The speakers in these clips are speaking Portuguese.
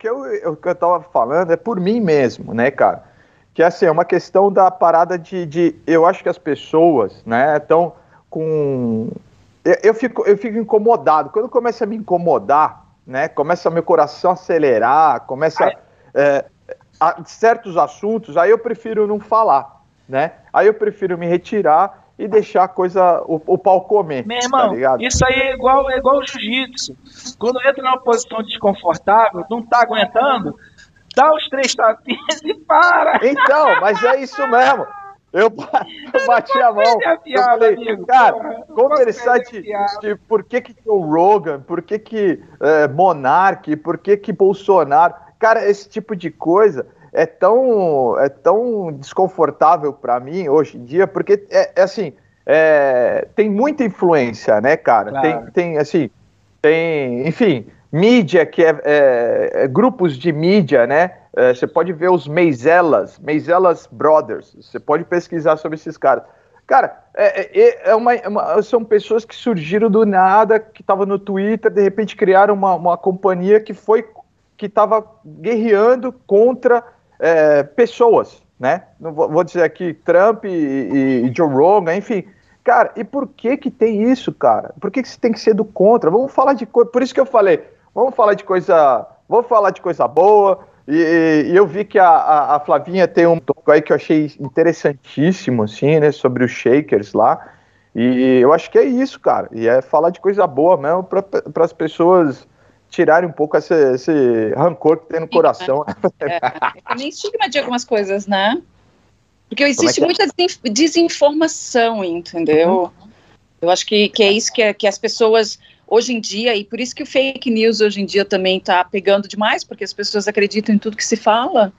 o que eu, o que eu tava falando é por mim mesmo, né, cara? Que assim, é uma questão da parada de, de eu acho que as pessoas, né, estão com eu, eu, fico, eu fico incomodado. Quando começa a me incomodar, né, começa meu coração a acelerar, começa é, a, certos assuntos, aí eu prefiro não falar, né? Aí eu prefiro me retirar e deixar a coisa, o, o pau comer. Meu irmão, tá isso aí é igual, é igual o jiu-jitsu. Quando entra numa posição desconfortável, não tá aguentando, dá os três tapinhas e para. Então, mas é isso mesmo. Eu, eu bati a mão. A piada, eu falei, amigo, cara, porra, conversar de, de, por que que o Rogan, por que que é, Monark, por que que Bolsonaro. Cara, esse tipo de coisa é tão, é tão desconfortável para mim hoje em dia, porque é, é assim, é, tem muita influência, né, cara? Claro. Tem, tem, assim, tem, enfim, mídia que é, é, é grupos de mídia, né? É, você pode ver os Meizelas, Meizelas Brothers, você pode pesquisar sobre esses caras. Cara, é, é, é uma, uma, são pessoas que surgiram do nada, que estavam no Twitter, de repente criaram uma, uma companhia que foi que estava guerreando contra é, pessoas, né? Não vou, vou, dizer aqui Trump e, e, Joe Rogan, enfim. Cara, e por que que tem isso, cara? Por que que você tem que ser do contra? Vamos falar de coisa. Por isso que eu falei, vamos falar de coisa. Vamos falar de coisa boa, e, e, eu vi que a, a, a, Flavinha tem um toque aí que eu achei interessantíssimo, assim, né, sobre os Shakers lá. E eu acho que é isso, cara. E é falar de coisa boa mesmo para as pessoas tirarem um pouco esse, esse rancor que tem no coração. É, é, também estigma de algumas coisas, né? Porque existe é, é muita desinformação, entendeu? Uhum. Eu acho que, que é isso que, é, que as pessoas hoje em dia, e por isso que o fake news hoje em dia também está pegando demais, porque as pessoas acreditam em tudo que se fala.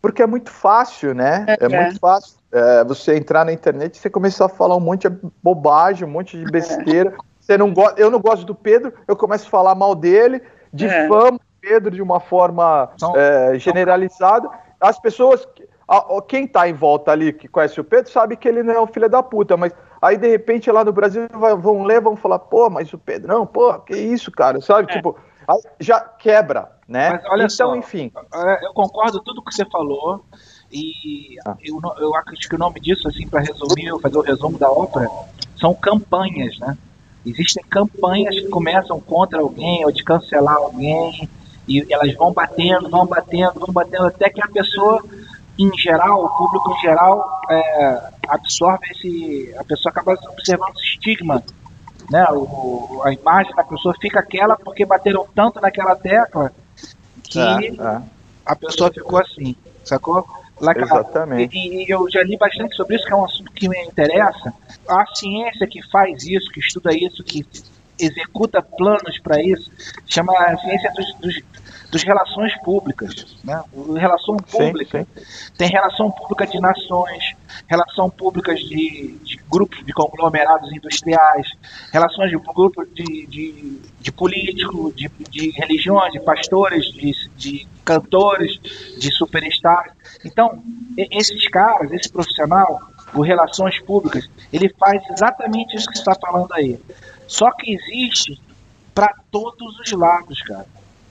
Porque é muito fácil, né? É, é muito fácil. É, você entrar na internet e você começar a falar um monte de bobagem, um monte de besteira. Você não go eu não gosto do Pedro, eu começo a falar mal dele, difamo o Pedro de uma forma é, generalizada. As pessoas, quem está em volta ali que conhece o Pedro sabe que ele não é um filho da puta, mas Aí, de repente, lá no Brasil vão ler, vão falar, pô, mas o Pedrão, pô, que isso, cara, sabe? É. Tipo, já quebra, né? Mas olha então, só, enfim. É, eu concordo com tudo que você falou. E ah. eu, eu acredito que o nome disso, assim, para resumir, fazer o resumo da ópera, são campanhas, né? Existem campanhas que começam contra alguém ou de cancelar alguém, e elas vão batendo, vão batendo, vão batendo, até que a pessoa em geral, o público em geral é, absorve esse. A pessoa acaba observando esse estigma. Né? O, a imagem da pessoa fica aquela porque bateram tanto naquela tecla que é, é. a pessoa ficou assim, sacou? Lá, Exatamente. E, e, eu já li bastante sobre isso, que é um assunto que me interessa. A ciência que faz isso, que estuda isso, que executa planos para isso, chama a ciência dos, dos dos relações públicas. Né? Relação pública. Sim, sim. Tem relação pública de nações, relação pública de, de grupos de conglomerados industriais, relações de grupos de, de, de políticos, de, de religiões, de pastores, de, de cantores, de superstars. Então, esses caras, esse profissional, o Relações Públicas, ele faz exatamente isso que você está falando aí. Só que existe para todos os lados, cara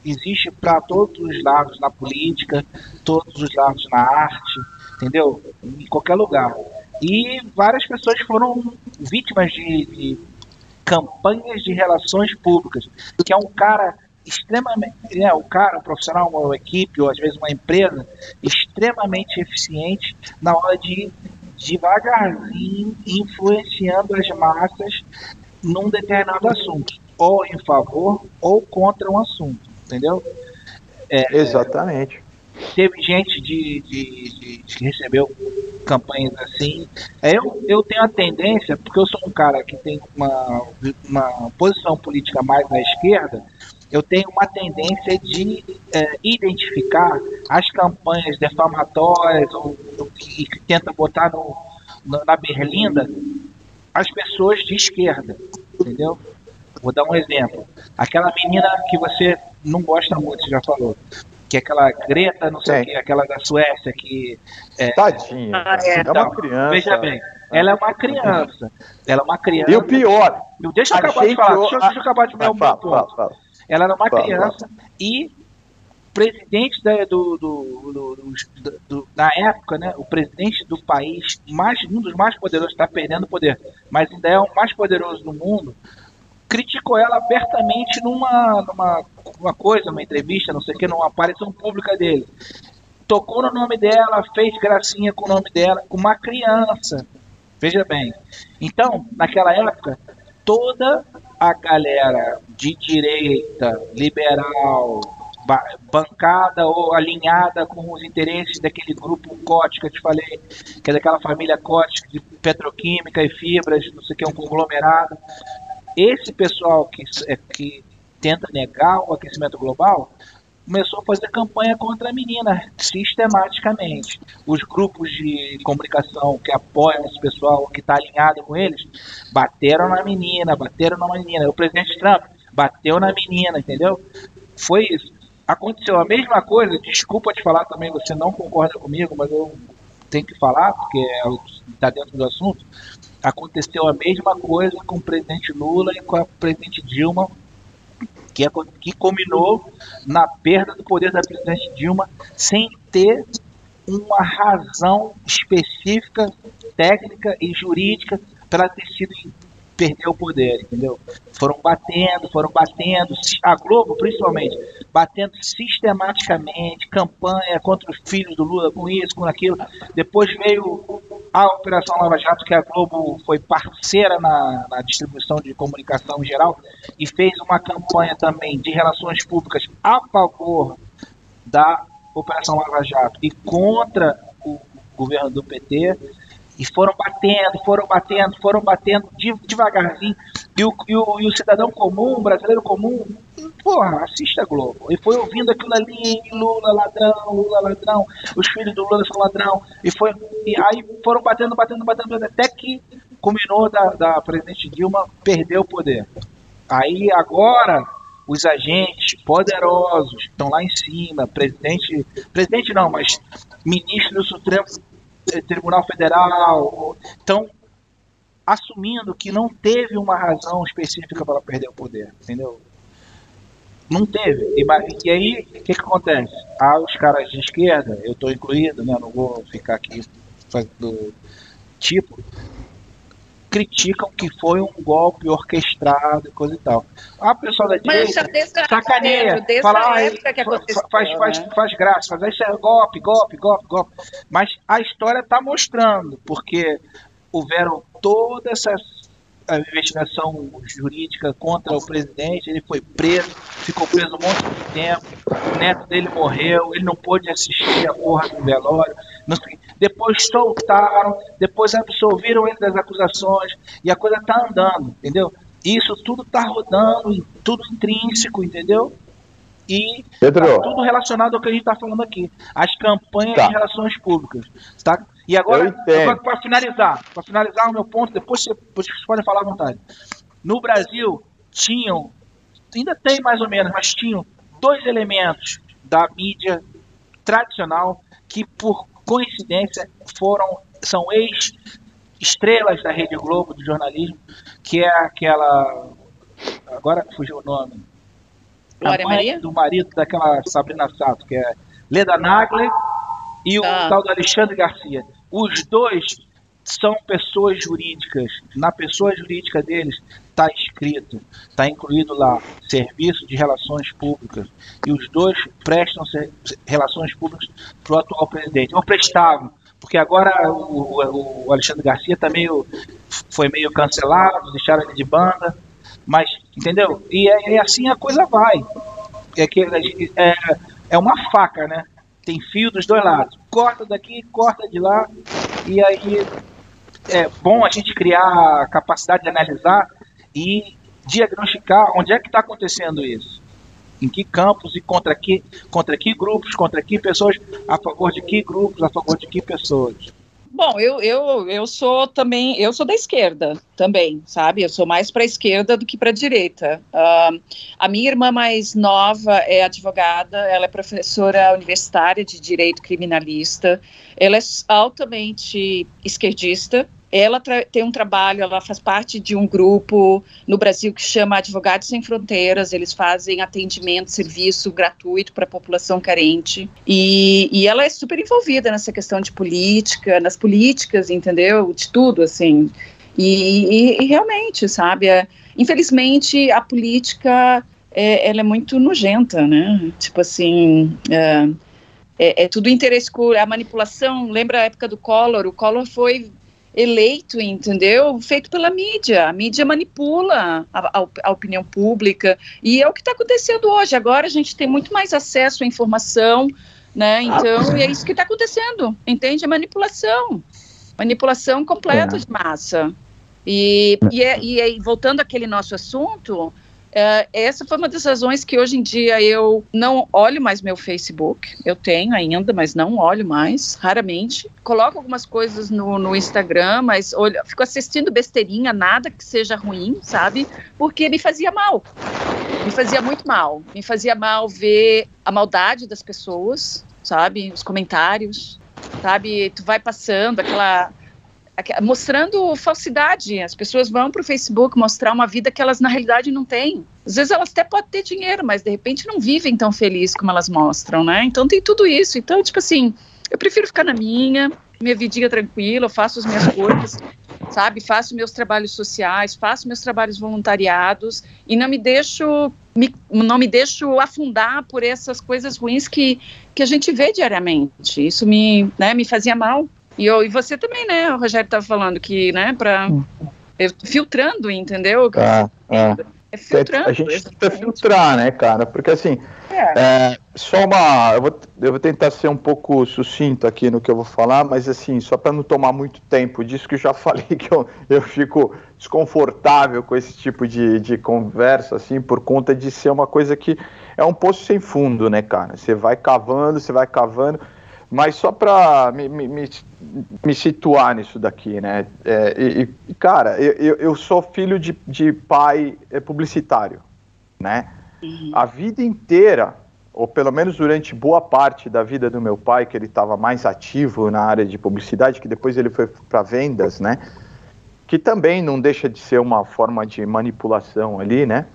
existe para todos os lados na política, todos os lados na arte, entendeu? Em qualquer lugar. E várias pessoas foram vítimas de, de campanhas de relações públicas, que é um cara extremamente, é, o cara, um profissional, uma equipe ou às vezes uma empresa extremamente eficiente na hora de devagarzinho influenciando as massas num determinado assunto, ou em favor ou contra um assunto entendeu? É, Exatamente. Teve gente de, de, de, que recebeu campanhas assim. É, eu, eu tenho a tendência, porque eu sou um cara que tem uma, uma posição política mais à esquerda, eu tenho uma tendência de é, identificar as campanhas defamatórias ou, ou que, que tenta botar no, no, na berlinda as pessoas de esquerda, entendeu? Vou dar um exemplo. Aquela menina que você não gosta muito, já falou. Que é aquela Greta, não sei o que, aquela da Suécia que. É, Tadinha. Ah, é, é uma criança. Veja bem, ela é uma criança. Ela é uma criança. E o pior. Deixa eu acabar de falar. Deixa, deixa eu acabar de falar um ponto. Ela era uma criança e presidente da, do, do, do, do, na época, né, o presidente do país, mais, um dos mais poderosos, está perdendo poder, mas ainda é o mais poderoso do mundo, criticou ela abertamente numa, numa uma coisa, uma entrevista, não sei o que, numa aparição pública dele. Tocou no nome dela, fez gracinha com o nome dela, com uma criança. Veja bem. Então, naquela época, toda a galera de direita, liberal, bancada ou alinhada com os interesses daquele grupo COT que eu te falei, que é daquela família COT de petroquímica e fibras, não sei o que, um conglomerado. Esse pessoal que, é, que tenta negar o aquecimento global começou a fazer campanha contra a menina sistematicamente. Os grupos de comunicação que apoiam esse pessoal, que está alinhado com eles, bateram na menina, bateram na menina. O presidente Trump bateu na menina, entendeu? Foi isso. Aconteceu a mesma coisa, desculpa te falar também, você não concorda comigo, mas eu tenho que falar, porque está é dentro do assunto. Aconteceu a mesma coisa com o presidente Lula e com a presidente Dilma que, que culminou na perda do poder da presidente Dilma sem ter uma razão específica, técnica e jurídica para ter sido perder o poder, entendeu? Foram batendo, foram batendo, a Globo principalmente, batendo sistematicamente, campanha contra os filhos do Lula, com isso, com aquilo. Depois veio a Operação Lava Jato, que a Globo foi parceira na, na distribuição de comunicação em geral, e fez uma campanha também de relações públicas a favor da Operação Lava Jato e contra o governo do PT e foram batendo, foram batendo, foram batendo devagarzinho. E o, e o, e o cidadão comum, o brasileiro comum, porra, assista a Globo. E foi ouvindo aquilo ali, Lula ladrão, Lula ladrão, os filhos do Lula são ladrão. E, foi, e aí foram batendo, batendo, batendo, até que culminou da, da presidente Dilma perder o poder. Aí agora os agentes poderosos estão lá em cima, presidente, presidente não, mas ministro do Supremo, Tribunal Federal. Então, assumindo que não teve uma razão específica para perder o poder, entendeu? Não teve. E, e aí, o que, que acontece? Ah, os caras de esquerda, eu estou incluído, né? Não vou ficar aqui fazendo tipo, criticam que foi um golpe orquestrado e coisa e tal. A pessoa da direita sacaneia, fala, ah, faz, faz, né? faz graça, faz isso é golpe, golpe, golpe, golpe. Mas a história está mostrando, porque houveram toda essa investigação jurídica contra o presidente, ele foi preso, ficou preso um monte de tempo, o neto dele morreu, ele não pôde assistir a porra do velório, depois soltaram, depois absolveram ele das acusações, e a coisa tá andando, entendeu? Isso tudo tá rodando, tudo intrínseco, entendeu? E Pedro. Tá tudo relacionado ao que a gente está falando aqui. As campanhas tá. de relações públicas. Tá? E agora, para finalizar, para finalizar o meu ponto, depois você, depois você pode falar à vontade. No Brasil, tinham, ainda tem mais ou menos, mas tinham dois elementos da mídia tradicional que, por coincidência, foram são ex estrelas da Rede Globo do jornalismo, que é aquela agora fugiu o nome. Glória Maria? Do marido daquela Sabrina Sato, que é Leda Nagler e o ah. tal do Alexandre Garcia. Os dois são pessoas jurídicas. Na pessoa jurídica deles está escrito, está incluído lá, serviço de relações públicas. E os dois prestam relações públicas para o atual presidente. Ou prestavam, porque agora o, o, Alexandre Garcia tá meio, foi meio cancelado, deixaram ele de banda. Mas, entendeu? E, é, assim a coisa vai. É, que, é, é uma faca, né? Tem fio dos dois lados. Corta daqui, corta de lá. E aí é bom a gente criar a capacidade de analisar e diagnosticar onde é que está acontecendo isso. Em que campos e contra que, contra que grupos, contra que pessoas, a favor de que grupos, a favor de que pessoas. Bom, eu, eu, eu sou também, eu sou da esquerda também, sabe? Eu sou mais para a esquerda do que para a direita. Uh, a minha irmã mais nova é advogada, ela é professora universitária de direito criminalista, ela é altamente esquerdista, ela tem um trabalho, ela faz parte de um grupo no Brasil que chama Advogados Sem Fronteiras. Eles fazem atendimento, serviço gratuito para a população carente. E, e ela é super envolvida nessa questão de política, nas políticas, entendeu? De tudo, assim. E, e, e realmente, sabe, é, infelizmente a política é, ela é muito nojenta, né? Tipo assim, é, é, é tudo interesse, a manipulação. Lembra a época do Collor? O Collor foi eleito, entendeu? Feito pela mídia. A mídia manipula a, a, a opinião pública e é o que está acontecendo hoje. Agora a gente tem muito mais acesso à informação, né? Então, e é isso que está acontecendo, entende? A manipulação. Manipulação completa é. de massa. E, e, é, e é, voltando àquele nosso assunto, é, essa foi uma das razões que hoje em dia eu não olho mais meu Facebook. Eu tenho ainda, mas não olho mais, raramente. Coloco algumas coisas no, no Instagram, mas olho, fico assistindo besteirinha, nada que seja ruim, sabe? Porque me fazia mal. Me fazia muito mal. Me fazia mal ver a maldade das pessoas, sabe? Os comentários, sabe? Tu vai passando aquela mostrando falsidade. As pessoas vão para o Facebook mostrar uma vida que elas na realidade não têm. Às vezes elas até podem ter dinheiro, mas de repente não vivem tão felizes como elas mostram, né? Então tem tudo isso. Então, tipo assim, eu prefiro ficar na minha, minha vidinha tranquila, eu faço as minhas coisas, sabe? Faço meus trabalhos sociais, faço meus trabalhos voluntariados e não me deixo me, não me deixo afundar por essas coisas ruins que, que a gente vê diariamente. Isso me, né, me fazia mal. E, eu, e você também, né? O Rogério estava falando que, né, para filtrando, entendeu? Ah, ah. É filtrando. A gente tenta filtrar, né, cara? Porque assim, é. É, só uma. Eu vou, eu vou tentar ser um pouco sucinto aqui no que eu vou falar, mas assim, só para não tomar muito tempo disso que eu já falei que eu, eu fico desconfortável com esse tipo de, de conversa, assim, por conta de ser uma coisa que é um poço sem fundo, né, cara? Você vai cavando, você vai cavando. Mas só para me, me, me, situar nisso daqui, né? É, e, e, cara, eu, eu sou filho de, de pai é, publicitário, né? Uhum. A vida inteira, ou pelo menos durante boa parte da vida do meu pai, que ele estava mais ativo na área de publicidade, que depois ele foi para vendas, né? Que também não deixa de ser uma forma de manipulação ali, né?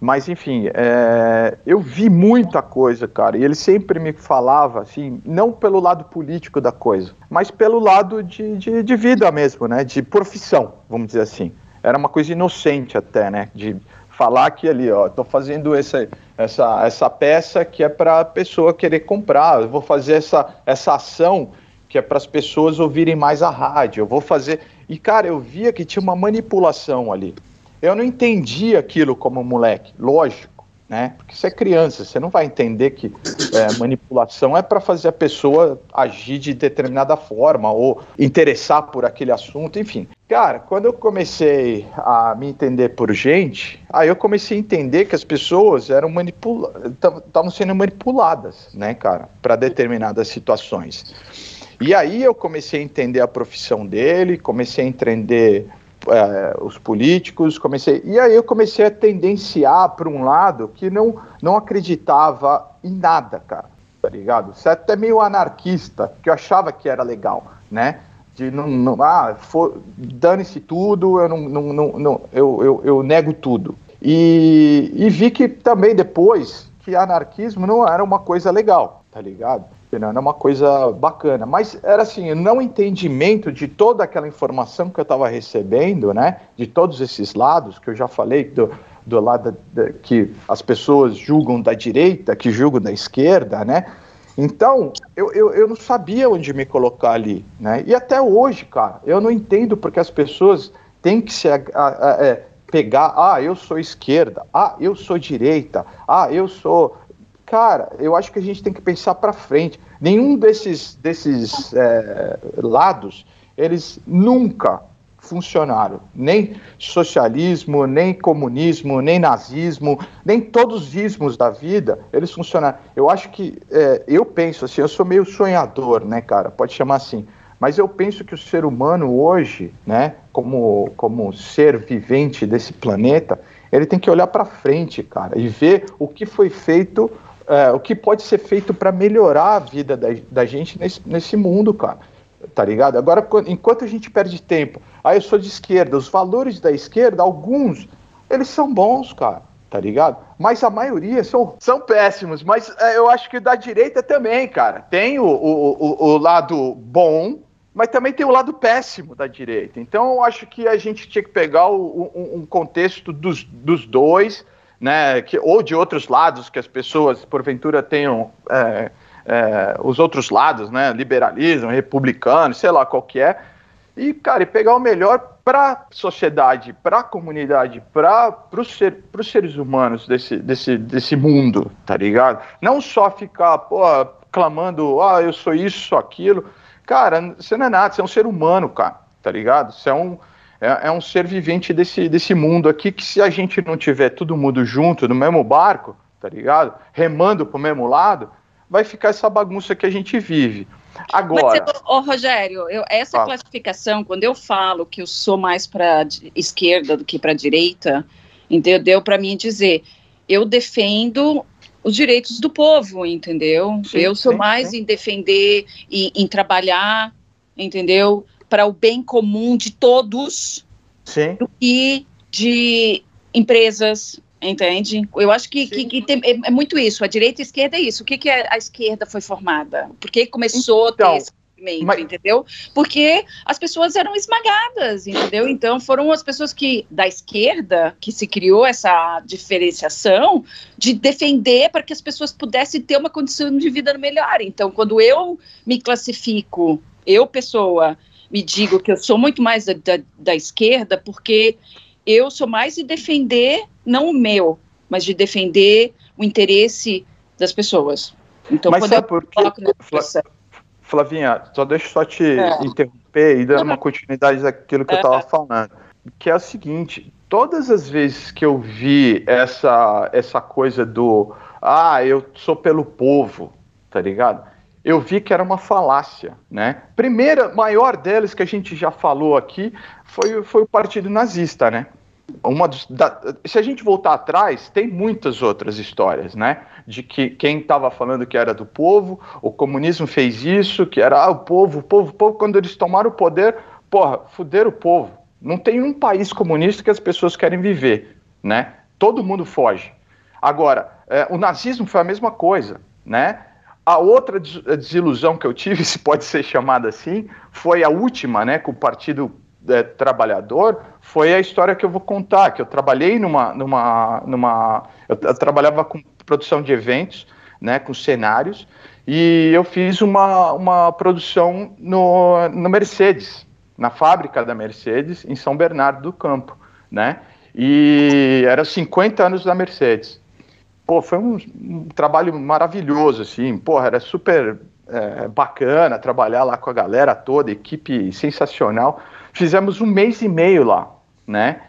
Mas, enfim, é, eu vi muita coisa, cara, e ele sempre me falava, assim, não pelo lado político da coisa, mas pelo lado de, de, de vida mesmo, né, de profissão, vamos dizer assim. Era uma coisa inocente até, né, de falar que ali, ó, tô fazendo essa, essa, essa peça que é para a pessoa querer comprar, eu vou fazer essa, essa ação que é para as pessoas ouvirem mais a rádio, eu vou fazer... E, cara, eu via que tinha uma manipulação ali. Eu não entendi aquilo como moleque, lógico, né? Porque você é criança, você não vai entender que é, manipulação é para fazer a pessoa agir de determinada forma ou interessar por aquele assunto, enfim. Cara, quando eu comecei a me entender por gente, aí eu comecei a entender que as pessoas eram manipuladas, estavam sendo manipuladas, né, cara, para determinadas situações. E aí eu comecei a entender a profissão dele, comecei a entender é, os políticos, comecei. E aí eu comecei a tendenciar para um lado que não, não acreditava em nada, cara. Tá ligado? Você é até meio anarquista, que eu achava que era legal, né? De não, não ah, dane-se tudo, eu não, não, não, não eu, eu, eu nego tudo. E, e vi que também depois que anarquismo não era uma coisa legal, tá ligado? Não era uma coisa bacana, mas era assim, não entendimento de toda aquela informação que eu estava recebendo, né? De todos esses lados que eu já falei do, do lado que as pessoas julgam da direita, que julgam da esquerda, né? Então, eu, eu, eu não sabia onde me colocar ali, né? E até hoje, cara, eu não entendo porque as pessoas têm que se a, a, a, é, pegar, ah, eu sou esquerda, ah, eu sou direita, ah, eu sou Cara, eu acho que a gente tem que pensar para frente. Nenhum desses, desses é, lados, eles nunca funcionaram. Nem socialismo, nem comunismo, nem nazismo, nem todos os ismos da vida, eles funcionaram. Eu acho que, é, eu penso assim, eu sou meio sonhador, né, cara? Pode chamar assim. Mas eu penso que o ser humano hoje, né, como, como ser vivente desse planeta, ele tem que olhar para frente, cara, e ver o que foi feito é, o que pode ser feito para melhorar a vida da, da gente nesse, nesse mundo, cara. tá ligado? Agora, enquanto a gente perde tempo, aí eu sou de esquerda, os valores da esquerda, alguns, eles são bons, cara, tá ligado? Mas a maioria são, são péssimos, mas é, eu acho que da direita também, cara. Tem o, o, o, o lado bom, mas também tem o lado péssimo da direita. Então, eu acho que a gente tinha que pegar o, um, um, contexto dos, dos dois, né, que, ou de outros lados que as pessoas, porventura, tenham é, é, os outros lados, né, liberalismo, republicano, sei lá qual que é, e, cara, e pegar o melhor para a sociedade, para a comunidade, para os ser, seres humanos desse, desse, desse mundo, tá ligado? Não só ficar, pô, clamando, ah, eu sou isso, sou aquilo. Cara, você não é nada, você é um ser humano, cara, tá ligado? Você é um, é, é um ser vivente desse, desse mundo aqui que se a gente não tiver todo mundo junto no mesmo barco, tá ligado? Remando pro mesmo lado, vai ficar essa bagunça que a gente vive. Agora. Mas, ô, Rogério, eu, essa classificação, quando eu falo que eu sou mais para esquerda do que para direita, entendeu? Para mim dizer, eu defendo os direitos do povo, entendeu? Sim, eu sou sim, mais sim. em defender e em trabalhar, entendeu? Para o bem comum de todos do que de empresas, Entende? Eu acho que, que, que tem, é, é, muito isso. A direita e a esquerda é isso. O que, que a esquerda foi formada? Por que começou então, a ter esse movimento, mas... entendeu? Porque as pessoas eram esmagadas, entendeu? Então foram as pessoas que da esquerda que se criou essa diferenciação de defender para que as pessoas pudessem ter uma condição de vida melhor. Então, quando eu me classifico, eu pessoa, me digo que eu sou muito mais da, da, da esquerda, porque eu sou mais de defender, não o meu, mas de defender o interesse das pessoas. Então, mas quando sabe eu coloco nessa... Flavinha, só deixa eu só te é. interromper e dar uma continuidade daquilo que é. eu estava falando. Que é o seguinte, todas as vezes que eu vi essa, essa coisa do ah, eu sou pelo povo, tá ligado? Eu vi que era uma falácia, né? Primeira, maior delas que a gente já falou aqui foi, foi o Partido Nazista, né? uma dos, da, se a gente voltar atrás, tem muitas outras histórias, né? De que quem estava falando que era do povo, o comunismo fez isso, que era ah, o povo, o povo, o povo, quando eles tomaram o poder, porra, fuderam o povo. Não tem um país comunista que as pessoas querem viver, né? Todo mundo foge. Agora, é, o nazismo foi a mesma coisa, né? A outra desilusão que eu tive, se pode ser chamada assim, foi a última, né? Com o Partido é, Trabalhador, foi a história que eu vou contar, que eu trabalhei numa, numa, numa eu, eu trabalhava com produção de eventos, né, com cenários, e eu fiz uma, uma produção no, no Mercedes, na fábrica da Mercedes, em São Bernardo do Campo, né, e era 50 anos da Mercedes. Pô, foi um, um trabalho maravilhoso, assim, porra, era super é, bacana trabalhar lá com a galera toda, equipe sensacional. Fizemos um mês e meio lá, né?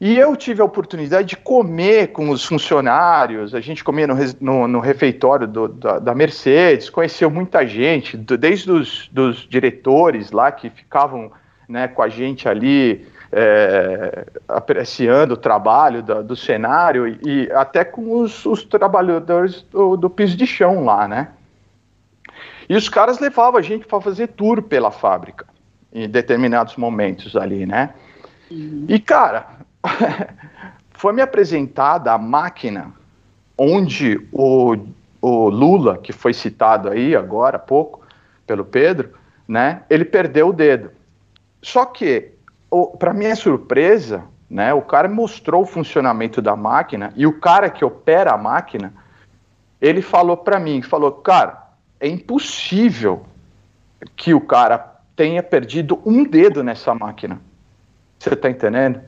E eu tive a oportunidade de comer com os funcionários, a gente comia no, no, no refeitório do, da, da, Mercedes, conheceu muita gente, do, desde os dos diretores lá que ficavam né, com a gente ali, é, apreciando o trabalho do, do cenário, e, e, até com os, os trabalhadores do, do, piso de chão lá, né? E os caras levavam a gente para fazer tour pela fábrica, em determinados momentos ali, né? Uhum. E, cara, foi me apresentada a máquina onde o, o Lula, que foi citado aí agora há pouco pelo Pedro, né, ele perdeu o dedo. Só que, para minha surpresa, né, o cara mostrou o funcionamento da máquina e o cara que opera a máquina, ele falou para mim, falou, cara, é impossível que o cara tenha perdido um dedo nessa máquina. Você está entendendo?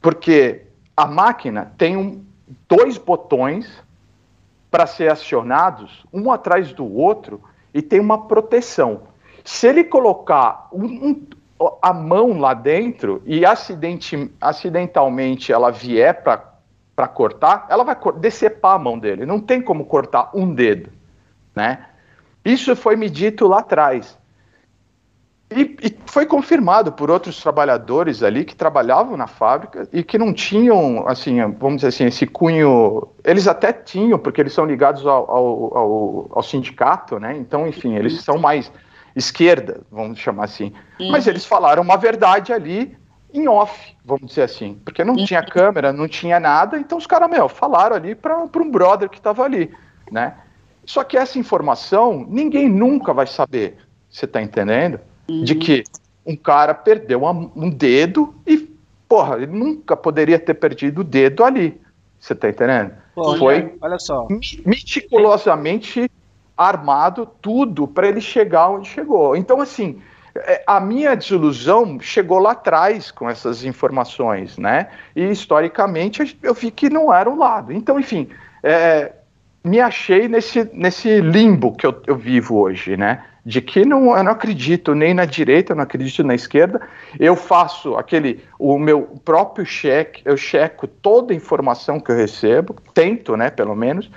Porque a máquina tem um, dois botões para ser acionados, um atrás do outro, e tem uma proteção. Se ele colocar um, a mão lá dentro e acidente, acidentalmente ela vier para cortar, ela vai decepar a mão dele. Não tem como cortar um dedo, né? Isso foi me dito lá atrás. E, e, foi confirmado por outros trabalhadores ali que trabalhavam na fábrica e que não tinham, assim, vamos dizer assim, esse cunho. Eles até tinham, porque eles são ligados ao, ao, ao, ao sindicato, né? Então, enfim, eles são mais esquerda, vamos chamar assim. Uhum. Mas eles falaram uma verdade ali em off, vamos dizer assim, porque não uhum. tinha câmera, não tinha nada, então os caras, meu, falaram ali para um brother que estava ali, né? Só que essa informação ninguém nunca vai saber, você está entendendo? Uhum. De que um cara perdeu um dedo e, porra, ele nunca poderia ter perdido o dedo ali, você está entendendo? Pô, Foi olha só. meticulosamente armado tudo para ele chegar onde chegou. Então, assim, é, a minha desilusão chegou lá atrás com essas informações, né? E historicamente eu vi que não era o lado. Então, enfim, é, me achei nesse, nesse limbo que eu, eu, vivo hoje, né? De que não, eu não acredito nem na direita, eu não acredito na esquerda. Eu faço aquele, o meu próprio cheque, eu checo toda a informação que eu recebo, tento, né, pelo menos,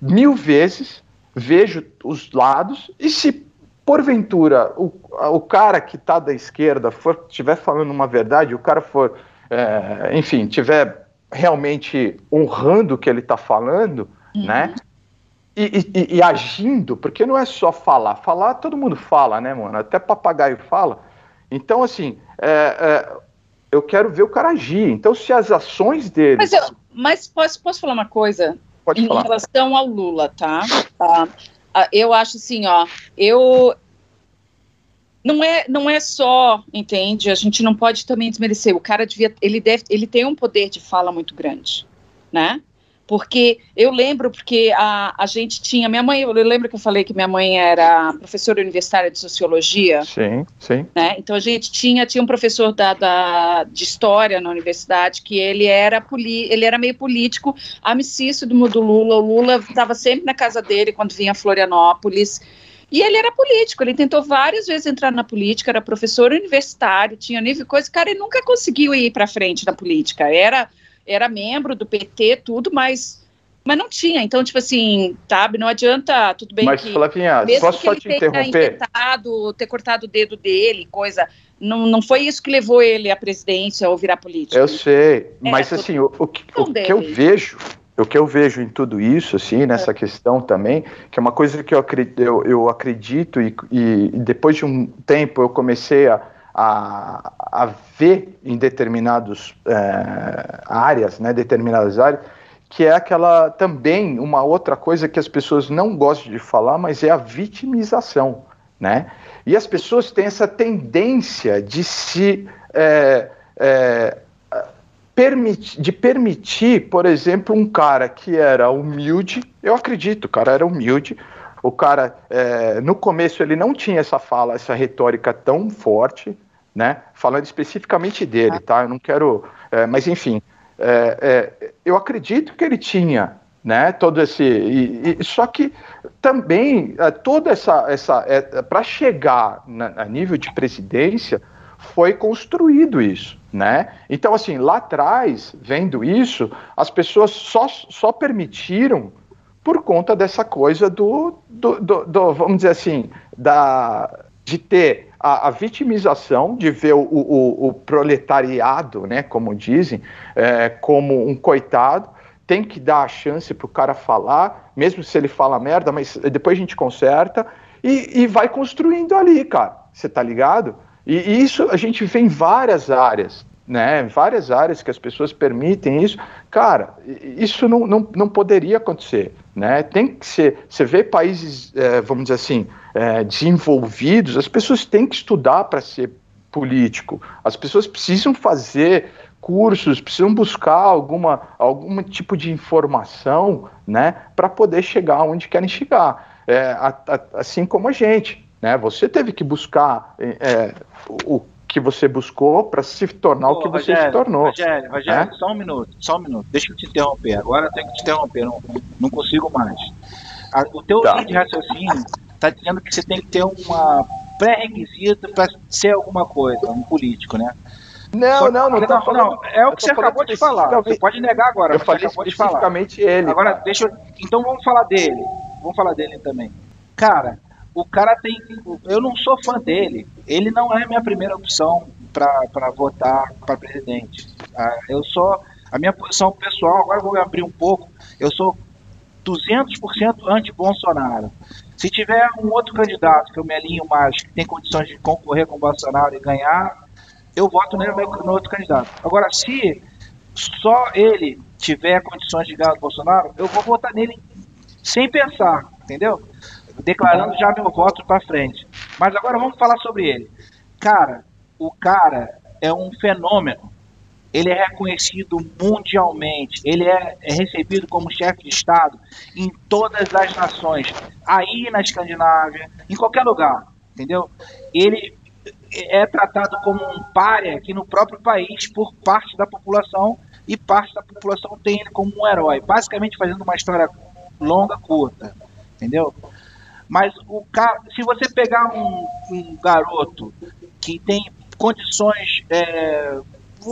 mil vezes, vejo os lados, e se porventura o, o cara que está da esquerda for estiver falando uma verdade, o cara for, é, enfim, tiver realmente honrando o que ele está falando, uhum. né? E, e, e, agindo, porque não é só falar. Falar, todo mundo fala, né, mano? Até papagaio fala. Então, assim, é, é, eu quero ver o cara agir. Então, se as ações dele. Mas, eu, mas posso, posso falar uma coisa? Pode em falar. relação ao Lula, tá? tá? Eu acho assim, ó, eu não é, não é só, entende? A gente não pode também desmerecer. O cara devia, ele deve, ele tem um poder de fala muito grande, né? Porque eu lembro, porque a, a gente tinha, minha mãe, eu lembro que eu falei que minha mãe era professora universitária de sociologia. Sim, sim. Né? Então a gente tinha, tinha um professor da, da, de história na universidade que ele era, poli, ele era meio político, amicício do, do Lula. O Lula estava sempre na casa dele quando vinha a Florianópolis. E ele era político, ele tentou várias vezes entrar na política, era professor universitário, tinha nível coisa, cara, ele nunca conseguiu ir para frente na política. Era era membro do PT, tudo, mas mas não tinha. Então, tipo assim, sabe, não adianta, tudo bem mas, que Flavinha, mesmo posso que só ele te interromper? ter cortado o dedo dele, coisa, não, não foi isso que levou ele à presidência ou virar político. Eu sei, é, mas assim, o, o, que, o que eu vejo o que eu vejo em tudo isso, assim, nessa é. questão também, que é uma coisa que eu acredito, eu, eu acredito e, e, depois de um tempo eu comecei a, a, a ver em determinadas é, áreas, né, determinadas áreas, que é aquela também uma outra coisa que as pessoas não gostam de falar, mas é a vitimização, né? E as pessoas têm essa tendência de se é, é, de permitir, por exemplo, um cara que era humilde, eu acredito, o cara era humilde, o cara, é, no começo, ele não tinha essa fala, essa retórica tão forte, né? Falando especificamente dele, tá? Eu não quero. É, mas, enfim, é, é eu acredito que ele tinha, né? Todo esse. E, e, só que também, é, toda essa. essa é, Para chegar na, a nível de presidência, foi construído isso né? Então, assim, lá atrás, vendo isso, as pessoas só, só permitiram por conta dessa coisa do, do, do, do vamos dizer assim, da, de ter a, a vitimização, de ver o, o, o, proletariado, né, como dizem, é, como um coitado, tem que dar a chance para o cara falar, mesmo se ele fala merda, mas depois a gente conserta e, e vai construindo ali, cara. Você tá ligado? E isso a gente vê em várias áreas, né? Várias áreas que as pessoas permitem isso. Cara, isso não, não, não poderia acontecer, né? Tem que ser. Você vê países, é, vamos dizer assim, é, desenvolvidos, as pessoas têm que estudar para ser político. As pessoas precisam fazer cursos, precisam buscar alguma, algum tipo de informação, né, para poder chegar onde querem chegar. É, a, a, assim como a gente, né? Você teve que buscar é, o que você buscou para se tornar o que você se tornou. Rogério, Rogério, é? só um minuto, só um minuto. Deixa eu te interromper. Agora eu tenho que te interromper, não, não consigo mais. o teu tá. de raciocínio está dizendo que você tem que ter uma pré-requisito para ser alguma coisa, um político, né? Não, não, não, não, não, É o que você acabou de falar. Você pode negar agora. Eu falei especificamente ele. Agora, cara. deixa eu. Então vamos falar dele. Vamos falar dele também. Cara, o cara tem. Eu não sou fã dele. Ele não é minha primeira opção para votar para presidente. Ah, eu sou. A minha posição pessoal, agora vou abrir um pouco. Eu sou 200% anti-Bolsonaro. Se tiver um outro candidato que eu me alinho mais, que tem condições de concorrer com o Bolsonaro e ganhar, eu voto nele no outro candidato. Agora, se só ele tiver condições de ganhar o Bolsonaro, eu vou votar nele sem pensar, entendeu? Declarando já meu voto para frente. Mas agora vamos falar sobre ele. Cara, o cara é um fenômeno. Ele é reconhecido mundialmente. Ele é, é recebido como chefe de Estado em todas as nações. Aí na Escandinávia, em qualquer lugar, entendeu? Ele é tratado como um párea aqui no próprio país por parte da população e parte da população tem ele como um herói, basicamente fazendo uma história longa, curta, entendeu? Mas o cara, se você pegar um, um garoto que tem condições é,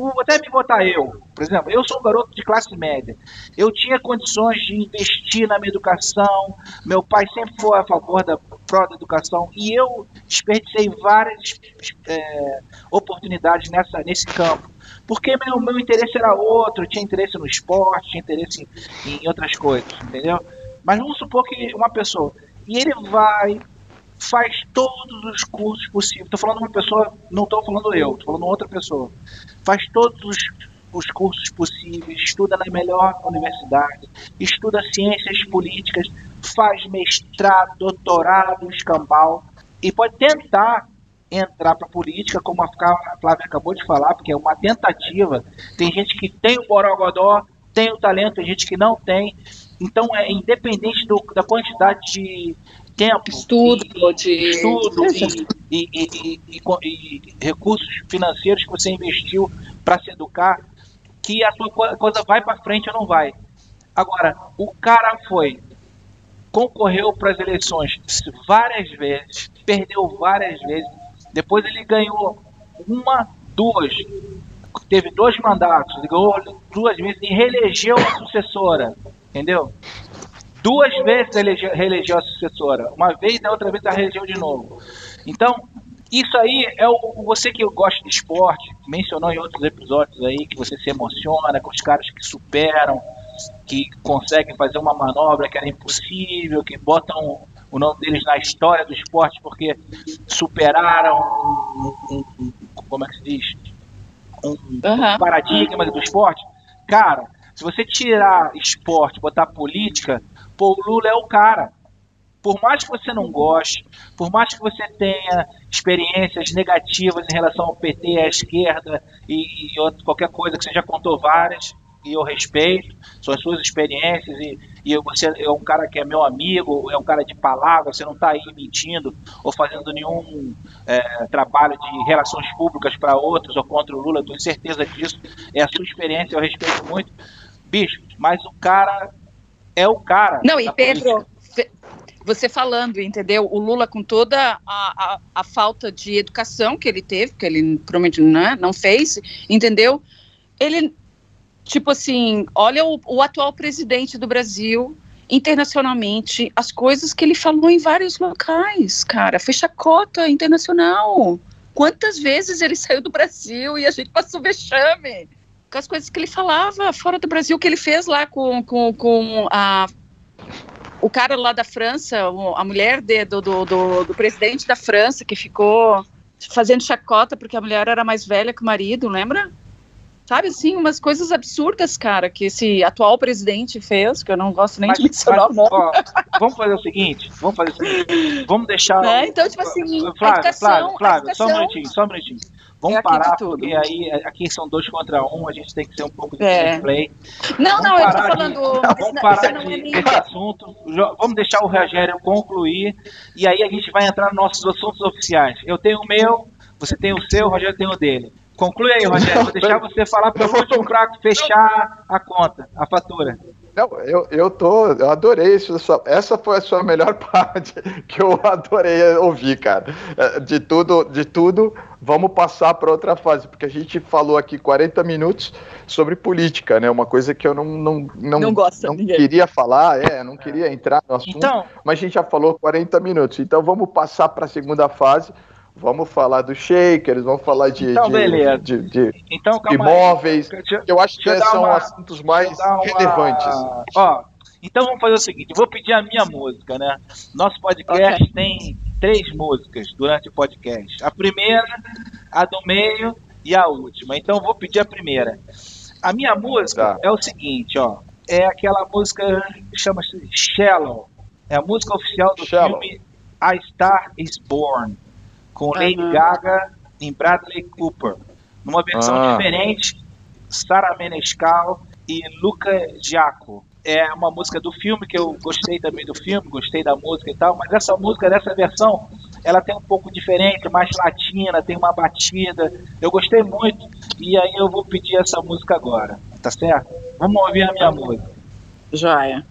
vou até me botar eu, por exemplo, eu sou um garoto de classe média. Eu tinha condições de investir na minha educação. Meu pai sempre foi a favor da pró da educação e eu desperdicei várias é, oportunidades nessa, nesse campo. Porque meu, meu interesse era outro, tinha interesse no esporte, tinha interesse em, em outras coisas, entendeu? Mas vamos supor que uma pessoa. E ele vai, faz todos os cursos possíveis. Estou falando uma pessoa, não estou falando eu, estou falando outra pessoa. Faz todos os, os cursos possíveis, estuda na melhor universidade, estuda ciências políticas, faz mestrado, doutorado, escambau, e pode tentar entrar para a política, como a Flávia acabou de falar, porque é uma tentativa. Tem gente que tem o borogodó, tem o talento, tem gente que não tem. Então é independente do, da quantidade de, tempo, estudo, e, de estudo e, e, e, recursos financeiros que você investiu para se educar, que a sua coisa vai para frente ou não vai. Agora, o cara foi, concorreu para as eleições várias vezes, perdeu várias vezes, depois ele ganhou uma, duas, teve dois mandatos, ganhou duas vezes e reelegeu a sucessora, entendeu? Duas vezes elegeu, reelegeu a sucessora. Uma vez e outra vez a reelegeu de novo. Então, isso aí é o você que gosta de esporte, mencionou em outros episódios aí que você se emociona com os caras que superam, que conseguem fazer uma manobra que era impossível, que botam o nome deles na história do esporte porque superaram um, um, um como é que se diz um uhum. paradigma do esporte. Cara, se você tirar esporte, botar política, Pô, o Lula é o cara. Por mais que você não goste, por mais que você tenha experiências negativas em relação ao PT, à esquerda e, e outro, qualquer coisa que você já contou várias, e eu respeito, são as suas experiências, e, e você é um cara que é meu amigo, é um cara de palavra, você não está aí mentindo ou fazendo nenhum é, trabalho de relações públicas para outros ou contra o Lula, tenho certeza disso, é a sua experiência, eu respeito muito. Bicho, mas o cara é o cara. Não, e Pedro, política. você falando, entendeu? O Lula, com toda a, a, a, falta de educação que ele teve, que ele provavelmente né, não fez, entendeu? Ele, tipo assim, olha o, o atual presidente do Brasil, internacionalmente, as coisas que ele falou em vários locais, cara, foi chacota internacional. Quantas vezes ele saiu do Brasil e a gente passou vexame? Com as coisas que ele falava fora do Brasil, que ele fez lá com, com, com a, o cara lá da França, a mulher de, do, do, do, do, presidente da França, que ficou fazendo chacota porque a mulher era mais velha que o marido, lembra? Sabe, assim, umas coisas absurdas, cara, que esse atual presidente fez, que eu não gosto nem mas, de mencionar mas, ó, vamos fazer o seguinte, vamos fazer o seguinte, vamos deixar... É, então, tipo assim, Flávio, educação, Flávio, Flávio, educação... só um minutinho, só um minutinho. Vamos é parar, porque aí aqui são dois contra um, a gente tem que ser um pouco de é. play. Não, vamos não, eu tô falando. De, vamos parar de, de, desse assunto. Vamos deixar o Rogério concluir e aí a gente vai entrar nos nossos assuntos oficiais. Eu tenho o meu, você tem o seu, o Rogério tem o dele. Conclui aí, Rogério. Vou deixar você falar para eu comprar, fechar a conta, a fatura. Não, eu, eu tô, eu adorei isso. Essa foi a sua melhor parte que eu adorei ouvir, cara. É, de tudo, de tudo, vamos passar para outra fase, porque a gente falou aqui 40 minutos sobre política, né? Uma coisa que eu não não não, não, gosta, não queria falar, é, não queria entrar no assunto, então, mas a gente já falou 40 minutos. Então vamos passar para a segunda fase Vamos falar dos shakers, vamos falar de, então, de, de, de, então, imóveis. Aí. Eu acho que são uma, assuntos mais uma... relevantes. Ó, Então vamos fazer o seguinte, vou pedir a minha música, né? Nosso podcast okay. tem três músicas durante o podcast. A primeira, a do meio e a última. Então vou pedir a primeira. A minha música tá. é o seguinte, ó. É aquela música chama-se Shallow. É a música oficial do Shallow. filme A Star Is Born, com Lady uhum. Gaga e Bradley Cooper. Numa versão ah. diferente, Sarah Menescal e Luca Giaco é uma música do filme que eu gostei também do filme, gostei da música e tal, mas essa música dessa versão, ela tem um pouco diferente, mais latina, tem uma batida. Eu gostei muito e aí eu vou pedir essa música agora, tá certo? Vamos ouvir a minha música. Joia.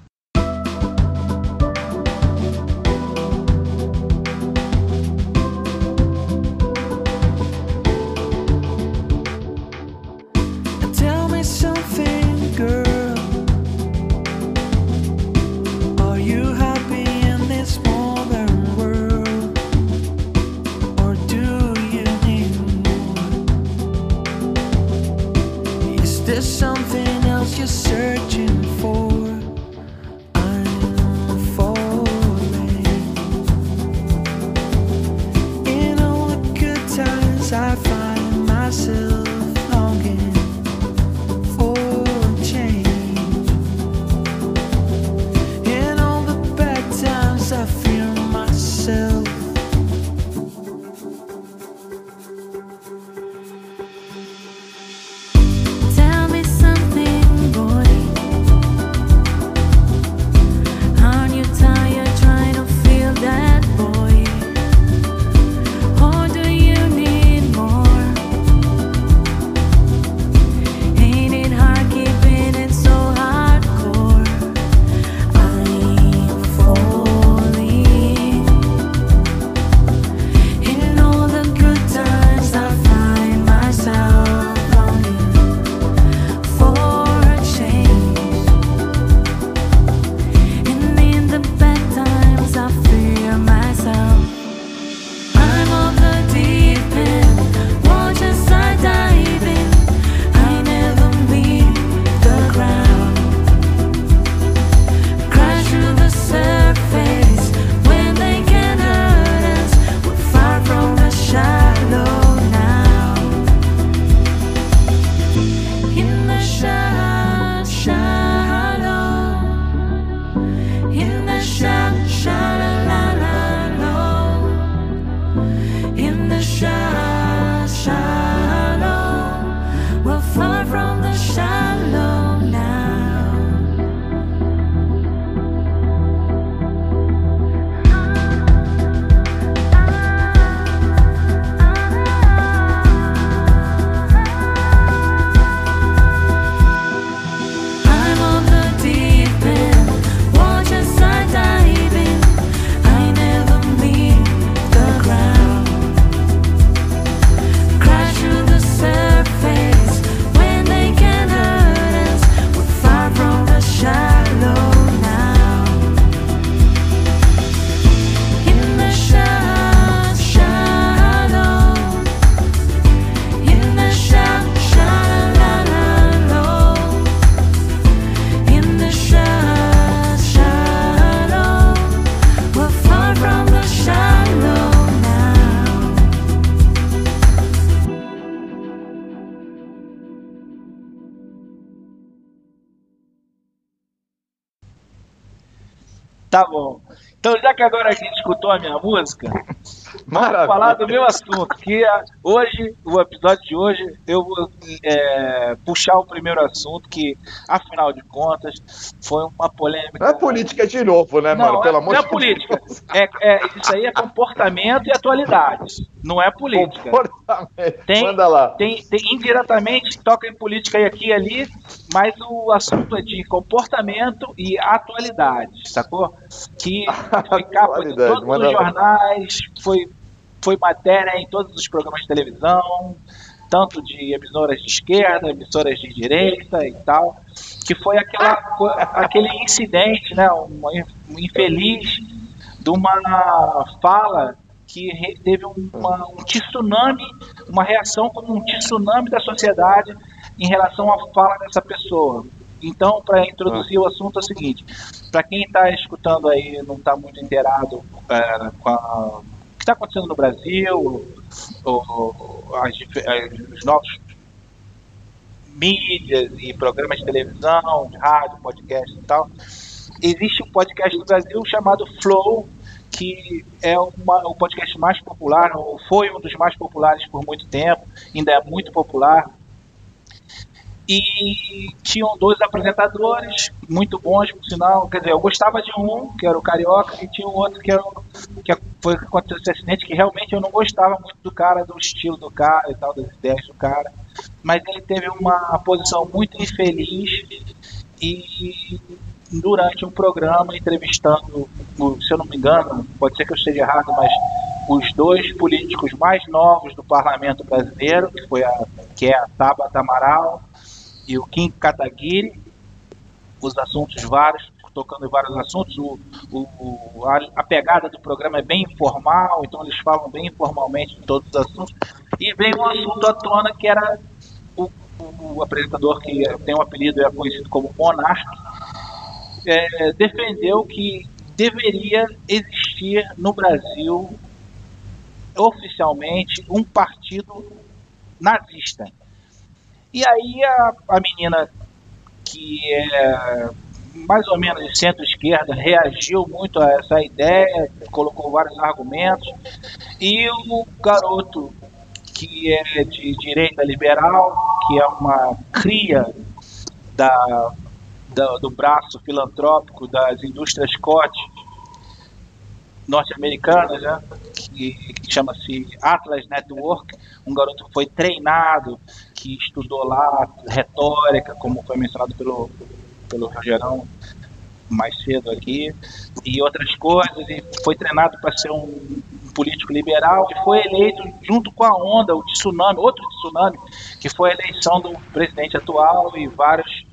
Tá bom. Então, já que agora a gente escutou a minha música, Maravilha. vamos falar do meu assunto. Que é, hoje, o episódio de hoje, eu vou é, puxar o primeiro assunto, que, afinal de contas, foi uma polêmica. Não é política de novo, né, não, mano? Pelo é, amor não é política. É, é, isso aí é comportamento e atualidade. Não é política. Tem, Manda lá. Tem, tem, indiretamente toca em política e aqui e ali, mas o assunto é de comportamento e atualidade, sacou? Que foi capa de todos os jornais, foi, foi matéria em todos os programas de televisão, tanto de emissoras de esquerda, emissoras de direita e tal, que foi aquela, aquele incidente, né, um, um infeliz de uma fala que teve uma, um tsunami, uma reação como um tsunami da sociedade em relação à fala dessa pessoa. Então, para introduzir o assunto é o seguinte: para quem está escutando aí não está muito inteirado é, com a, o que está acontecendo no Brasil, ou, as, os novos mídias e programas de televisão, de rádio, podcast e tal, existe um podcast no Brasil chamado Flow, que é uma, o podcast mais popular, ou foi um dos mais populares por muito tempo, ainda é muito popular. E tinham dois apresentadores muito bons, por sinal. Quer dizer, eu gostava de um, que era o Carioca, e tinha um outro que, era, que foi que aconteceu esse acidente, que realmente eu não gostava muito do cara, do estilo do cara e tal, das ideias do cara. Mas ele teve uma posição muito infeliz e durante um programa entrevistando, se eu não me engano, pode ser que eu esteja errado, mas os dois políticos mais novos do parlamento brasileiro, que, foi a, que é a Tabata Amaral e o Kim Kataguiri, os assuntos vários, tocando em vários assuntos, o, o, a, a, pegada do programa é bem informal, então eles falam bem informalmente de todos os assuntos, e veio um assunto à tona que era o, o apresentador que tem um apelido, é conhecido como Monarque, é, defendeu que deveria existir no Brasil oficialmente um partido nazista. E aí a, a menina que é mais ou menos de centro-esquerda reagiu muito a essa ideia, colocou vários argumentos, e o garoto que é de direita liberal, que é uma cria da do, do braço filantrópico das indústrias Scott norte-americanas, né, que, que chama-se Atlas Network, um garoto que foi treinado, que estudou lá retórica, como foi mencionado pelo, pelo Rogerão mais cedo aqui, e outras coisas, e foi treinado para ser um, um, político liberal e foi eleito junto com a onda, o tsunami, outro tsunami, que foi a eleição do presidente atual e vários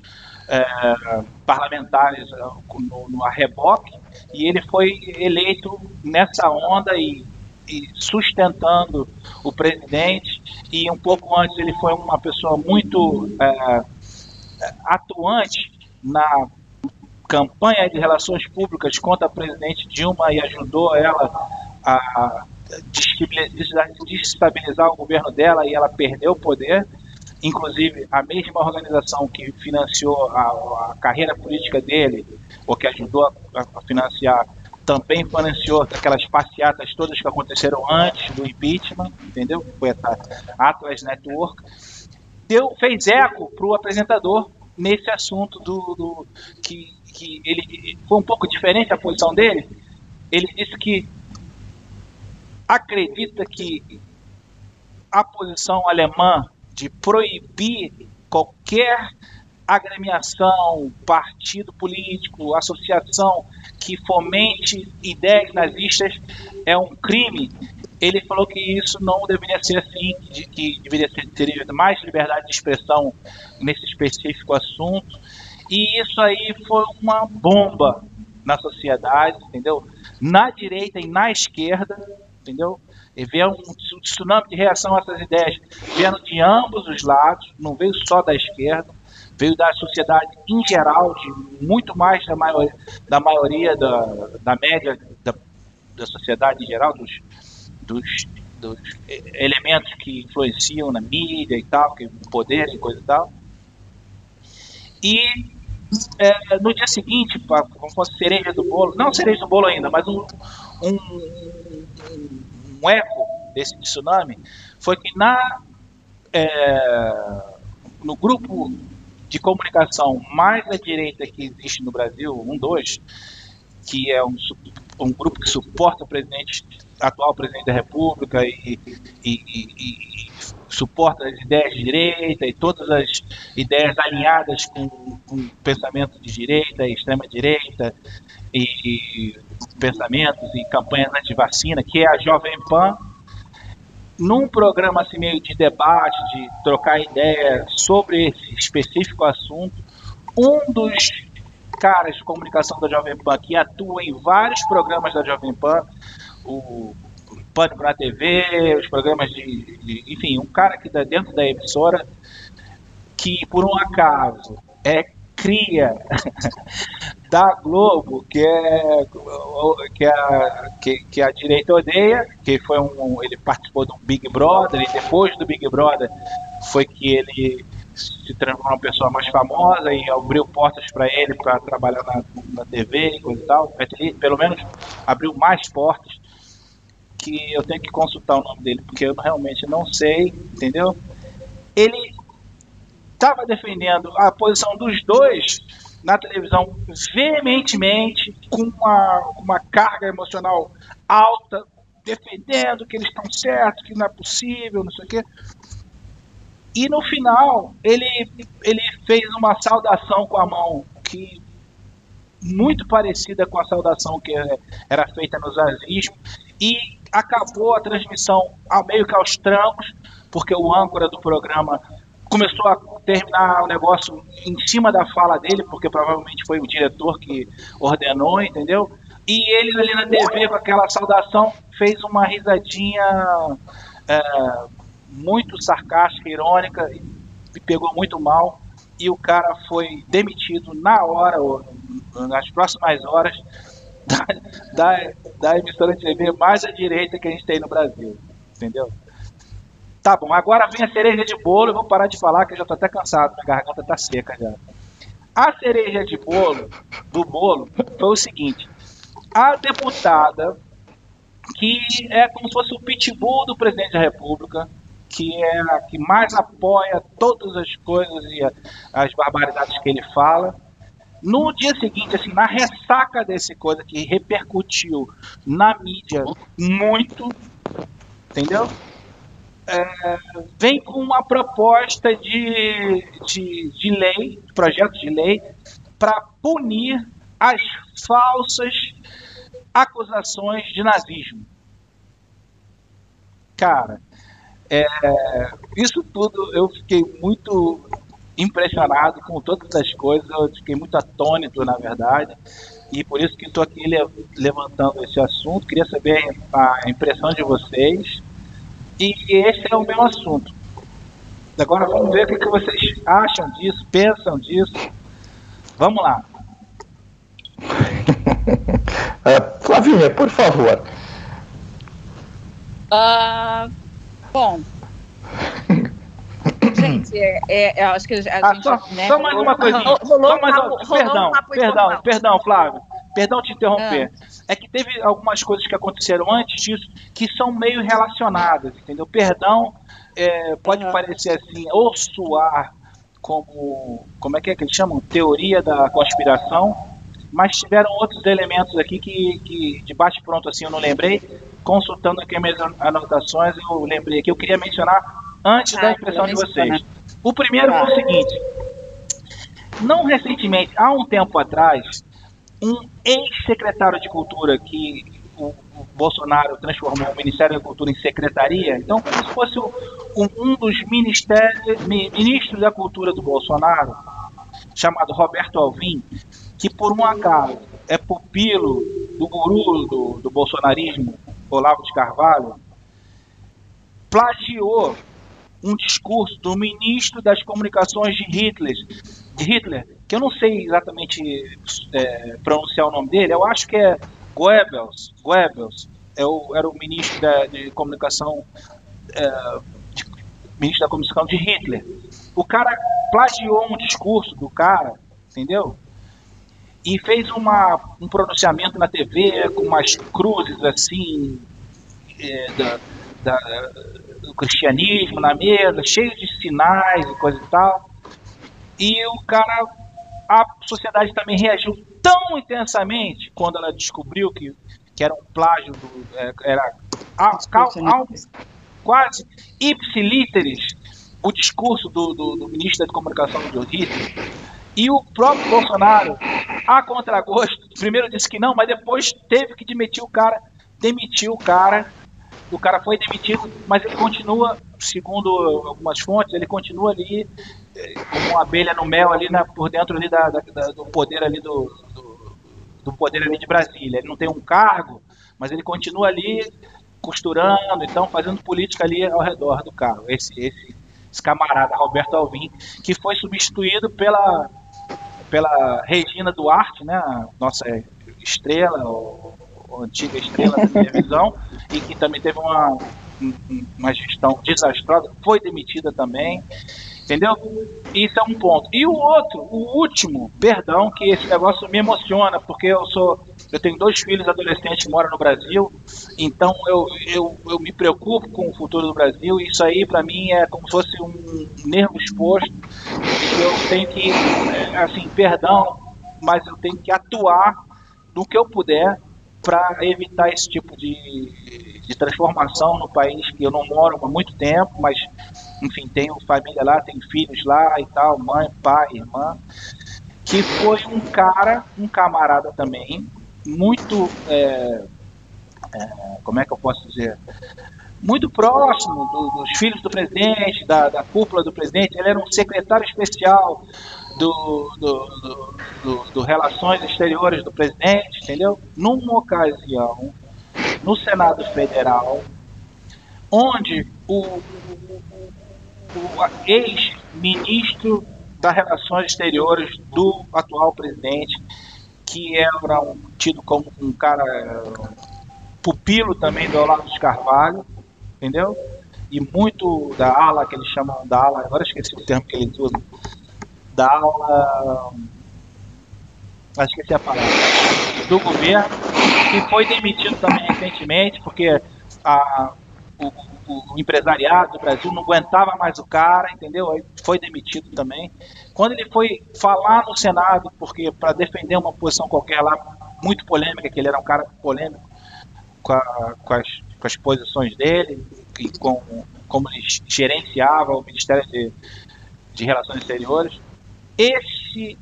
é, parlamentares é, no, no arreboque, e ele foi eleito nessa onda e, e, sustentando o presidente. E um pouco antes ele foi uma pessoa muito é, atuante na campanha de relações públicas contra a presidente Dilma e ajudou ela a desestabilizar o governo dela e ela perdeu o poder. Inclusive, a mesma organização que financiou a, a carreira política dele, ou que ajudou a, a financiar, também financiou aquelas passeatas todas que aconteceram antes do impeachment, entendeu? Foi essa Atlas Network. Deu, fez eco para o apresentador nesse assunto do, do que, que ele foi um pouco diferente a posição dele. Ele disse que acredita que a posição alemã de proibir qualquer agremiação, partido político, associação que fomente ideias nazistas é um crime. Ele falou que isso não deveria ser assim, que deveria ter mais liberdade de expressão nesse específico assunto. E isso aí foi uma bomba na sociedade, entendeu? Na direita e na esquerda, entendeu? Veio um tsunami de reação a essas ideias, vendo de ambos os lados, não veio só da esquerda, veio da sociedade em geral, de muito mais da maioria da, maioria da, da média da, da sociedade em geral, dos, dos, dos elementos que influenciam na mídia e tal, que poder e coisa e tal. E é, no dia seguinte, como fosse cereja do bolo, não cereja do bolo ainda, mas um, um um eco desse tsunami foi que na, é, no grupo de comunicação mais à direita que existe no Brasil, um dois, que é um, um grupo que suporta o presidente atual presidente da República e, e, e, e, suporta as ideias de direita e todas as ideias alinhadas com, com pensamento de direita, extrema direita e, pensamentos e campanhas anti-vacina, que é a Jovem Pan, num programa assim meio de debate, de trocar ideias sobre esse específico assunto, um dos caras de comunicação da Jovem Pan que atua em vários programas da Jovem Pan, o Pânico na TV, os programas de, de enfim, um cara que está dentro da emissora que por um acaso é cria da Globo, que é que a, que, que a direita odeia, que foi um, ele participou de um Big Brother e depois do Big Brother foi que ele se transformou uma pessoa mais famosa e abriu portas para ele para trabalhar na, na TV e coisa e tal. Pelo menos abriu mais portas que eu tenho que consultar o nome dele, porque eu realmente não sei, entendeu? Ele estava defendendo a posição dos dois na televisão veementemente, com uma, uma carga emocional alta, defendendo que eles estão certos, que não é possível, não sei o quê. E no final, ele, ele fez uma saudação com a mão que muito parecida com a saudação que era feita nos nazismo e acabou a transmissão ao meio que aos trancos, porque o âncora do programa começou a terminar o negócio em cima da fala dele, porque provavelmente foi o diretor que ordenou, entendeu? E ele ali na TV com aquela saudação fez uma risadinha é, muito sarcástica, irônica, e pegou muito mal. E o cara foi demitido na hora, ou nas próximas horas, da, da, da emissora de TV mais à direita que a gente tem no Brasil. Entendeu? Tá bom, agora vem a cereja de bolo. Eu vou parar de falar que eu já tô até cansado, minha garganta tá seca já. A cereja de bolo do bolo foi o seguinte: a deputada que é como se fosse o pitbull do presidente da República, que é a que mais apoia todas as coisas e as barbaridades que ele fala. No dia seguinte, assim, na ressaca desse coisa que repercutiu na mídia muito, entendeu? É, vem com uma proposta de, de, de lei, projeto de lei, para punir as falsas acusações de nazismo. Cara, é, isso tudo eu fiquei muito impressionado com todas as coisas, eu fiquei muito atônito, na verdade, e por isso que estou aqui levantando esse assunto. Queria saber a impressão de vocês, e esse é o meu assunto. Agora vamos ver o que, que vocês acham disso, pensam disso. Vamos lá. uh, Flavinha, por favor. Uh, Bom. Gente, é, é, eu acho que a ah, gente. Só, né, só mais uma coisinha. Rolou, só mais rolou, uma, perdão, um perdão, perdão, Flávio. Perdão te interromper. Ah. É que teve algumas coisas que aconteceram antes disso que são meio relacionadas, entendeu? Perdão é, pode uhum. parecer assim, ou soar como. Como é que é que eles chamam? Teoria da conspiração mas tiveram outros elementos aqui que, que de bate-pronto assim eu não lembrei. Consultando aqui minhas anotações, eu lembrei aqui, eu queria mencionar antes ah, da impressão de vocês. O primeiro foi o ah. seguinte: não recentemente, há um tempo atrás, um ex-secretário de Cultura que o, Bolsonaro transformou o Ministério da Cultura em secretaria, então como se fosse um, um dos ministérios, ministros da Cultura do Bolsonaro, chamado Roberto Alvim, que por um acaso é pupilo do guru do, do bolsonarismo, Olavo de Carvalho, plagiou um discurso do ministro das comunicações de Hitler, de Hitler, que eu não sei exatamente é, pronunciar o nome dele, eu acho que é Goebbels, Goebbels é o, era o ministro da, de comunicação, é, de, ministro da comunicação de Hitler. O cara plagiou um discurso do cara, entendeu? e fez uma, um pronunciamento na TV com umas cruzes assim é, da, da, do cristianismo na mesa, cheio de sinais e coisa e tal. E o cara, a sociedade também reagiu tão intensamente quando ela descobriu que, que era um plágio, do, é, era a, a, a, quase ipsiliteris o discurso do, do, do ministro da comunicação do Hitler e o próprio Bolsonaro, a contragosto, primeiro disse que não, mas depois teve que demitir o cara, demitiu o cara. O cara foi demitido, mas ele continua, segundo algumas fontes, ele continua ali como uma abelha no mel ali na, por dentro ali da, da, do poder ali do, do, do, poder ali de Brasília. Ele não tem um cargo, mas ele continua ali costurando, então fazendo política ali ao redor do carro. Esse, esse, esse camarada Roberto Alvim, que foi substituído pela pela Regina Duarte, né, nossa estrela, ou, ou antiga estrela da televisão, e que também teve uma, uma gestão desastrosa, foi demitida também. Entendeu? Isso é um ponto. E o outro, o último, perdão, que esse negócio me emociona, porque eu sou. Eu tenho dois filhos adolescentes que moram no Brasil, então eu, eu, eu me preocupo com o futuro do Brasil. E isso aí, para mim, é como se fosse um nervo exposto. Eu tenho que, é, assim, perdão, mas eu tenho que atuar no que eu puder para evitar esse tipo de, de transformação no país que eu não moro há muito tempo, mas enfim, tenho família lá, tenho filhos lá e tal, mãe, pai, irmã, que foi um cara, um camarada também, muito, é, é, como é que eu posso dizer, muito próximo do, dos filhos do presidente, da, da, cúpula do presidente, ele era um secretário especial do, do, do, do Relações Exteriores do presidente, entendeu? Numa ocasião, no Senado Federal, onde o, o ex-ministro das Relações Exteriores do atual presidente, que era um, tido como um cara pupilo também do Olavo de Carvalho, entendeu? E muito da ala, que eles chamam da ala, agora esqueci o termo que eles usam, da ala. Acho esqueci a palavra. Do governo, que foi demitido também recentemente, porque a, o, o, empresariado do Brasil não aguentava mais o cara, entendeu? Aí foi demitido também. Quando ele foi falar no Senado, porque para defender uma posição qualquer lá, muito polêmica, que ele era um cara polêmico com, a, com, as, com as posições dele e com como ele gerenciava o Ministério de, de Relações Exteriores, esse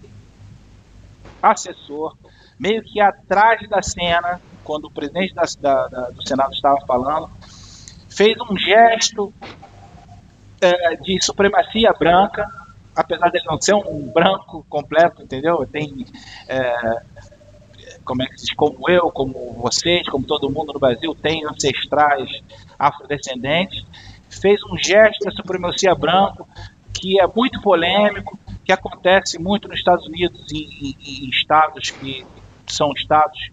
assessor, meio que atrás da cena, quando o presidente da, da, da, do Senado estava falando, fez um gesto é, de supremacia branca, apesar de ele não ser um branco completo, entendeu? Tem, é, como é que diz, como eu, como vocês, como todo mundo no Brasil, tem ancestrais afrodescendentes, fez um gesto de supremacia branco que é muito polêmico, que acontece muito nos Estados Unidos, em, em, em estados que são estados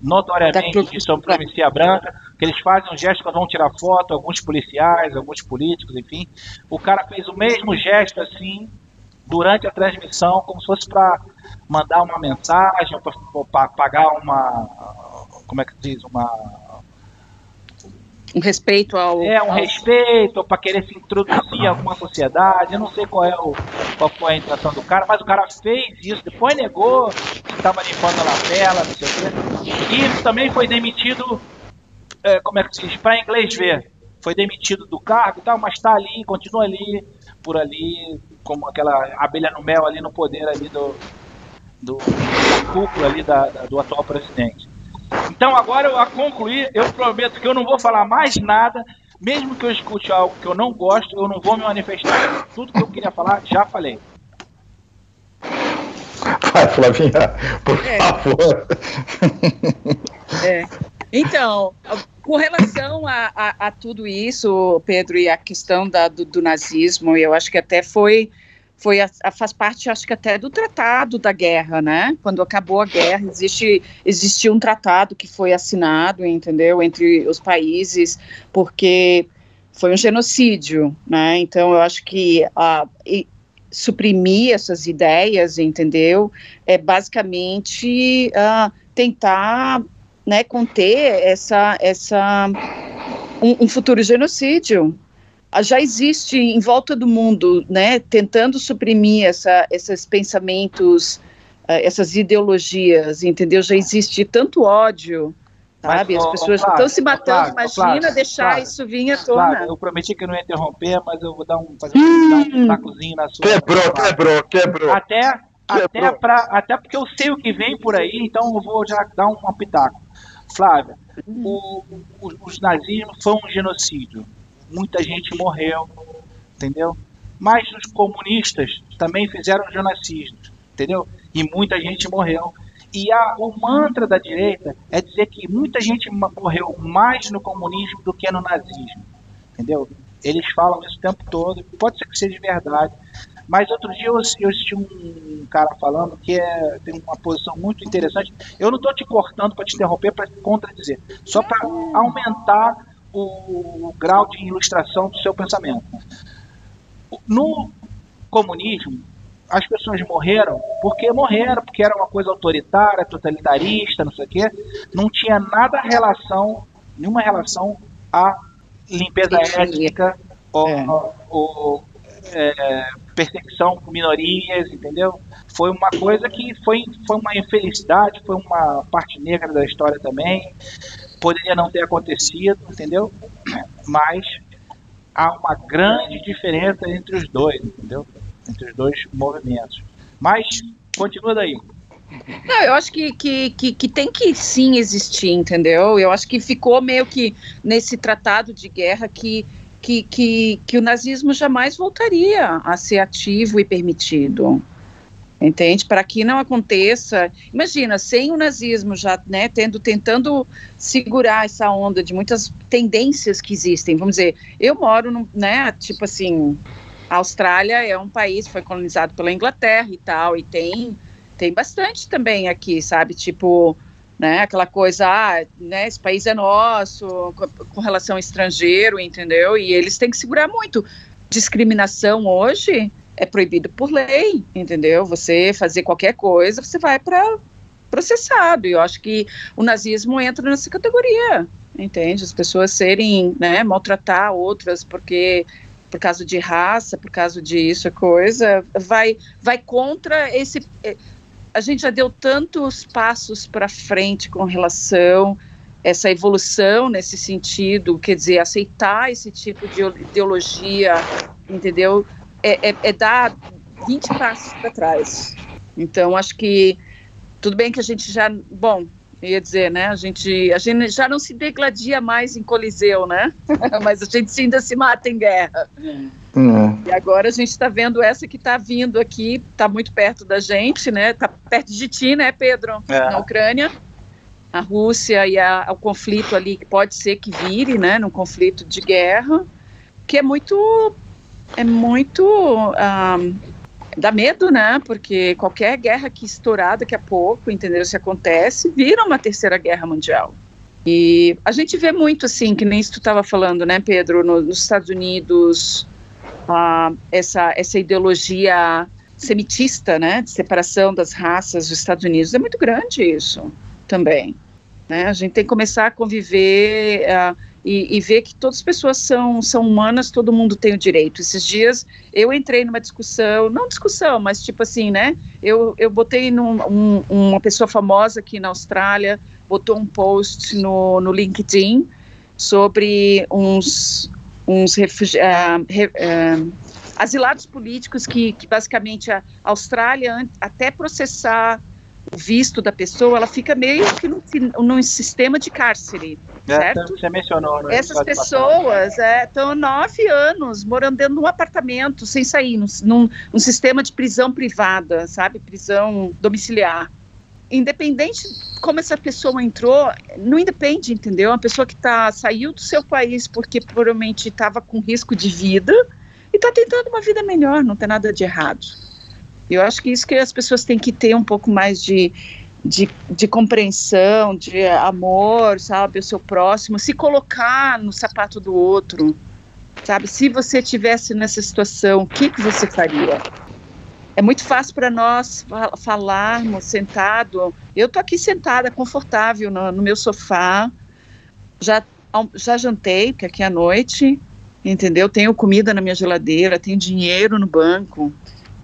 notoriamente de supremacia branca, que eles fazem um gesto quando vão tirar foto, alguns policiais, alguns políticos, enfim. O cara fez o mesmo gesto assim durante a transmissão, como se fosse para mandar uma mensagem, para pagar uma, como é que diz, uma um respeito ao. É, um ao... respeito, para querer se introduzir em alguma sociedade. Eu não sei qual é o, qual foi a intenção do cara, mas o cara fez isso, depois negou que estava limpando a lapela, não sei o quê. E também foi demitido é, como é que se diz, para inglês ver, foi demitido do cargo e tal, mas está ali, continua ali, por ali, como aquela abelha no mel ali no poder ali do, do cúpula ali da, da, do atual presidente. Então agora eu a concluir, eu prometo que eu não vou falar mais nada, mesmo que eu escute algo que eu não gosto, eu não vou me manifestar. Tudo que eu queria falar, já falei. Vai, Flavinha, por é. favor. É. Então, com relação a, a, a, tudo isso, Pedro, e a questão da, do, do, nazismo, eu acho que até foi, foi a, faz parte, acho que até do tratado da guerra, né? Quando acabou a guerra, existe, existe um tratado que foi assinado, entendeu, entre os países, porque foi um genocídio, né? Então, eu acho que a, e, suprimir essas ideias, entendeu? É basicamente uh, tentar né, conter essa, essa um, um futuro genocídio. Ah, já existe em volta do mundo, né, tentando suprimir essa, esses pensamentos, uh, essas ideologias, entendeu? Já existe tanto ódio, sabe? Mas, As pessoas estão se matando, imagina deixar isso vir à tona. eu prometi que eu não ia interromper, mas eu vou dar um, fazer um, tacozinho na sua. Quebrou, quebrou, quebrou. Até, até, pra, até porque eu sei o que vem por aí, então eu vou já dar um, um pitaco. Flávia, o, o, os nazismos foi um genocídio. Muita gente morreu, entendeu? Mas os comunistas também fizeram genocídio, entendeu? E muita gente morreu. E a, o mantra da direita é dizer que muita gente morreu mais no comunismo do que no nazismo, entendeu? Eles falam isso o tempo todo, pode ser que seja verdade, Mas outro dia eu, eu assisti um cara falando que é, tem uma posição muito interessante. Eu não estou te cortando para te interromper, para contradizer, só para aumentar o, o grau de ilustração do seu pensamento. No comunismo, as pessoas morreram porque morreram, porque era uma coisa autoritária, totalitarista, não sei o quê. Não tinha nada relação, nenhuma relação à limpeza étnica ou, é. ou é, perseguição com minorias, entendeu? Foi uma coisa que foi, foi uma infelicidade, foi uma parte negra da história também. Poderia não ter acontecido, entendeu? Mas há uma grande diferença entre os dois, entendeu? Entre os dois movimentos. Mas continua daí. Não, eu acho que, que, que, que, tem que sim existir, entendeu? Eu acho que ficou meio que nesse tratado de guerra que que, que, que o nazismo jamais voltaria a ser ativo e permitido. Entende? Para que não aconteça. Imagina, sem o nazismo já né, tendo, tentando segurar essa onda de muitas tendências que existem. Vamos dizer, eu moro, no, né, tipo assim, a Austrália é um país, foi colonizado pela Inglaterra e tal, e tem, tem bastante também aqui, sabe? Tipo, né? Aquela coisa, ah, né, esse país é nosso, com, relação ao estrangeiro, entendeu? E eles têm que segurar muito. Discriminação hoje é proibido por lei, entendeu? Você fazer qualquer coisa, você vai para processado. E eu acho que o nazismo entra nessa categoria, entende? As pessoas serem, né, maltratar outras porque por causa de raça, por causa disso, coisa, vai vai contra esse a gente já deu tantos passos para frente com relação essa evolução nesse sentido, quer dizer, aceitar esse tipo de ideologia, entendeu? É, é, é dar 20 passos para trás. Então, acho que tudo bem que a gente já, bom, ia dizer, né? A gente, a gente já não se degladia mais em coliseu, né? Mas a gente ainda se mata em guerra. É. E agora a gente está vendo essa que está vindo aqui, está muito perto da gente, né? Está perto de ti, né, Pedro? É. Na Ucrânia. A Rússia e a, o conflito ali que pode ser que vire, né? Num conflito de guerra, que é muito, é muito um, dá medo, né? Porque qualquer guerra que estourar daqui a pouco, entendeu? Se acontece, vira uma terceira guerra mundial. E a gente vê muito assim, que nem isso tu estava falando, né, Pedro, no, nos Estados Unidos, uh, essa, essa ideologia semitista, né, de separação das raças dos Estados Unidos, é muito grande isso também. Né? A gente tem que começar a conviver uh, e, e, ver que todas as pessoas são, são humanas, todo mundo tem o direito. Esses dias eu entrei numa discussão, não discussão, mas tipo assim, né? Eu, eu botei num, um, uma pessoa famosa aqui na Austrália, botou um post no, no LinkedIn sobre uns, uns refugi uh, re, uh, asilados políticos que, que basicamente a Austrália, até processar o visto da pessoa, ela fica meio que num, num sistema de cárcere, é, certo? Você mencionou. Né, Essas pessoas estão é, nove anos morando dentro de um apartamento, sem sair, num, num, num sistema de prisão privada, sabe? Prisão domiciliar independente como essa pessoa entrou, não independe, entendeu? Uma pessoa que tá, saiu do seu país porque provavelmente estava com risco de vida e está tentando uma vida melhor, não tem nada de errado. Eu acho que isso que as pessoas têm que ter um pouco mais de, de, de compreensão, de amor, sabe, o seu próximo, se colocar no sapato do outro, sabe? Se você tivesse nessa situação, o que, que você faria? É muito fácil para nós falarmos sentado. Eu tô aqui sentada, confortável no, no meu sofá. Já já jantei, porque aqui é à noite, entendeu? Tenho comida na minha geladeira, tenho dinheiro no banco,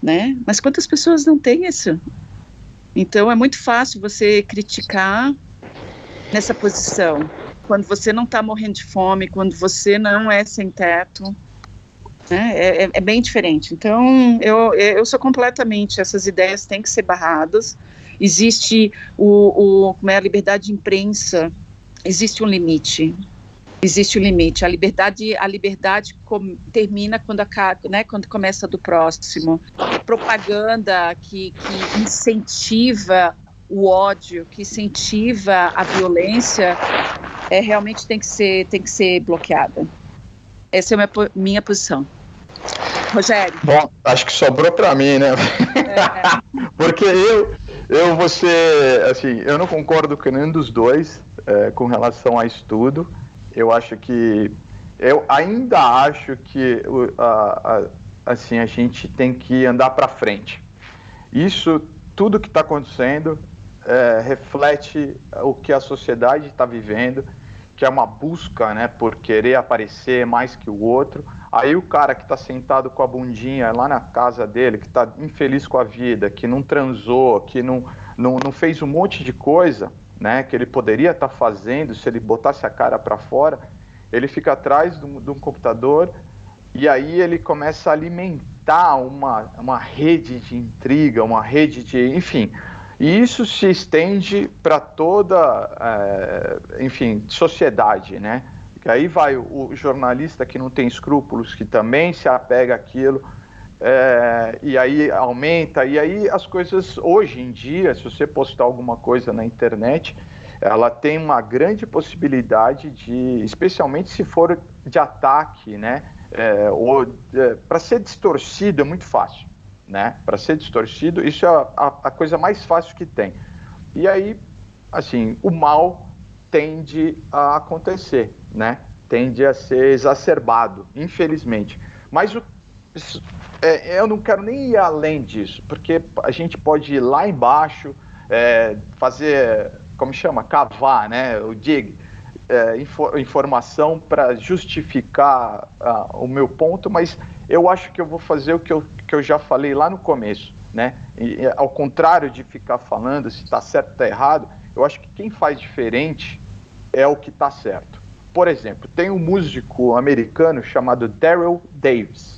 né? Mas quantas pessoas não têm isso? Então é muito fácil você criticar nessa posição. Quando você não está morrendo de fome, quando você não é sem teto, né? É, é, é, bem diferente. Então, eu, eu sou completamente, essas ideias têm que ser barradas. Existe o, o como é a liberdade de imprensa, existe um limite. Existe um limite. A liberdade, a liberdade com, termina quando, acaba, né, quando começa do próximo. Propaganda que, que incentiva o ódio, que incentiva a violência, é realmente tem que ser tem que ser bloqueada. Essa é a minha, minha posição. Rogério. Bom, acho que sobrou para mim, né? É. Porque eu, eu vou ser, assim, eu não concordo com nenhum dos dois é, com relação a estudo. Eu acho que, eu ainda acho que, a, assim, a gente tem que andar para frente. Isso, tudo que está acontecendo, é, reflete o que a sociedade está vivendo, que é uma busca, né, por querer aparecer mais que o outro. Aí o cara que está sentado com a bundinha lá na casa dele, que está infeliz com a vida, que não transou, que não, não, não fez um monte de coisa, né, que ele poderia estar tá fazendo se ele botasse a cara para fora, ele fica atrás de um, computador e aí ele começa a alimentar uma, uma rede de intriga, uma rede de, enfim, e isso se estende para toda, é, enfim, sociedade, né? Que aí vai o, o, jornalista que não tem escrúpulos, que também se apega àquilo, é, e aí aumenta, e aí as coisas, hoje em dia, se você postar alguma coisa na internet, ela tem uma grande possibilidade de, especialmente se for de ataque, né? É, ou é, para ser distorcido é muito fácil né? Para ser distorcido, isso é a, a, coisa mais fácil que tem. E aí, assim, o mal tende a acontecer, né? Tende a ser exacerbado, infelizmente. Mas o, é, eu não quero nem ir além disso, porque a gente pode ir lá embaixo, é, fazer, como chama, cavar, né? O dig. É, infor, informação para justificar uh, o meu ponto, mas eu acho que eu vou fazer o que eu, que eu já falei lá no começo, né? E, ao contrário de ficar falando se está certo ou está errado, eu acho que quem faz diferente é o que está certo. Por exemplo, tem um músico americano chamado Daryl Davis,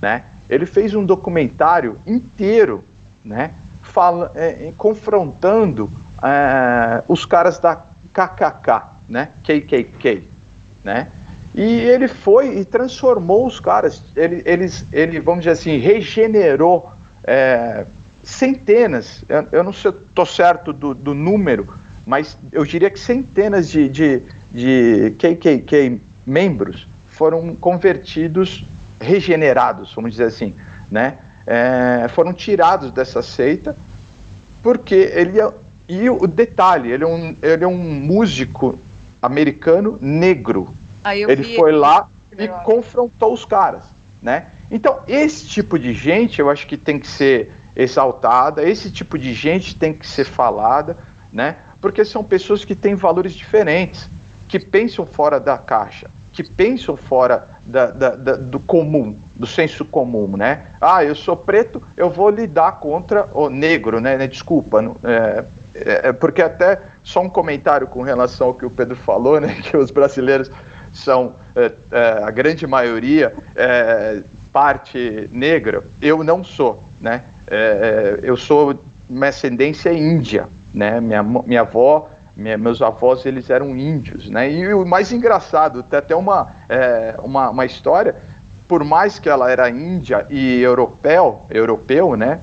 né? Ele fez um documentário inteiro, né? Fala, é, confrontando é, os caras da KKK, né? KKK, né? E ele foi e transformou os caras. Ele, eles, ele vamos dizer assim, regenerou é, centenas. Eu, eu não estou certo do, do, número, mas eu diria que centenas de, de, de KKK membros foram convertidos, regenerados, vamos dizer assim, né? É, foram tirados dessa seita porque ele é, e o detalhe, ele é um, ele é um músico americano negro, ele foi lá e confrontou os caras, né? Então, esse tipo de gente, eu acho que tem que ser exaltada, esse tipo de gente tem que ser falada, né? Porque são pessoas que têm valores diferentes, que pensam fora da caixa, que pensam fora da, da, da, do comum, do senso comum, né? Ah, eu sou preto, eu vou lidar contra o negro, né? Desculpa, é, é, é, porque até só um comentário com relação ao que o Pedro falou, né? Que os brasileiros são é, é, a grande maioria é, parte negra, eu não sou, né? Eu sou uma ascendência índia, né? Minha, minha avó, minha, meus avós, eles eram índios, né? E o mais engraçado, tem até uma, é, uma, uma história, por mais que ela era índia e europeu, europeu, né?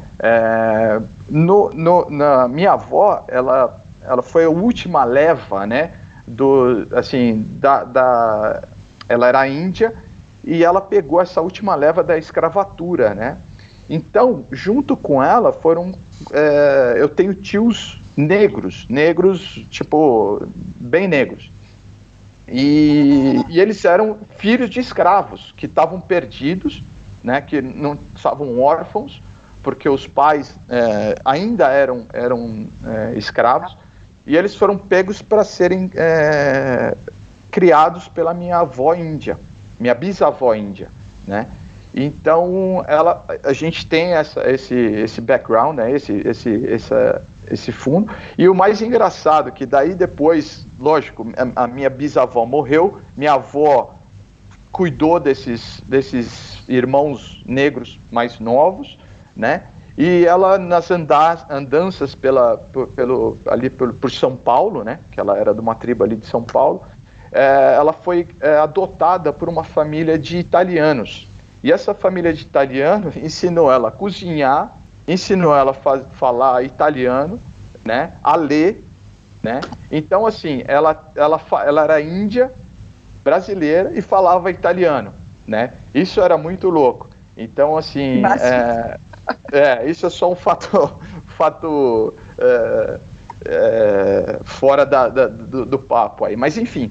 no, no, na minha avó, ela, ela foi a última leva, né? do assim da, da ela era índia e ela pegou essa última leva da escravatura, né? Então, junto com ela foram é, eu tenho tios negros, negros tipo bem negros. E, e eles eram filhos de escravos que estavam perdidos, né? Que não estavam órfãos porque os pais é, ainda eram eram é, escravos e eles foram pegos para serem é, criados pela minha avó índia, minha bisavó índia, né? Então, ela, a gente tem essa, esse, esse background, né? esse, esse, essa, esse fundo. E o mais engraçado, que daí depois, lógico, a, a minha bisavó morreu, minha avó cuidou desses, desses irmãos negros mais novos, né? E ela, nas andanças pela, pelo, ali por, por, São Paulo, né, que ela era de uma tribo ali de São Paulo, é, ela foi é, adotada por uma família de italianos. E essa família de italianos ensinou ela a cozinhar, ensinou ela a falar italiano, né, a ler, né? Então, assim, ela, ela, ela era índia, brasileira e falava italiano, né? Isso era muito louco. Então, assim, é, é, isso é só um fato, fato é, é, fora da, da, do, do, papo aí. Mas, enfim,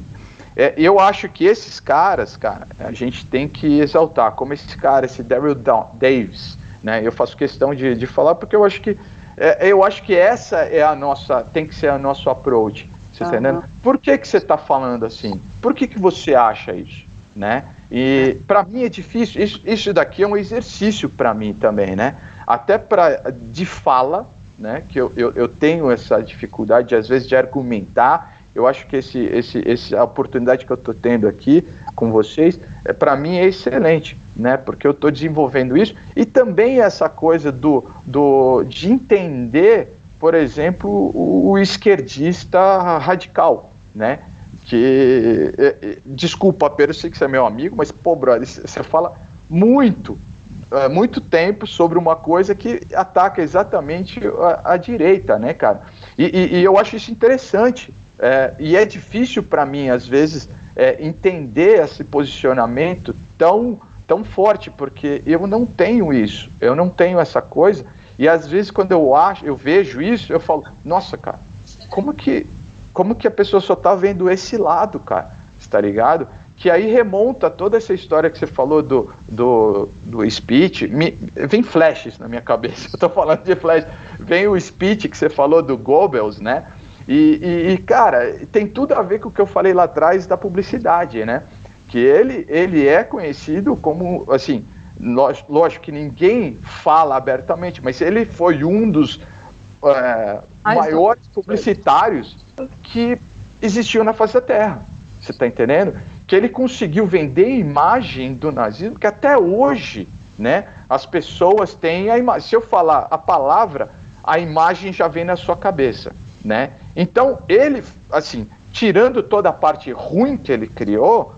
é, eu acho que esses caras, cara, a gente tem que exaltar, como esse cara, esse Daryl Davis, né? Eu faço questão de, de falar porque eu acho que é, eu acho que essa é a nossa, tem que ser a nosso approach. Você uhum. tá entendendo? Por que, que você está falando assim? Por que, que você acha isso? Né? E para mim é difícil. Isso, isso daqui é um exercício para mim também, né? Até para de fala, né? Que eu, eu, eu, tenho essa dificuldade às vezes de argumentar. Eu acho que esse, esse, essa oportunidade que eu estou tendo aqui com vocês, é, para mim é excelente, né? Porque eu estou desenvolvendo isso e também essa coisa do, do de entender, por exemplo, o, o esquerdista radical, né? que. É, é, desculpa, Pedro, sei que você é meu amigo, mas, pô, brother, você fala muito, é, muito tempo sobre uma coisa que ataca exatamente a, a direita, né, cara? E, e, e, eu acho isso interessante. E é difícil para mim, às vezes, entender esse posicionamento tão, tão forte, porque eu não tenho isso, eu não tenho essa coisa. E às vezes, quando eu acho, eu vejo isso, eu falo, nossa, cara, como que como que a pessoa só tá vendo esse lado, cara? Está ligado? Que aí remonta toda essa história que você falou do, do, do speech. Me, vem flashes na minha cabeça. Eu tô falando de flash. Vem o speech que você falou do Goebbels, né? E, e, e, cara, tem tudo a ver com o que eu falei lá atrás da publicidade, né? Que ele, ele é conhecido como, assim, lógico que ninguém fala abertamente, mas ele foi um dos é, maiores publicitários que existiu na face da Terra. Você está entendendo? Que ele conseguiu vender a imagem do nazismo que até hoje, né, as pessoas têm a imagem. Se eu falar a palavra, a imagem já vem na sua cabeça, né? Então ele, assim, tirando toda a parte ruim que ele criou,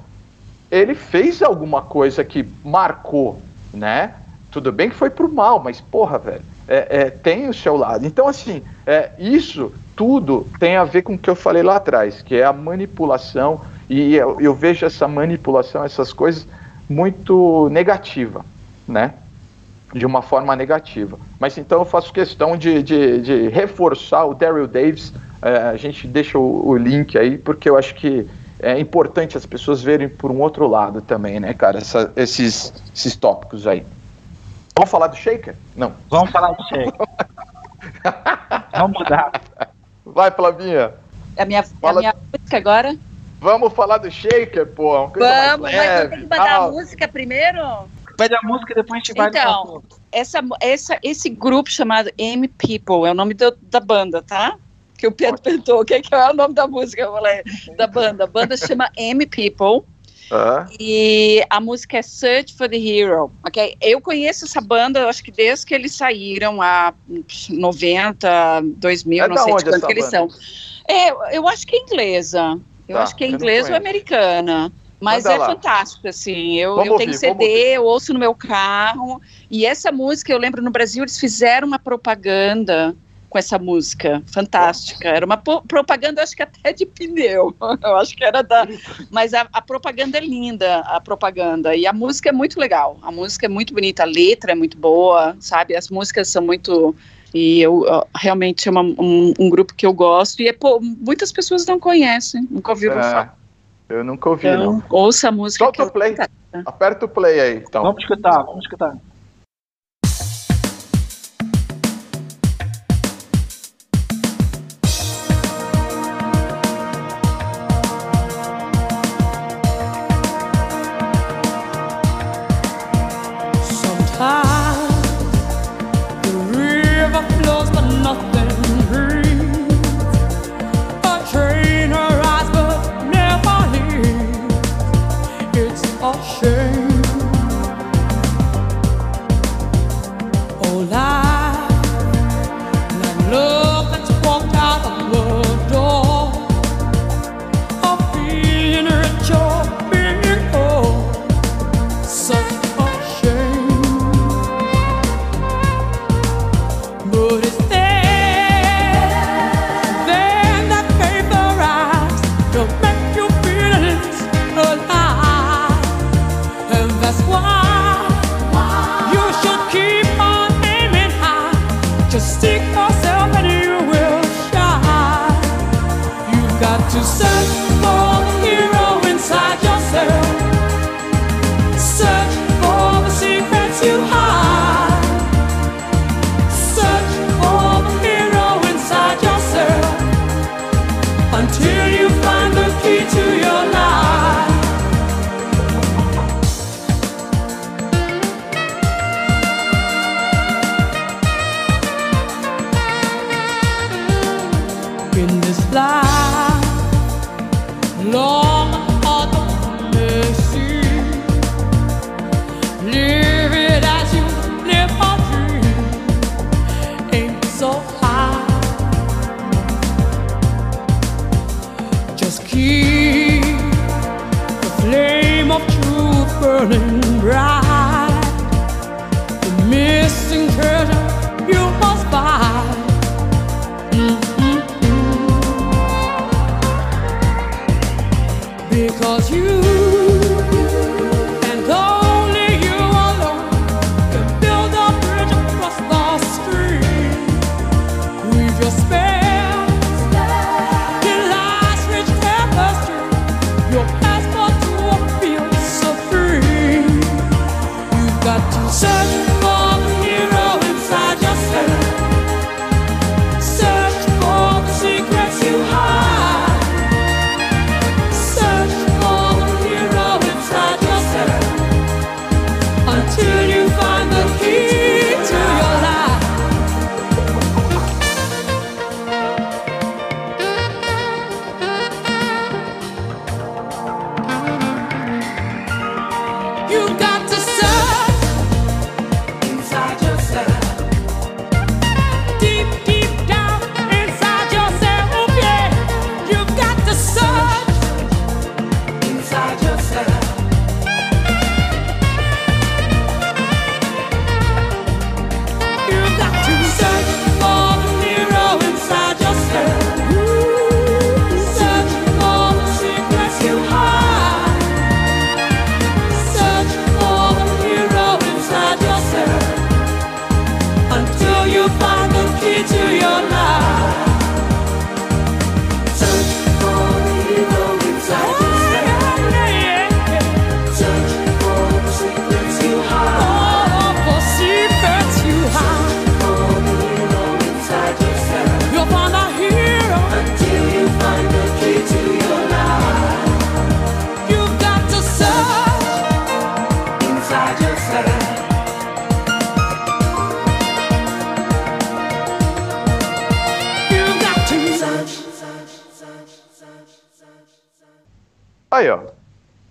ele fez alguma coisa que marcou, né? Tudo bem que foi pro mal, mas porra, velho, é, é, tem o seu lado. Então, assim, é, isso tudo tem a ver com o que eu falei lá atrás, que é a manipulação, e eu, eu vejo essa manipulação, essas coisas, muito negativa, né? De uma forma negativa. Mas então eu faço questão de, de, de reforçar o Daryl Davis, é, a gente deixa o, o link aí, porque eu acho que é importante as pessoas verem por um outro lado também, né, cara, essa, esses, esses tópicos aí. Vamos falar do Shaker? Não. Vamos falar do Shaker. Vamos mudar. Vai, Flavinha. É a minha, Fala... a minha música agora? Vamos falar do Shaker, pô. Vamos, mas eu tenho que mandar a música primeiro? Pede a música e depois a gente vai Então, essa, essa, esse grupo chamado M People é o nome do, da banda, tá? Que o Pedro perguntou o que, que é o nome da música, eu falei, da banda. A banda se chama M People. Uhum. E a música é Search for the Hero. Okay? Eu conheço essa banda, acho que desde que eles saíram, há 90, 2000, é não sei de quanto que eles são. É, eu acho que é inglesa. Eu tá, acho que é inglesa ou americana. Mas Manda é lá. fantástico, assim. Eu, eu tenho ouvir, CD, eu ouço no meu carro. E essa música, eu lembro, no Brasil, eles fizeram uma propaganda com essa música fantástica. Era uma propaganda, acho que até de pneu. Eu acho que era da. Mas a, a, propaganda é linda, a propaganda. E a música é muito legal. A música é muito bonita, a letra é muito boa, sabe? As músicas são muito. E eu realmente é uma, um, um, grupo que eu gosto. E é, pô, muitas pessoas não conhecem, nunca ouviram é, falar. Eu nunca ouvi, então, não. Ouça a música. Solta o play. Aperta o play aí, então. Vamos escutar, vamos escutar.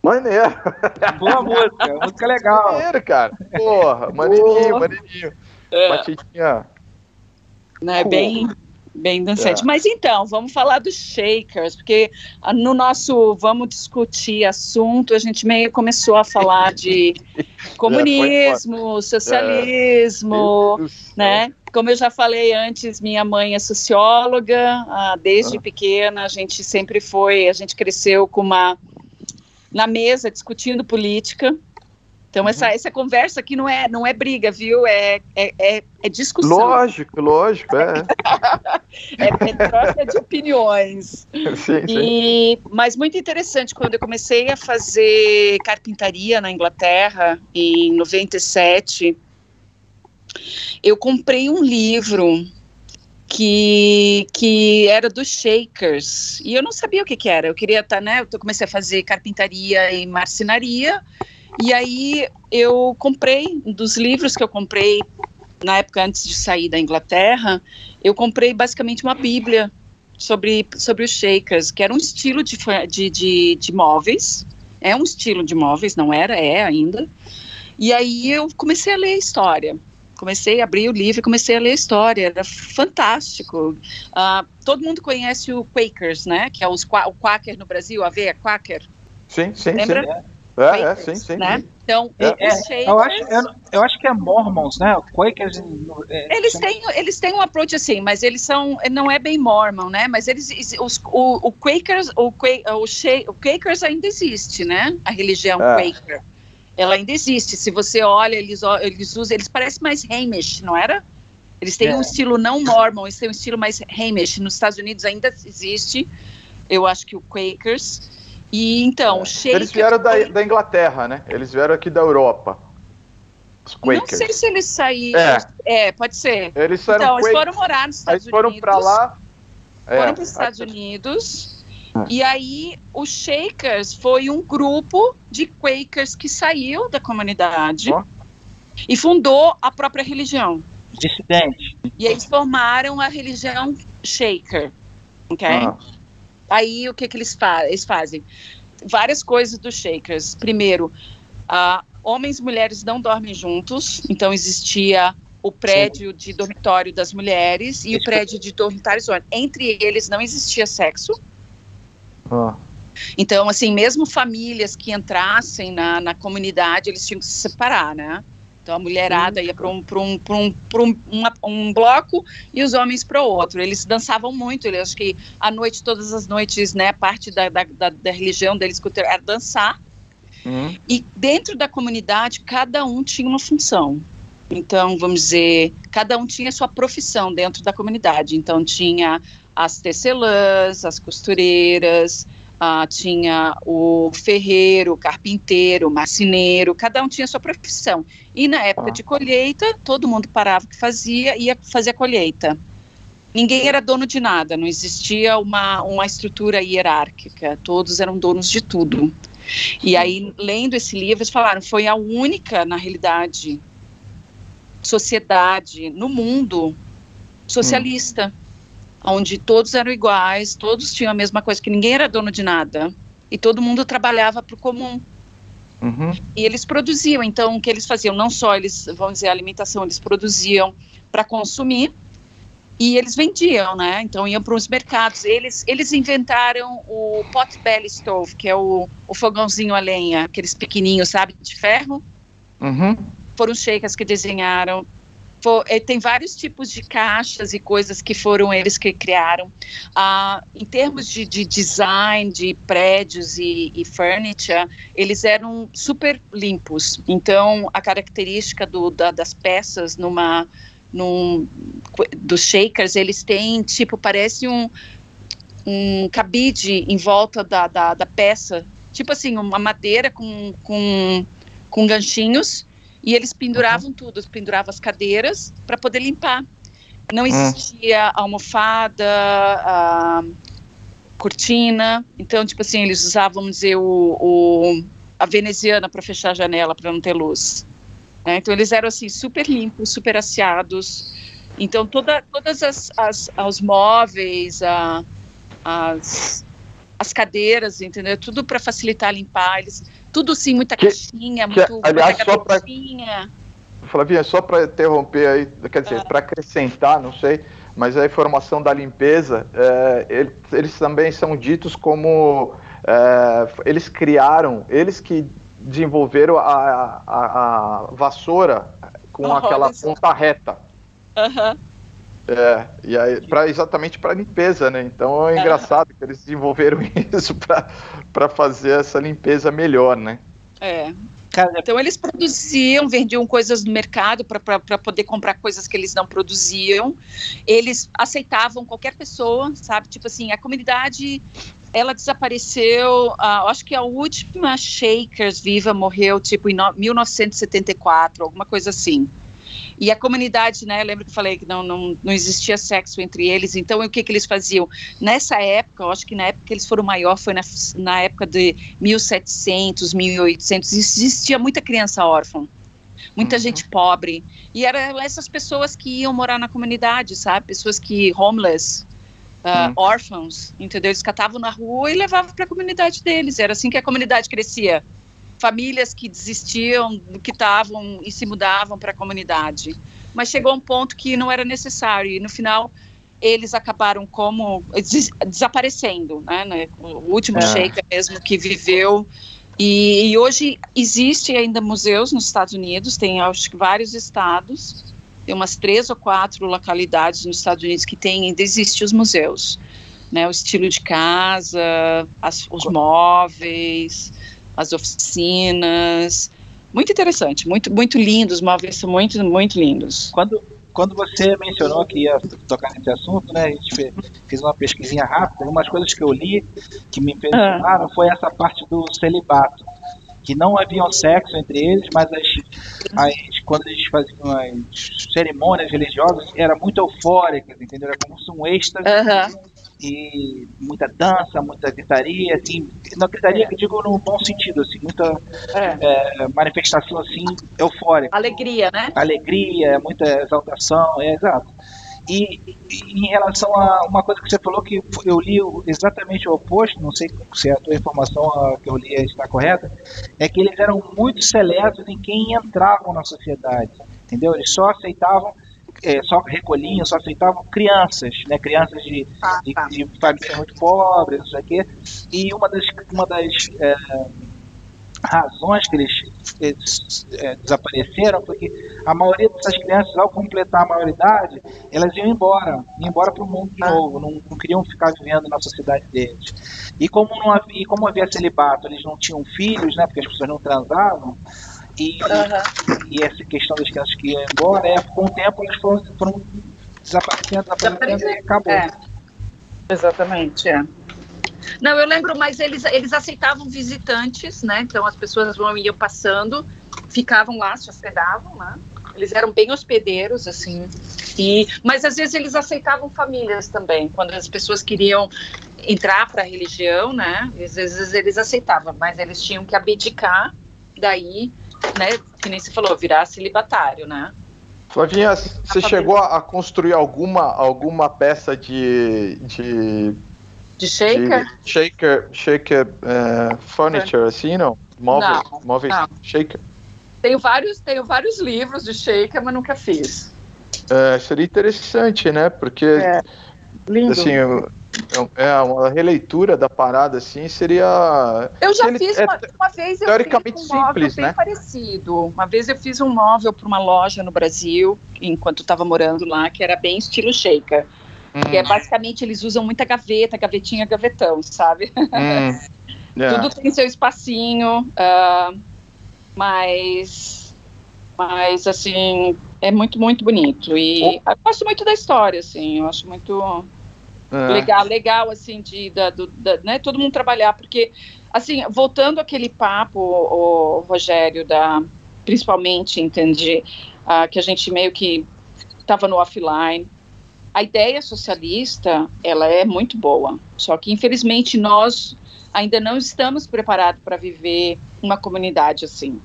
Maneiro. Boa música, música legal. Maneiro, cara. Porra, maneirinho, maneirinho. É. Batidinha. Né, bem, bem dançante. É. Mas então, vamos falar dos Shakers, porque ah, no nosso Vamos Discutir assunto, a gente meio começou a falar de comunismo, socialismo, é. né? Como eu já falei antes, minha mãe é socióloga, ah, desde ah. pequena a gente sempre foi, a gente cresceu com uma na mesa discutindo política. Então, uhum. essa, essa conversa aqui não é, não é briga, viu? É, é, é, é discussão. Lógico, lógico, é. é, é troca de opiniões. Sim, e, sim. Mas muito interessante, quando eu comecei a fazer carpintaria na Inglaterra, em 97, eu comprei um livro que, que era dos Shakers. E eu não sabia o que, que era. Eu queria estar, tá, né? Eu comecei a fazer carpintaria e marcenaria. E aí eu comprei, dos livros que eu comprei na época antes de sair da Inglaterra, eu comprei basicamente uma bíblia sobre, sobre os Shakers, que era um estilo de, de, de, de móveis. É um estilo de móveis, não era, é ainda. E aí eu comecei a ler a história comecei a abrir o livro e comecei a ler a história, era fantástico. Uh, todo mundo conhece o Quakers, né? Que é os, o Quaker no Brasil, a veia Quaker. Sim, sim, Lembra? sim. É, Quakers, é, sim, sim. Né? Então, é, é, eu, acho, eu, eu, acho que é Mormons, né? Quakers. É, eles, têm, eles têm um approach assim, mas eles são. Não é bem Mormon, né? Mas eles. Os, o, o Quakers, o, o, o, Quakers ainda existe, né? A religião é. Quaker ela ainda existe. Se você olha, eles, eles usam, eles parecem mais Hamish, não era? Eles têm é. um estilo não Mormon, eles têm um estilo mais Hamish. Nos Estados Unidos ainda existe, eu acho que o Quakers. E então, é. Eles vieram da, da, Inglaterra, né? Eles vieram aqui da Europa. Os Quakers. Não sei se eles saíram. É, é pode ser. Eles então, eles foram morar nos Estados Unidos. Eles foram para lá. Foram para os Estados Unidos e aí, os Shakers foi um grupo de Quakers que saiu da comunidade oh. e fundou a própria religião. Dissidente. E eles formaram a religião Shaker. Ok? Ah. Aí o que, que eles, fa eles fazem? Várias coisas dos Shakers. Primeiro, uh, homens e mulheres não dormem juntos, então existia o prédio Sim. de dormitório das mulheres e Isso o prédio de dormitórios Entre eles não existia sexo. Ah. Então, assim, mesmo famílias que entrassem na, na comunidade, eles tinham que se separar, né? Então a mulherada ia para um, um, um, um, um bloco e os homens para outro. Eles dançavam muito, eles, acho que à noite, todas as noites, né, parte da, da, da, da religião deles era dançar. Uhum. E dentro da comunidade, cada um tinha uma função. Então, vamos dizer, cada um tinha sua profissão dentro da comunidade. Então, tinha as tecelãs, as costureiras, ah, tinha o ferreiro, o carpinteiro, o marceneiro, cada um tinha sua profissão. E na época de colheita, todo mundo parava o que fazia e ia fazer a colheita. Ninguém era dono de nada, não existia uma, uma estrutura hierárquica, todos eram donos de tudo. E aí, lendo esse livro, eles falaram, foi a única, na realidade, sociedade no mundo socialista. Hum onde todos eram iguais, todos tinham a mesma coisa, que ninguém era dono de nada e todo mundo trabalhava para o comum. Uhum. E eles produziam, então o que eles faziam? Não só eles, vamos dizer, a alimentação, eles produziam para consumir e eles vendiam, né? Então iam para os mercados. Eles, eles inventaram o pot belly stove, que é o, o fogãozinho a lenha, aqueles pequenininhos, sabe, de ferro. Uhum. Foram os sheikas que desenharam. For, é, tem vários tipos de caixas e coisas que foram eles que criaram. Ah, em termos de, de, design de prédios e, e, furniture, eles eram super limpos. Então, a característica do, da, das peças numa, num, dos shakers, eles têm, tipo, parece um, um cabide em volta da, da, da peça. Tipo assim, uma madeira com, com, com ganchinhos e eles penduravam uhum. tudo, penduravam as cadeiras para poder limpar. Não existia almofada, a cortina. Então, tipo assim, eles usavam, vamos dizer, o, o a veneziana para fechar a janela para não ter luz. Né? Então, eles eram assim super limpos, super asseados. Então, toda, todas as, as os móveis, a, as, as cadeiras, entendeu? Tudo para facilitar limpar. Eles tudo sim, muita que, caixinha, que, muito, aliás, só pra, Flavinha, só para interromper aí, quer dizer, ah. para acrescentar, não sei, mas a informação da limpeza, é, eles, eles, também são ditos como é, eles criaram, eles que desenvolveram a, a, a vassoura com aquela ponta reta. Uhum. É, e aí, pra, exatamente para limpeza, né? Então é engraçado que eles desenvolveram isso para fazer essa limpeza melhor, né? É. Então eles produziam, vendiam coisas no mercado para poder comprar coisas que eles não produziam. Eles aceitavam qualquer pessoa, sabe? Tipo assim, a comunidade ela desapareceu. Uh, acho que a última Shakers viva morreu tipo em no, 1974, alguma coisa assim. E a comunidade, né, lembra que eu falei que não, não, não existia sexo entre eles, então o que, que eles faziam? Nessa época, eu acho que na época que eles foram maior foi na, na época de 1700, 1800, existia muita criança órfã, muita uhum. gente pobre, e eram essas pessoas que iam morar na comunidade, sabe? Pessoas que, homeless, uh, uhum. órfãos, entendeu? Eles catavam na rua e levavam para a comunidade deles, era assim que a comunidade crescia famílias que desistiam que estavam e se mudavam para a comunidade. Mas chegou um ponto que não era necessário e no final eles acabaram como des desaparecendo, né, né? O último é. sheik mesmo que viveu e, e, hoje existe ainda museus nos Estados Unidos, tem acho que vários estados, tem umas três ou quatro localidades nos Estados Unidos que tem ainda existem os museus, né? O estilo de casa, as, os móveis, as oficinas. Muito interessante, muito, muito lindos, móveis são muito, muito lindos. Quando, quando você mencionou que ia tocar nesse assunto, né, a gente fez, fez uma pesquisinha rápida, algumas coisas que eu li que me impressionaram ah. foi essa parte do celibato, que não havia sexo entre eles, mas as, as, quando eles faziam as cerimônias religiosas, era muito eufóricas, entendeu? Era como se um êxtase uhum e muita dança, muita gritaria, assim, não gritaria que digo no bom sentido, assim, muita é. É, manifestação assim eufórica. Alegria, né? Alegria, muita exaltação, é exato. E, e, em relação a uma coisa que você falou que eu li exatamente o oposto, não sei se a tua informação que eu li está correta, é que eles eram muito seletos em quem entravam na sociedade, entendeu? Eles só aceitavam é, só recolhiam, só aceitavam crianças, né? Crianças de, ah, tá. de, de famílias muito pobres, não sei o quê. E uma das, uma das é, razões que eles, eles é, desapareceram foi que a maioria dessas crianças, ao completar a maioridade, elas iam embora, iam embora para o mundo de ah. novo, não, não, queriam ficar vivendo na sociedade deles. E como, não havia, e como havia celibato, eles não tinham filhos, né? Porque as pessoas não transavam, e, uhum. e essa questão das crianças que iam embora, é, com o tempo eles foram, foram desaparecendo, desaparecendo e acabou. É. Exatamente, é. Não, eu lembro, mas eles, eles aceitavam visitantes, né? Então as pessoas vão iam passando, ficavam lá, se hospedavam, né? Eles eram bem hospedeiros, assim. E, mas às vezes eles aceitavam famílias também, quando as pessoas queriam entrar para a religião, né? Às vezes eles aceitavam, mas eles tinham que abdicar daí né, que nem se falou, virar celibatário, né? Flavinha, você chegou a construir alguma, alguma peça de, de de shaker? De shaker, shaker uh, furniture, é. assim, não? Móveis, não, móveis não. shaker? Tenho vários, tenho vários livros de shaker, mas nunca fiz. É, seria interessante, né? Porque, é, lindo. assim, é, é uma releitura da parada assim seria. Eu já ele, fiz uma, é, uma vez eu teoricamente fiz um simples, bem né? parecido. Uma vez eu fiz um móvel para uma loja no Brasil enquanto estava morando lá que era bem estilo shaker. Hum. Que é basicamente eles usam muita gaveta, gavetinha, gavetão, sabe? Hum. Tudo tem seu espacinho, uh, mas mas assim é muito muito bonito e oh. eu gosto muito da história, assim. Eu acho muito é. Legal, legal, assim, de, da, do, da, né, todo mundo trabalhar, porque, assim, voltando aquele papo, o, Rogério, da, principalmente, entendi, uh, que a gente meio que estava no offline, a ideia socialista, ela é muito boa, só que, infelizmente, nós ainda não estamos preparados para viver uma comunidade assim,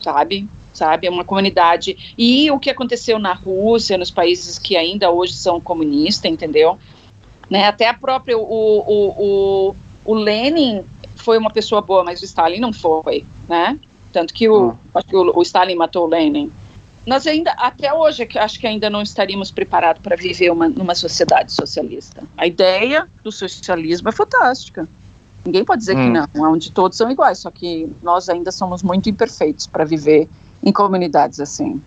sabe? Sabe, é uma comunidade. E o que aconteceu na Rússia, nos países que ainda hoje são comunistas, entendeu? Né? Até a própria, o, o, o, o Lenin foi uma pessoa boa, mas o Stalin não foi, né? Tanto que o, ah. acho que o, o, Stalin matou o Lenin. Nós ainda, até hoje, acho que ainda não estaríamos preparados para viver uma, numa sociedade socialista. A ideia do socialismo é fantástica. Ninguém pode dizer hum. que não, onde todos são iguais, só que nós ainda somos muito imperfeitos para viver em comunidades assim.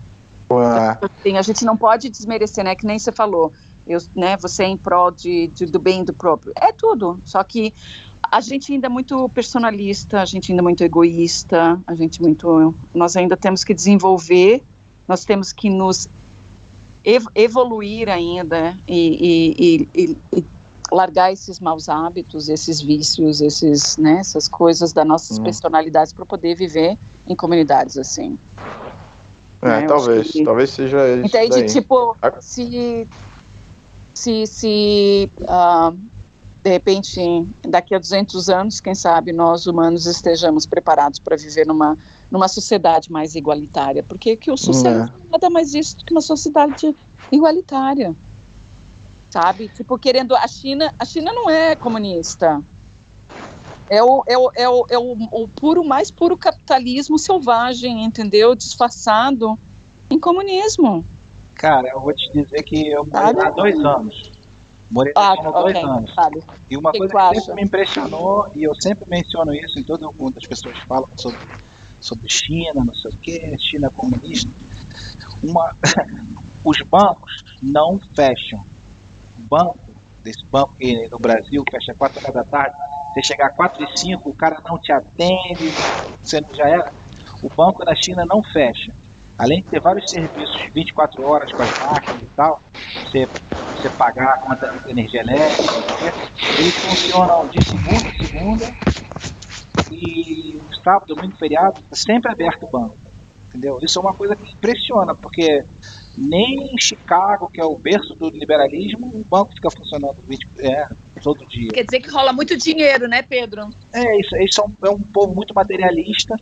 Ué. Assim, a gente não pode desmerecer, né? Que nem você falou eu, né, você é em prol de, de, do bem do próprio. É tudo, só que a gente ainda é muito personalista, a gente ainda é muito egoísta, a gente muito, nós ainda temos que desenvolver, nós temos que nos ev evoluir ainda e, e, e, e, largar esses maus hábitos, esses vícios, esses, né, essas coisas das nossas hum. personalidades para poder viver em comunidades assim. É, né, talvez, que... talvez seja isso. Entende? Tipo, se se, se uh, de repente, daqui a 200 anos, quem sabe, nós humanos estejamos preparados para viver numa, numa sociedade mais igualitária. Porque que o socialismo é. nada mais isso do que uma sociedade igualitária. Sabe? Tipo, querendo. A China, a China não é comunista. É o, é o, é o, é o, o puro, mais puro capitalismo selvagem, entendeu? Disfarçado em comunismo. Cara, eu vou te dizer que eu morei lá dois anos. Morei lá ah, dois okay, anos. Sabe. E uma que coisa que, sempre me impressionou, e eu sempre menciono isso em todo mundo, as pessoas falam sobre, sobre China, não sei o que, China comunista. Uma, os bancos não fecham. O banco, desse banco que no Brasil fecha 4 horas da tarde, você chegar 4 e 5, o cara não te atende, você já era. O banco na China não fecha além de ter vários serviços 24 horas com as máquinas e tal, você, você pagar a conta de energia elétrica, eles funcionam de segunda a segunda e sábado, domingo, feriado, tá sempre aberto o banco. Entendeu? Isso é uma coisa que impressiona, porque nem em Chicago, que é o berço do liberalismo, o banco fica funcionando 20, é, todo dia. Quer dizer que rola muito dinheiro, né, Pedro? É, isso, isso é um, é um povo muito materialista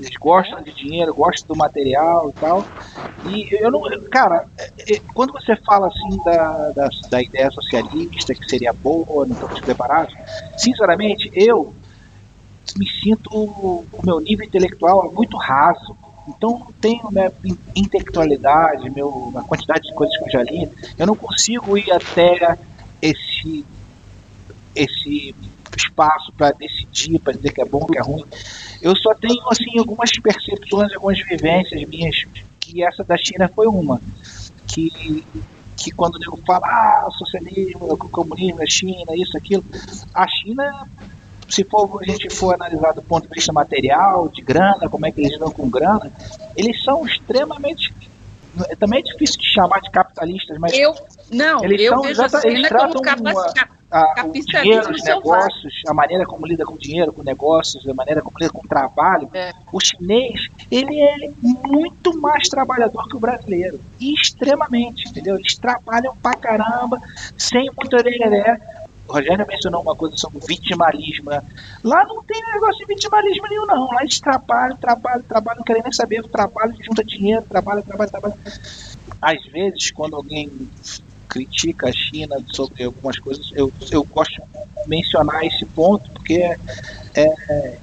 Eles gostam de dinheiro, gostam do material e tal. E eu não. Cara, é, é, quando você fala assim da, da, da ideia socialista, que seria boa, não estamos preparados, sinceramente, eu me sinto. O meu nível intelectual é muito raso. Então não tenho minha intelectualidade, meu, a quantidade de coisas que eu já li. Eu não consigo ir até esse esse espaço para decidir, para dizer que é bom, que é ruim. Eu só tenho assim algumas percepções, algumas vivências minhas, que essa da China foi uma. Que, que quando eu falo, ah, o socialismo, o comunismo, China, isso, aquilo, a China, se for, a gente for analisar do ponto de vista material, de grana, como é que eles lidam com grana, eles são extremamente também é difícil de chamar de capitalistas, mas eu não, eles eu são, vejo a eles tratam uma, a, o dinheiro, os negócios, a maneira como lida com dinheiro, com negócios, a maneira como lida com trabalho. É. O chinês, ele é muito mais trabalhador que o brasileiro. Extremamente, entendeu? Eles trabalham pra caramba, sem muito orelha. O Rogério mencionou uma coisa sobre vitimalismo. Lá não tem negócio de vitimalismo nenhum, não. Lá eles trabalham, trabalham, trabalham, não querem nem saber. Trabalham, junta dinheiro, trabalham, trabalham, trabalham. Às vezes, quando alguém critica a China sobre algumas coisas, eu, eu gosto de mencionar esse ponto, porque é, é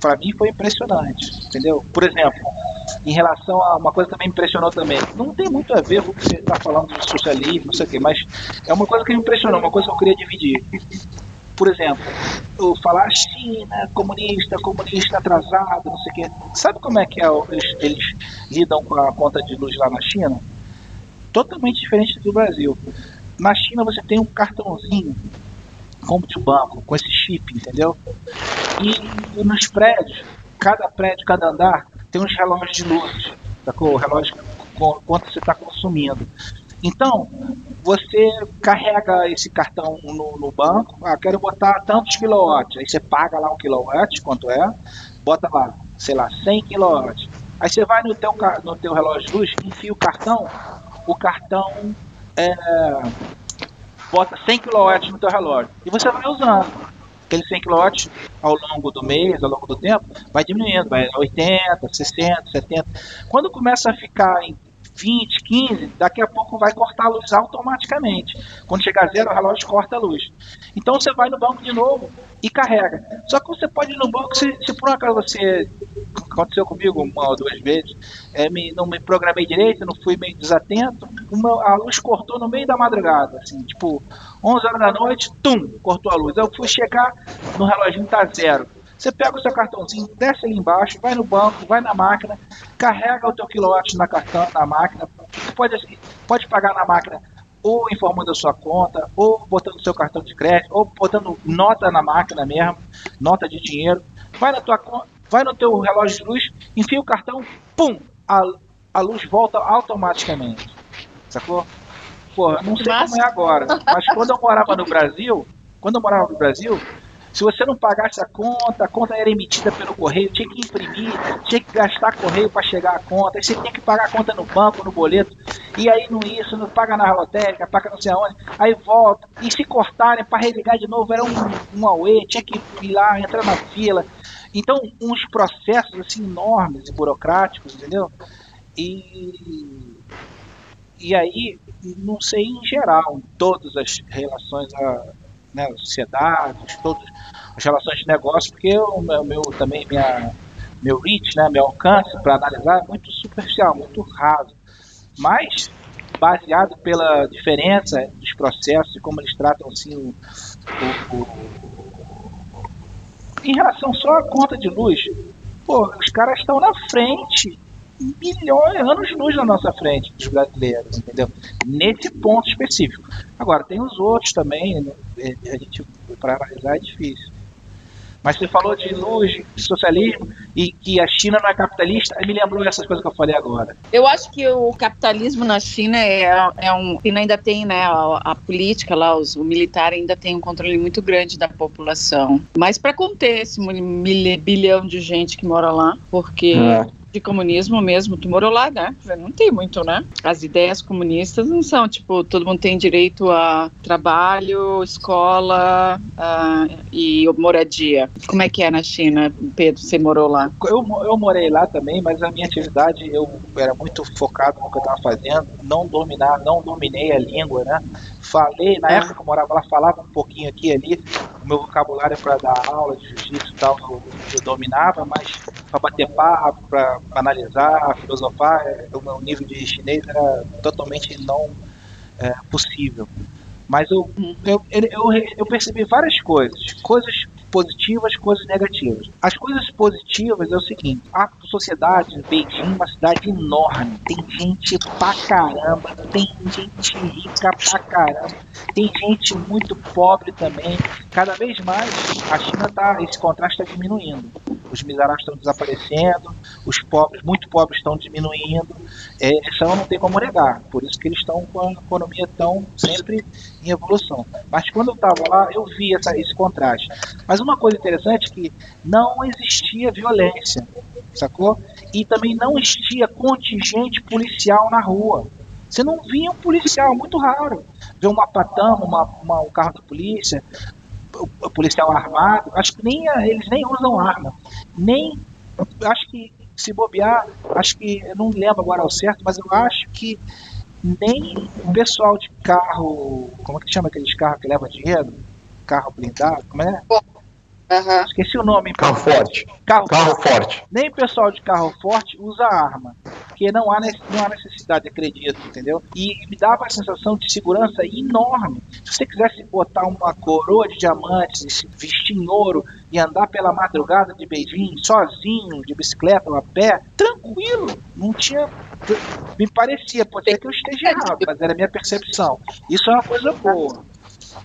para mim foi impressionante, entendeu? Por exemplo, em relação a uma coisa que também me impressionou também, não tem muito a ver com o que você está falando de socialismo, não sei o quê, mas é uma coisa que me impressionou, uma coisa que eu queria dividir. Por exemplo, eu falar China, comunista, comunista atrasado, não sei o quê. Sabe como é que é, eles, eles lidam com a conta de luz lá na China? totalmente diferente do Brasil. Na China você tem um cartãozinho como de banco, com esse chip, entendeu? E, nos prédios, cada prédio, cada andar, tem uns relógios de luz, sacou? O relógio quanto você está consumindo. Então, você carrega esse cartão no, no, banco, ah, quero botar tantos quilowatts, aí você paga lá um quilowatt, quanto é, bota lá, sei lá, 100 quilowatts. Aí você vai no teu, no teu relógio de luz, enfia o cartão, o cartão é, bota 100 kW no teu relógio e você vai usando. Aquele 100 kW ao longo do mês, ao longo do tempo, vai diminuindo, vai 80, 60, 70. Quando começa a ficar em 20, 15, daqui a pouco vai cortar a luz automaticamente. Quando chegar a zero, o relógio corta a luz. Então você vai no banco de novo e carrega. Só que você pode ir no banco, se, se por um acaso você. Aconteceu comigo uma ou duas vezes, é, me, não me programei direito, não fui meio desatento, uma, a luz cortou no meio da madrugada, assim, tipo, 11 horas da noite, tum, cortou a luz. Eu fui checar, no reloginho tá zero. Você pega o seu cartãozinho, desce ali embaixo, vai no banco, vai na máquina, carrega o teu quilowatt na cartão, na máquina. Você pode, pode pagar na máquina ou informando a sua conta, ou botando o seu cartão de crédito, ou botando nota na máquina mesmo, nota de dinheiro. Vai na tua vai no teu relógio de luz, enfia o cartão, pum, a, a luz volta automaticamente. Sacou? Pô, não sei como é agora, mas quando eu morava no Brasil, quando eu morava no Brasil, se você não pagasse a conta, a conta era emitida pelo correio, tinha que imprimir, tinha que gastar correio para chegar a conta, aí você tinha que pagar a conta no banco, no boleto, e aí não isso, não paga na lotérica, paga não sei aonde, aí volta, e se cortarem para religar de novo, era um, um auê, tinha que ir lá, entrar na fila. Então, uns processos assim enormes e burocráticos, entendeu? E, e aí, não sei em geral, em todas as relações a né, sociedades, todas as relações de negócio, porque o meu, meu também minha meu reach, né, meu alcance para analisar é muito superficial, muito raso, mas baseado pela diferença dos processos e como eles tratam assim o, o, o, em relação só à conta de luz, pô, os caras estão na frente milhões, anos de luz na nossa frente dos brasileiros, entendeu? Nesse ponto específico. Agora, tem os outros também, né? É, a gente, para analisar, é difícil. Mas você falou de luz, de socialismo e que a China não é capitalista, aí me lembrou essas coisas que eu falei agora. Eu acho que o capitalismo na China é, é um. China ainda tem, né, a, a política lá, os, o militar ainda tem um controle muito grande da população. Mas para conter esse mil, bilhão de gente que mora lá, porque. É de comunismo mesmo, tu morou lá, né? Não tem muito, né? As ideias comunistas não são, tipo, todo mundo tem direito a trabalho, escola uh, e moradia. Como é que é na China, Pedro? Você morou lá? Eu, eu morei lá também, mas a minha atividade, eu era muito focado no que eu estava fazendo, não dominar, não dominei a língua, né? Falei, na época que eu morava lá, falava um pouquinho aqui e ali, o meu vocabulário para dar aula de jiu-jitsu e tal, eu, eu dominava, mas para bater papo, para analisar, filosofar, é, o meu nível de chinês era totalmente não é, possível. Mas eu, eu, eu, eu percebi várias coisas, coisas positivas, coisas negativas. As coisas positivas é o seguinte: a sociedade, Beijing é uma cidade enorme, tem gente pra caramba, tem gente rica pra caramba, tem gente muito pobre também. Cada vez mais a China tá, esse contraste está diminuindo. Os miseráveis estão desaparecendo, os pobres, muito pobres estão diminuindo. É, isso não tem como negar. Por isso que eles estão com a economia tão sempre em evolução. Mas quando eu estava lá, eu vi essa, esse contraste. Mas uma coisa interessante é que não existia violência, sacou? E também não existia contingente policial na rua. Você não via um policial, muito raro. Ver uma patama, uma, uma, um carro da polícia, o policial armado, acho que nem eles nem usam arma. Nem acho que se bobear, acho que eu não lembro agora ao certo, mas eu acho que nem o pessoal de carro, como é que chama aqueles carros que leva dinheiro? Carro blindado, como é? Uhum. Esqueci o nome. Carro forte. Carro, carro forte. forte. Nem o pessoal de carro forte usa arma. Porque não há, não há necessidade, acredito, entendeu? E me dava a sensação de segurança enorme. Se você quisesse botar uma coroa de diamantes, se vestir em ouro e andar pela madrugada de Beijing, sozinho, de bicicleta ou a pé, tranquilo. Não tinha. Me parecia, pode ser que eu esteja errado, mas era a minha percepção. Isso é uma coisa boa.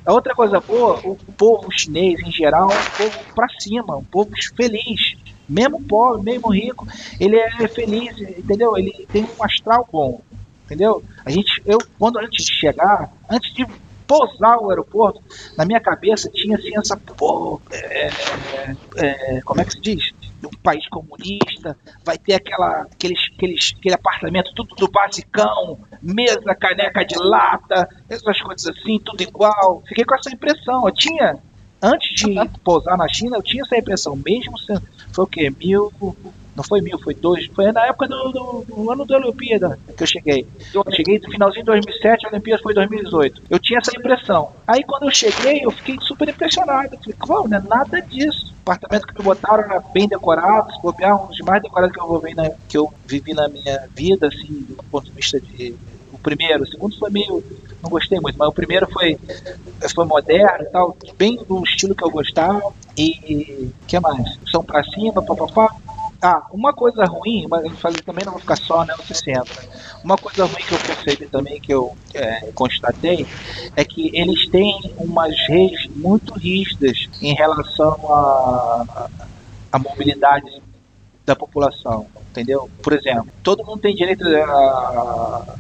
A outra coisa boa, o povo chinês em geral é um povo pra cima, um povo feliz. Mesmo pobre, mesmo rico, ele é feliz, entendeu? Ele tem um astral bom, entendeu? A gente, eu, quando antes de chegar, antes de pousar o aeroporto, na minha cabeça tinha assim essa. Pô, é, é, é, como é que se diz? Um país comunista, vai ter aquela, aqueles, aqueles, aquele apartamento tudo do basicão, mesa, caneca de lata, essas coisas assim, tudo igual. Fiquei com essa impressão. Eu tinha, antes de pousar na China, eu tinha essa impressão, mesmo sendo. Foi o quê? Mil não foi mil, foi dois. Foi na época do, do, do ano da Olimpíada que eu cheguei. Eu cheguei no finalzinho de 2007, a Olimpíada foi 2018. Eu tinha essa impressão. Aí quando eu cheguei, eu fiquei super impressionado. Eu falei, claro, não é nada disso. O apartamento que me botaram era bem decorado, se bobear, um dos mais decorados que eu, vou ver na, que eu vivi na minha vida, assim, do ponto de vista de. O primeiro, o segundo foi meio. Não gostei muito, mas o primeiro foi, foi moderno e tal, bem do estilo que eu gostava. E. o que mais? São pra cima, papapá. Ah, uma coisa ruim, mas eu falei também não vou ficar só né, no centro. Uma coisa ruim que eu percebi também, que eu é, constatei, é que eles têm umas redes muito rígidas em relação à a, mobilidade da população, entendeu? Por exemplo, todo mundo tem direito a,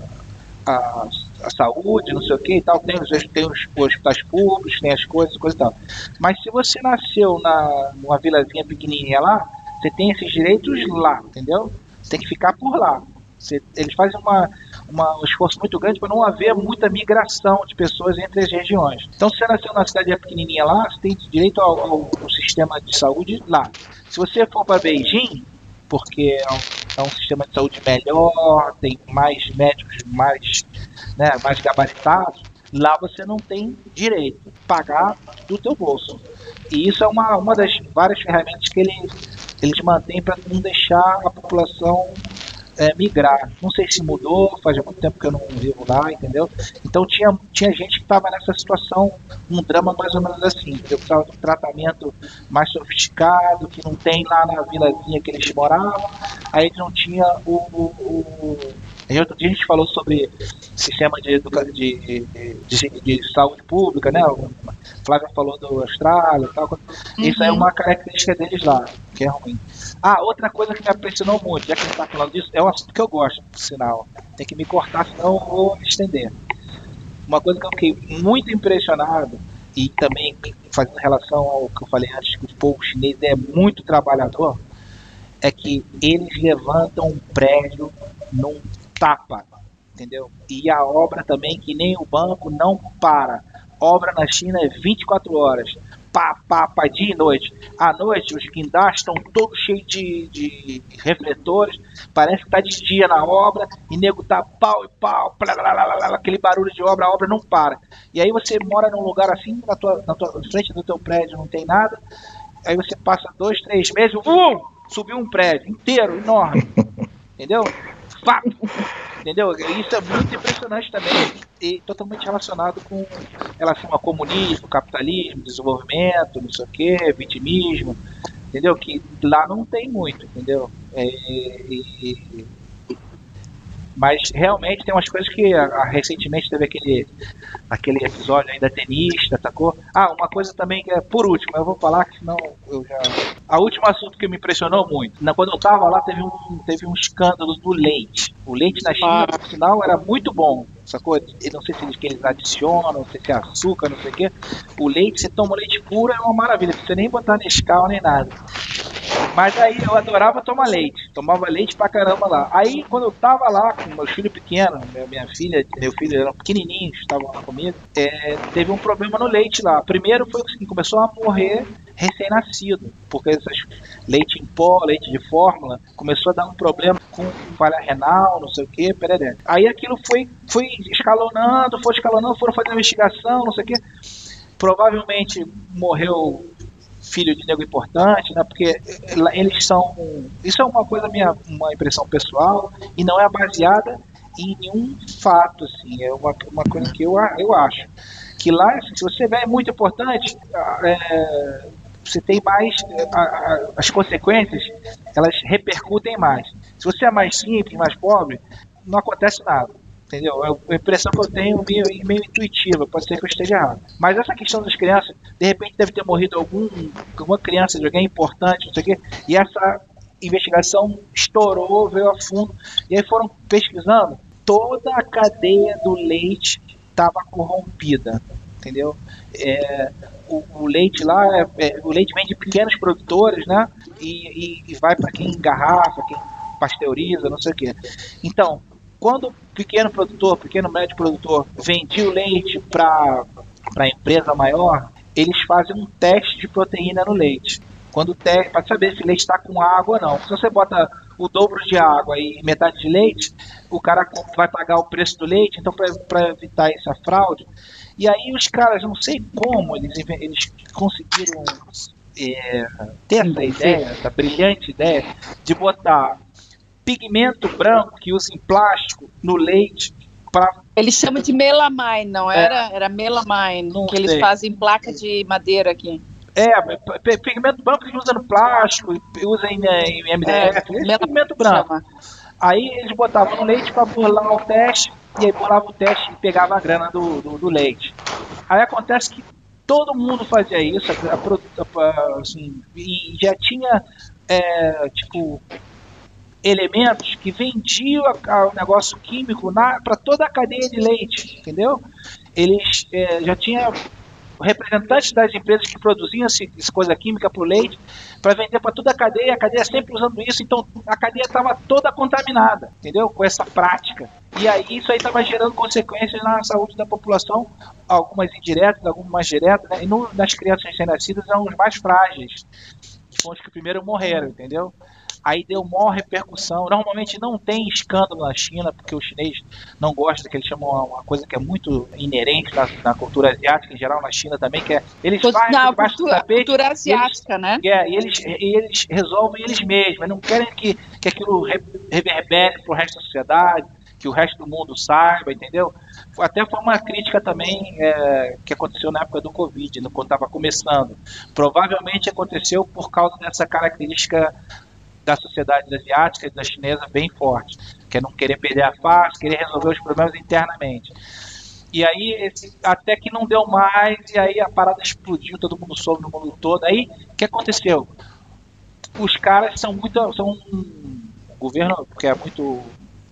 a, a saúde, não sei o que e tal, tem os, tem os hospitais públicos, tem as coisas, coisas e tal. Mas se você nasceu na, numa vilazinha pequenininha lá, você tem esses direitos lá, entendeu? Você tem que ficar por lá. Você, eles fazem uma, uma, um esforço muito grande para não haver muita migração de pessoas entre as regiões. Então, se você nasceu na cidade pequenininha lá, você tem direito ao, ao, ao sistema de saúde lá. Se você for para Beijing, porque é um, é um, sistema de saúde melhor, tem mais médicos mais, né, mais gabaritados, lá você não tem direito pagar do teu bolso. E isso é uma, uma das várias ferramentas que ele eles mantêm para não deixar a população é, migrar. Não sei se mudou, faz muito tempo que eu não vivo lá, entendeu? Então tinha, tinha gente que estava nessa situação, um drama mais ou menos assim, entendeu? Precisava de um tratamento mais sofisticado, que não tem lá na vilazinha que eles moravam, aí não tinha o, o, outro dia a gente falou sobre sistema de, de, de, de, saúde pública, né? O Flávio falou do Austrália e tal. Uhum. Isso é uma característica deles lá, que é ruim. Ah, outra coisa que me impressionou muito, já que a gente está falando disso, é um assunto que eu gosto, por sinal. Tem que me cortar, senão eu vou me estender. Uma coisa que eu fiquei muito impressionado, e também fazendo relação ao que eu falei antes, que o povo chinês é muito trabalhador, é que eles levantam um prédio num tapa, entendeu? E a obra também, que nem o banco, não para. Obra na China é 24 horas pá, pá, pá, dia e noite. À noite, os guindastes estão todos cheios de, de refletores, parece que tá de dia na obra, e nego tá pau e pau, blá, blá, blá, aquele barulho de obra, a obra não para. E aí você mora num lugar assim, na tua, na tua frente do teu prédio não tem nada, aí você passa dois, três meses, um, subiu um prédio inteiro, enorme, entendeu? Fato. Entendeu? Isso é muito impressionante também e totalmente relacionado com relação ao comunismo, capitalismo, desenvolvimento, não sei o que, vitimismo, entendeu? Que lá não tem muito, entendeu? É, e, mas realmente tem umas coisas que a, a, recentemente teve aquele, aquele episódio ainda tenista, sacou? Ah, uma coisa também que é por último, eu vou falar que senão eu já. A último assunto que me impressionou muito, na, quando eu tava lá, teve um, teve um escândalo do leite. O leite na China, ah. por sinal, era muito bom, sacou? Eu não sei se eles, que eles adicionam, não sei se é açúcar, não sei o quê. O leite, você toma leite puro, é uma maravilha, não precisa nem botar Nescau nem nada. Mas aí eu adorava tomar leite. Tomava leite pra caramba lá. Aí quando eu tava lá com meu filho pequeno, minha filha, meu filho eram pequenininhos, estavam lá comigo, é, teve um problema no leite lá. Primeiro foi que começou a morrer recém-nascido, porque esses leite em pó, leite de fórmula, começou a dar um problema com falha renal, não sei o que, pereré. Aí aquilo foi, foi escalonando, foi escalonando, foram fazendo investigação, não sei o que. Provavelmente morreu filho de nego importante, né? Porque eles são. Isso é uma coisa minha, uma impressão pessoal e não é baseada em nenhum fato, assim. É uma, uma coisa que eu, eu acho. Que lá, se você é muito importante, é, você tem mais. A, a, as consequências, elas repercutem mais. Se você é mais simples, mais pobre, não acontece nada. Entendeu? É a impressão que eu tenho meio, meio intuitiva, pode ser que eu esteja errado. Mas essa questão das crianças, de repente deve ter morrido algum, alguma criança de alguém importante, não sei o quê, e essa investigação estourou, veio a fundo, e aí foram pesquisando, toda a cadeia do leite estava corrompida, entendeu? É, o, o, leite lá, é, é, o leite vem de pequenos produtores, né? E, e, e vai para quem engarrafa, quem pasteuriza, não sei o quê. Então, quando o pequeno produtor, pequeno médio produtor, vendia o leite para a empresa maior, eles fazem um teste de proteína no leite. Quando para saber se o leite está com água ou não. Se você bota o dobro de água e metade de leite, o cara vai pagar o preço do leite, então para evitar essa fraude. E aí os caras, não sei como, eles, eles conseguiram é, ter essa ideia, essa brilhante ideia, de botar pigmento branco que usa em plástico no leite para eles chamam de melamine, não é. era? Era melamine, não que sei. eles fazem placa de madeira aqui. É, pigmento branco que usa no plástico, usa em, em MDF, é, pigmento branco. Chama. Aí eles botavam no leite para burlar o teste, e aí burlava o teste e pegava a grana do, do, do leite. Aí acontece que todo mundo fazia isso, assim, e já tinha, é, tipo, elementos que vendiam o negócio químico para toda a cadeia de leite, entendeu? Eles é, já tinham representantes das empresas que produziam essa coisa química para o leite para vender para toda a cadeia, a cadeia sempre usando isso, então a cadeia estava toda contaminada, entendeu? Com essa prática. E aí isso aí estava gerando consequências na saúde da população, algumas indiretas, algumas mais diretas, né? e no, nas crianças recém-nascidas são os mais frágeis, que foram os que primeiro morreram, entendeu? Aí deu maior repercussão. Normalmente não tem escândalo na China, porque o chinês não gosta, que eles chamam uma coisa que é muito inerente na, na cultura asiática, em geral na China também, que é eles fazem na cultura, tapete, cultura asiática, eles, né? É, e eles, e eles resolvem eles mesmos, não querem que, que aquilo reverbere para o resto da sociedade, que o resto do mundo saiba, entendeu? Até foi uma crítica também é, que aconteceu na época do Covid, quando estava começando. Provavelmente aconteceu por causa dessa característica da sociedade asiática e da chinesa bem forte, que é não querer perder a face, querer resolver os problemas internamente. E aí, esse, até que não deu mais, e aí a parada explodiu, todo mundo soube no mundo todo. Aí, o que aconteceu? Os caras são muito. São um governo que é muito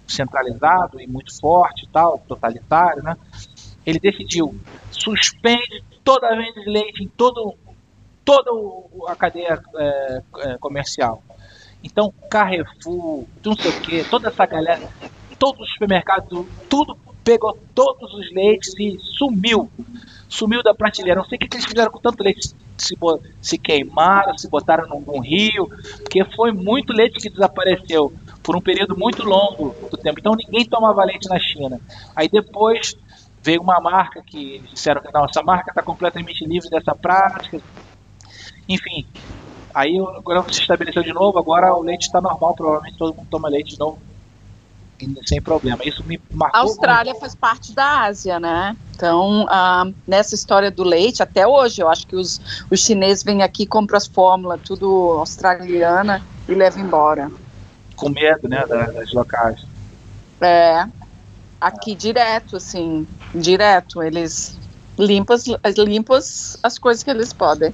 centralizado e muito forte tal, totalitário, né? Ele decidiu, suspende toda a venda de leite em todo, toda a cadeia é, é, comercial Então, Carrefour, não sei o que, toda essa galera, todos os supermercados, tudo pegou todos os leites e sumiu. Sumiu da prateleira. Não sei o que, eles fizeram com tanto leite. Se, se queimaram, se botaram num, rio, porque foi muito leite que desapareceu por um período muito longo do tempo. Então ninguém tomava leite na China. Aí depois veio uma marca que disseram que não, essa marca está completamente livre dessa prática. Enfim, aí agora se estabeleceu de novo, agora o leite está normal, provavelmente todo mundo toma leite de novo sem problema. Isso me marcou. A Austrália muito. faz parte da Ásia, né? Então, ah, nessa história do leite, até hoje, eu acho que os, os chineses vêm aqui, compram as fórmulas, tudo australiana e levam embora. Com medo, né, das locais. É, aqui direto, assim, direto, eles limpam, limpam as coisas que eles podem.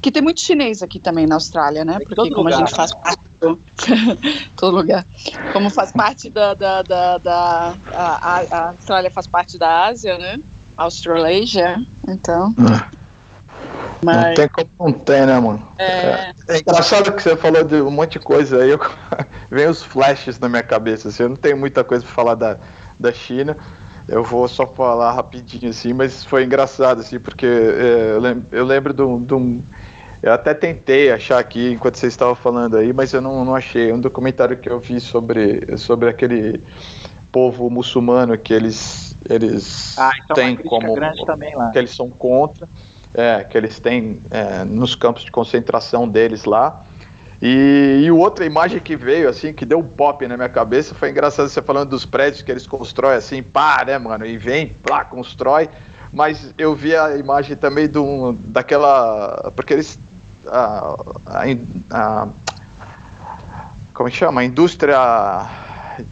Porque tem muito chinês aqui também na Austrália, né? Porque como lugar, a gente faz parte do, todo lugar. Como faz parte da, da, da, da a, a, Austrália faz parte da Ásia, né? Australasia, então. É. Mas... Não tem como não tem, né, mano? É... é engraçado que você falou de um monte de coisa aí, eu... vem os flashes na minha cabeça, assim, eu não tenho muita coisa pra falar da, da China. Eu vou só falar rapidinho assim, mas foi engraçado assim, porque é, eu, lembro, eu lembro de um, de um, Eu até tentei achar aqui enquanto você estava falando aí, mas eu não, não achei. Um documentário que eu vi sobre, sobre aquele povo muçulmano que eles, eles ah, então têm como. Que eles são contra, é, que eles têm é, nos campos de concentração deles lá. E, e outra imagem que veio, assim, que deu um pop na minha cabeça, foi engraçado você falando dos prédios que eles constroem assim, pá, né, mano? E vem, plá, constrói. Mas eu vi a imagem também do, daquela. Porque eles. A, a, a como chama? A indústria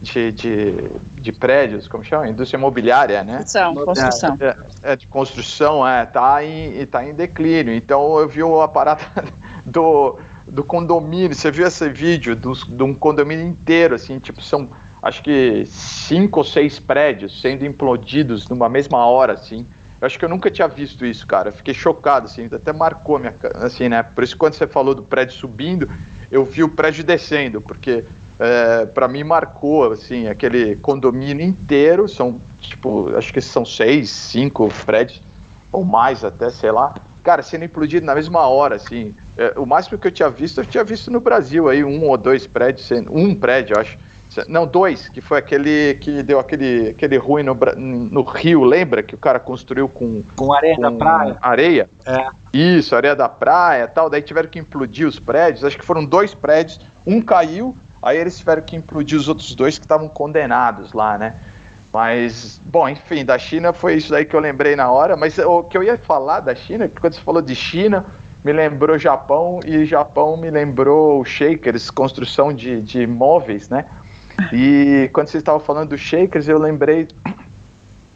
de, de, de, prédios, como chama? Indústria imobiliária, né? Construção, construção. É, é, é, de construção, é, tá em, tá em declínio. Então eu vi o aparato do do condomínio. Você viu esse vídeo dos, de um condomínio inteiro, assim, tipo, são acho que cinco ou seis prédios sendo implodidos numa mesma hora, assim. Eu acho que eu nunca tinha visto isso, cara. Eu fiquei chocado, assim, até marcou minha, assim, né? Por isso quando você falou do prédio subindo, eu vi o prédio descendo, porque é, para mim marcou, assim, aquele condomínio inteiro, são, tipo, acho que são seis, cinco prédios, ou mais até, sei lá, cara, sendo implodido na mesma hora, assim. É, o máximo que eu tinha visto, eu tinha visto no Brasil aí, um ou dois prédios, sendo, um prédio, acho. Não, dois, que foi aquele que deu aquele, aquele ruim no, no Rio, lembra? Que o cara construiu com. Com areia com da praia. Areia? É. Isso, areia da praia tal. Daí tiveram que implodir os prédios. Acho que foram dois prédios. Um caiu, aí eles tiveram que implodir os outros dois que estavam condenados lá, né? Mas, bom, enfim, da China foi isso daí que eu lembrei na hora. Mas o que eu ia falar da China, quando você falou de China, me lembrou Japão e Japão me lembrou Shakers, construção de, de móveis, né? E quando você estava falando do Shakers, eu lembrei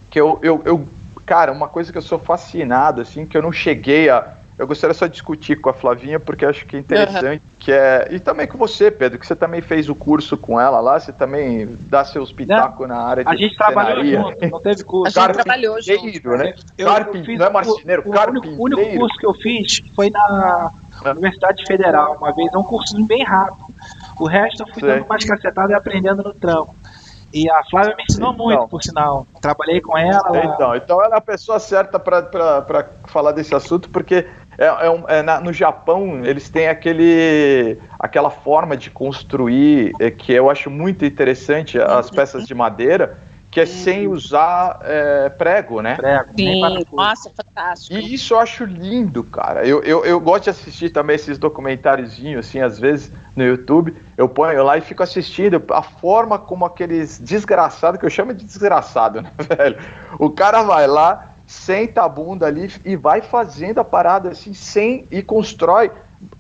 que eu, eu, eu, cara, uma coisa que eu sou fascinado, assim, que eu não cheguei a eu gostaria só de discutir com a Flavinha, porque acho que é interessante, uhum. que é. E também com você, Pedro, que você também fez o curso com ela lá, você também dá seus pitacos na área de. A gente trabalhou junto, não teve curso. A gente trabalhou junto. Né? Eu, eu não é marceneiro, o, carpinteiro. O único curso que eu fiz foi na Universidade Federal, uma vez, é um curso bem rápido. O resto eu fui Sei. dando mais cacetada e aprendendo no trampo. E a Flávia me ensinou então, muito, por sinal. Trabalhei com ela. Então, então ela é a pessoa certa para falar desse assunto, porque é, é, um, é na, no Japão, eles têm aquele, aquela forma de construir é, que eu acho muito interessante, as peças de madeira, que é sem usar é, prego, né? Prego. Sim, nossa, fantástico. E isso eu acho lindo, cara. Eu, eu, eu gosto de assistir também esses documentáriozinhos, assim, às vezes no YouTube. Eu ponho lá e fico assistindo a forma como aqueles desgraçados, que eu chamo de desgraçado, né, velho? O cara vai lá, senta a bunda ali e vai fazendo a parada assim, sem e constrói.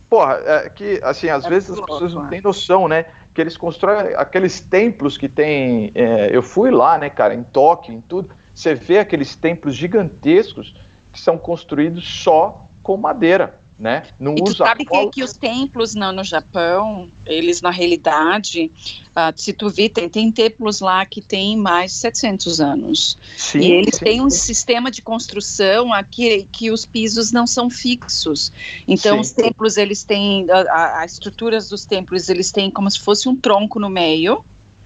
Porra, é, que assim, às é vezes as pessoas não têm noção, né? Que eles constroem aqueles templos que tem. É, eu fui lá, né, cara, em Tóquio, em tudo. Você vê aqueles templos gigantescos que são construídos só com madeira. Né? Não e tu usa sabe que, que, os templos não, no Japão, eles na realidade, uh, se tu vê, tem, tem templos lá que tem mais de 700 anos. Sim, e eles sim, têm um sistema de construção aqui que os pisos não são fixos. Então os templos, eles têm, as estruturas dos templos, eles têm como se fosse um tronco no meio.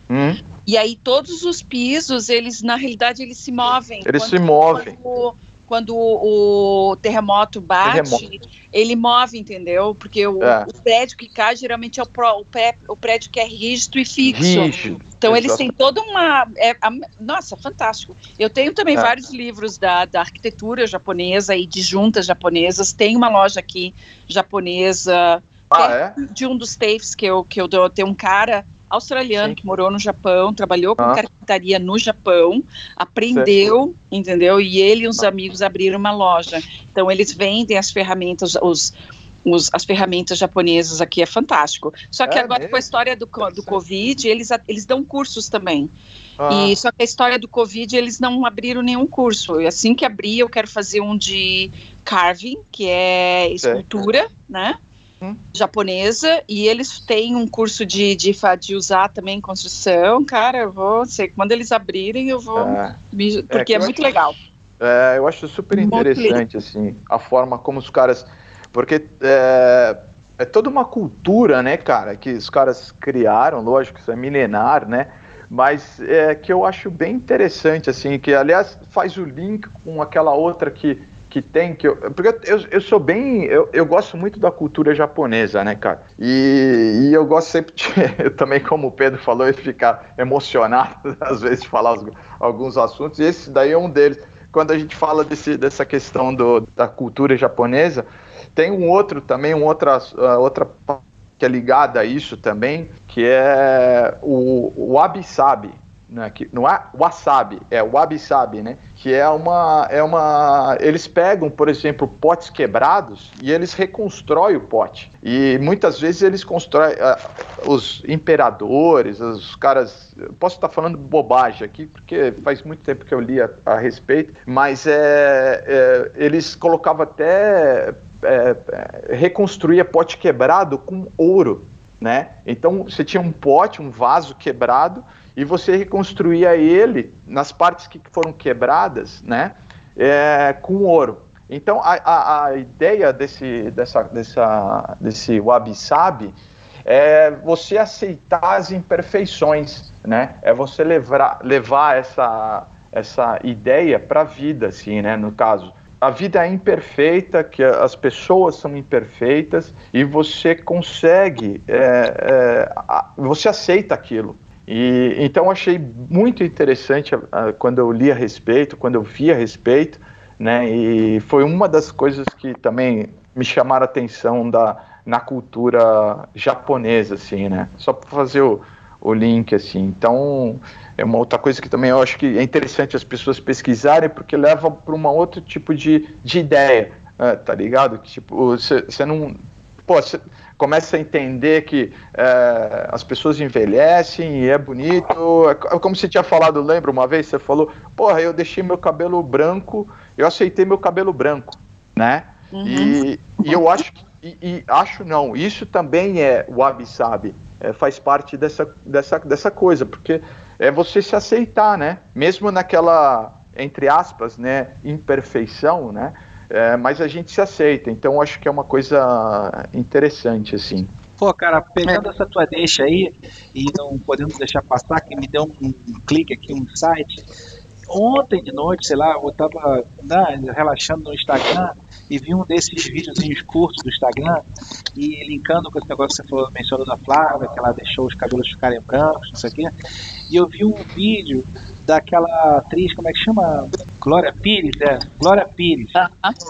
Hum. E aí todos os pisos, eles na realidade eles se movem. Eles se movem. Quando, quando o, terremoto bate, terremoto. ele move, entendeu? Porque o, é. o, prédio que cai geralmente é o, pro, o, pré, o, prédio que é rígido e fixo. Rígido. Então eles têm toda uma. É, a, nossa, fantástico. Eu tenho também é. vários livros da, da arquitetura japonesa e de juntas japonesas. Tem uma loja aqui japonesa. Ah, é? De um dos TAFEs que eu, que eu dou. Tem um cara australiano Sim. que morou no Japão, trabalhou com ah. carpintaria no Japão, aprendeu, certo. entendeu? E ele e os amigos abriram uma loja. Então eles vendem as ferramentas, os, os, as ferramentas japonesas aqui é fantástico. Só que é agora mesmo? com a história do, do Covid, eles, eles dão cursos também. Ah. E só que a história do Covid, eles não abriram nenhum curso. E assim que abrir, eu quero fazer um de carving, que é escultura, certo. né? Hum. japonesa e eles têm um curso de, de, de usar também construção. Cara, eu vou, sei, quando eles abrirem, eu vou. É, me, porque é, é muito acho, legal. É, eu acho super interessante, assim, a forma como os caras. Porque é, é toda uma cultura, né, cara, que os caras criaram, lógico, isso é milenar, né? Mas é que eu acho bem interessante, assim, que aliás faz o link com aquela outra que que tem que eu, porque eu, eu sou bem eu, eu gosto muito da cultura japonesa né cara? E, e eu gosto sempre de, eu também como o Pedro falou de ficar emocionado às vezes falar alguns assuntos e esse daí é um deles. Quando a gente fala desse, dessa questão do, da cultura japonesa tem um outro também um outra outra que é ligada a isso também que é o, o wabi-sabi né, que não é wasabi, é wabi-sabi, né? Que é uma, é uma. Eles pegam, por exemplo, potes quebrados e eles reconstroem o pote. E muitas vezes eles constroem. Uh, os imperadores, os caras. Posso estar falando bobagem aqui, porque faz muito tempo que eu li a, a respeito, mas é, é, eles colocavam até. É, é reconstruía pote quebrado com ouro. Né? Então você tinha um pote, um vaso quebrado, e você reconstruía ele nas partes que foram quebradas, né, é, com ouro. Então a, a, a, ideia desse, dessa, dessa, desse wabi-sabi é você aceitar as imperfeições, né? É você levar, levar essa, essa ideia para a vida, assim, né? No caso, a vida é imperfeita, que as pessoas são imperfeitas e você consegue, é, é, você aceita aquilo. E então achei muito interessante uh, quando eu li a respeito, quando eu vi a respeito, né? E foi uma das coisas que também me chamaram a atenção da na cultura japonesa, assim, né? Só para fazer o, o link, assim. Então é uma outra coisa que também eu acho que é interessante as pessoas pesquisarem, porque leva para um outro tipo de, de ideia, né? tá ligado? Que tipo você não pô, cê, começa a entender que é, as pessoas envelhecem e é bonito. É, como você tinha falado, lembra uma vez? Você falou, porra, eu deixei meu cabelo branco, eu aceitei meu cabelo branco, né? Uhum. E, e, eu acho e, e, acho não, isso também é o wabi-sabi, é, faz parte dessa, dessa, dessa coisa, porque é você se aceitar, né? Mesmo naquela, entre aspas, né, imperfeição, né? É, mas a gente se aceita, então acho que é uma coisa interessante, assim. Pô, cara, pegando essa tua deixa aí, e não podendo deixar passar, que me deu um, um clique aqui, um site. Ontem de noite, sei lá, eu tava né, relaxando no Instagram e vi um desses videozinhos curtos do Instagram e linkando com esse negócio que você falou, mencionou da Flávia, que ela deixou os cabelos ficarem brancos, não sei o quê. E eu vi um vídeo daquela atriz, como é que chama? Glória Pires, é. Glória Pires.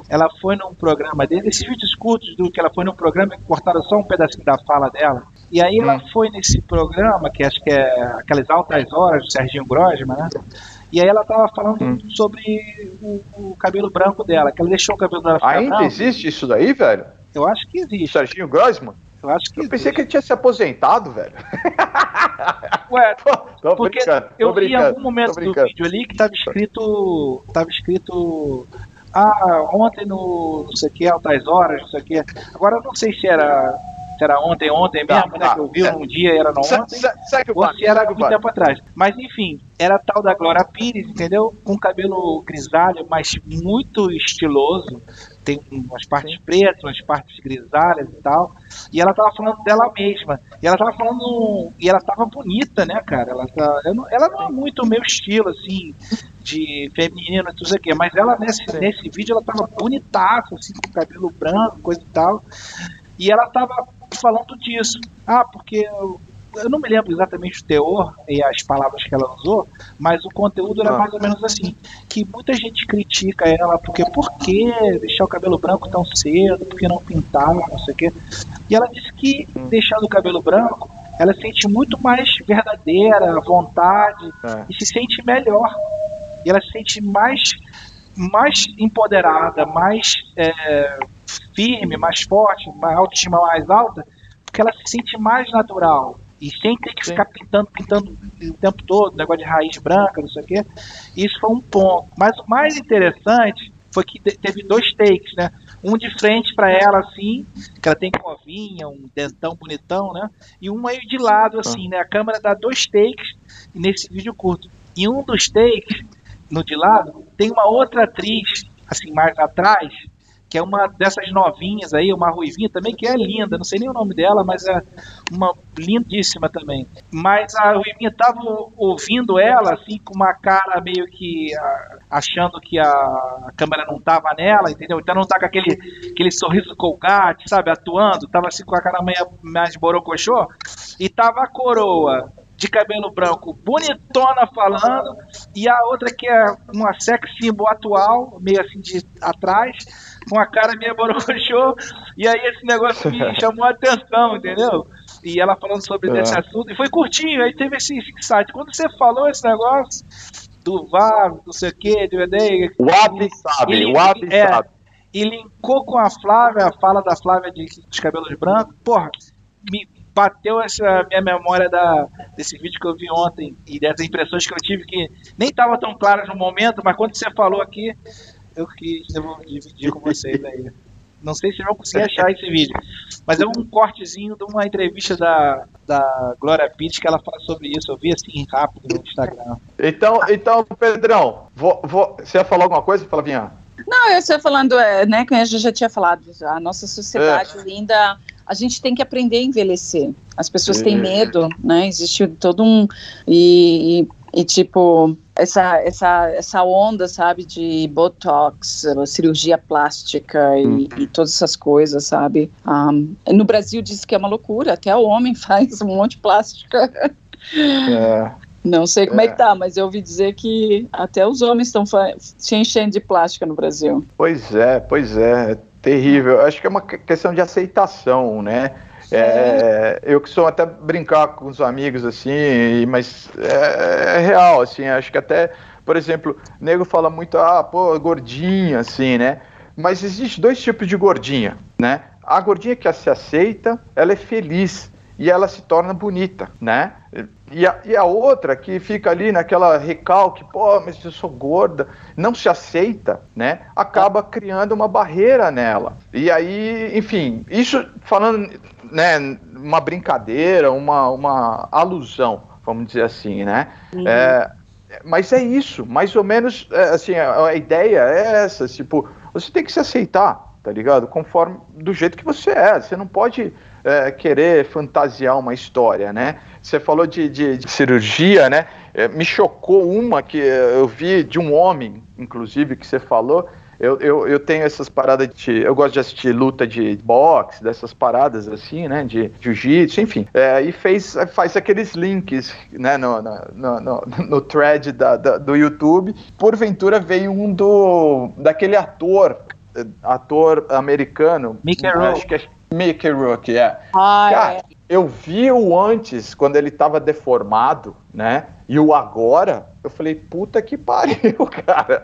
Ela foi num programa dele, esses vídeos curtos do que ela foi num programa que cortaram só um pedacinho da fala dela. E aí ela foi nesse programa, que acho que é aquelas altas horas do Serginho Grosma, né? E aí ela tava falando hum. sobre o, o, cabelo branco dela, que ela deixou o cabelo dela Ainda branco. existe isso daí, velho? Eu acho que existe. Serginho Grosman? Eu acho que. Eu pensei que ele tinha se aposentado, velho. Ué, tô, porque eu vi em algum momento do vídeo ali que tava escrito. Tava escrito ah, ontem no não sei o que, altas horas, não sei o que. Agora eu não sei se era se era ontem, ontem tá, mesmo, tá, né? Tá. Que eu vi um dia era no ontem, segue ou se era muito tempo atrás. Mas enfim, era tal da Glória Pires, entendeu? Com cabelo grisalho, mas muito estiloso. Tem umas partes pretas, umas partes grisalhas e tal. E ela tava falando dela mesma. E ela tava falando. E ela tava bonita, né, cara? Ela, tá, ela não é muito o meu estilo, assim, de feminino, tudo isso aqui. Mas ela, nesse, nesse vídeo, ela tava bonitaça, assim, com cabelo branco, coisa e tal. E ela tava falando disso. Ah, porque eu, eu não me lembro exatamente o teor e as palavras que ela usou, mas o conteúdo era ah. mais ou menos assim, que muita gente critica ela porque por que deixar o cabelo branco tão cedo, por que não pintar, não sei o quê. E ela disse que hum. deixando o cabelo branco, ela sente muito mais verdadeira, vontade é. e se sente melhor. E ela se sente mais mais empoderada, mais é, firme, mais forte, uma autoestima mais alta, porque ela se sente mais natural. E sem ter que ficar pintando, pintando o tempo todo, negócio de raiz branca, não sei o quê. Isso foi um ponto. Mas o mais interessante foi que teve dois takes, né? Um de frente para ela, assim, que ela tem covinha, um dentão bonitão, né? E um meio de lado, assim, né? A câmera dá dois takes nesse vídeo curto. E um dos takes, no de lado, tem uma outra atriz, assim, mais atrás, que é uma dessas novinhas aí, uma ruivinha também, que é linda, não sei nem o nome dela, mas é uma lindíssima também. Mas a ruivinha tava ouvindo ela, assim, com uma cara meio que achando que a câmera não tava nela, entendeu? Então não tá com aquele, aquele sorriso colgate, sabe, atuando, tava assim com a cara meio mais borocochô, e tava a coroa de cabelo branco, bonitona falando, e a outra que é uma sex symbol atual, meio assim de atrás, com a cara meio borocochô, e aí esse negócio me chamou a atenção, entendeu? E ela falando sobre é. esse assunto, e foi curtinho, aí teve esse insight. Quando você falou esse negócio do VAR, não sei o que, do EDEI... O Abi sabe, ele, o Abi é, sabe. E linkou com a Flávia, a fala da Flávia de, dos cabelos brancos, porra, me bateu essa minha memória da, desse vídeo que eu vi ontem e das impressões que eu tive que nem estavam tão claras no momento, mas quando você falou aqui, eu quis dividir com vocês aí. Não sei se vão conseguir achar esse vídeo, mas é um cortezinho de uma entrevista da, da Glória Pitt que ela fala sobre isso. Eu vi assim rápido no Instagram. Então, então Pedrão, vou, vou, você ia falar alguma coisa, Flavinha? Não, eu estou falando, é, né, que a gente já tinha falado, a nossa sociedade é. ainda, a gente tem que aprender a envelhecer. As pessoas é. têm medo, né, existe todo um, e, e e tipo, essa, essa, essa onda, sabe, de botox, cirurgia plástica e, hum. e todas essas coisas, sabe? Um, no Brasil diz que é uma loucura, até o homem faz um monte de plástica. É. Não sei como é. é. que tá, mas eu ouvi dizer que até os homens estão se enchendo de plástica no Brasil. Pois é, pois é, é terrível. Acho que é uma questão de aceitação, né? É, eu que sou até brincar com os amigos assim, mas é, é, real, assim, acho que até, por exemplo, o nego fala muito, ah, pô, gordinha, assim, né? Mas existe dois tipos de gordinha, né? A gordinha que se aceita, ela é feliz e ela se torna bonita, né? E a, e a outra que fica ali naquela recalque, pô, mas eu sou gorda, não se aceita, né? Acaba criando uma barreira nela. E aí, enfim, isso falando, né, uma brincadeira, uma, uma alusão, vamos dizer assim, né? Uhum. É, mas é isso, mais ou menos, é, assim, a, a ideia é essa, tipo, você tem que se aceitar, tá ligado? Conforme, do jeito que você é, você não pode é, querer fantasiar uma história, né? Você falou de, de, de cirurgia, né? É, me chocou uma que eu vi de um homem, inclusive, que você falou. Eu, eu, eu tenho essas paradas de. Eu gosto de assistir luta de boxe, dessas paradas assim, né? De jiu-jitsu, enfim. É, e fez, faz aqueles links, né? No, no, no, no thread da, da, do YouTube. Porventura veio um do. daquele ator. Ator americano. Mickey Rourke. É Mickey Rourke, é. Ah, Cara, é. Eu vi o antes, quando ele tava deformado, né? E o agora, eu falei, puta que pariu, cara.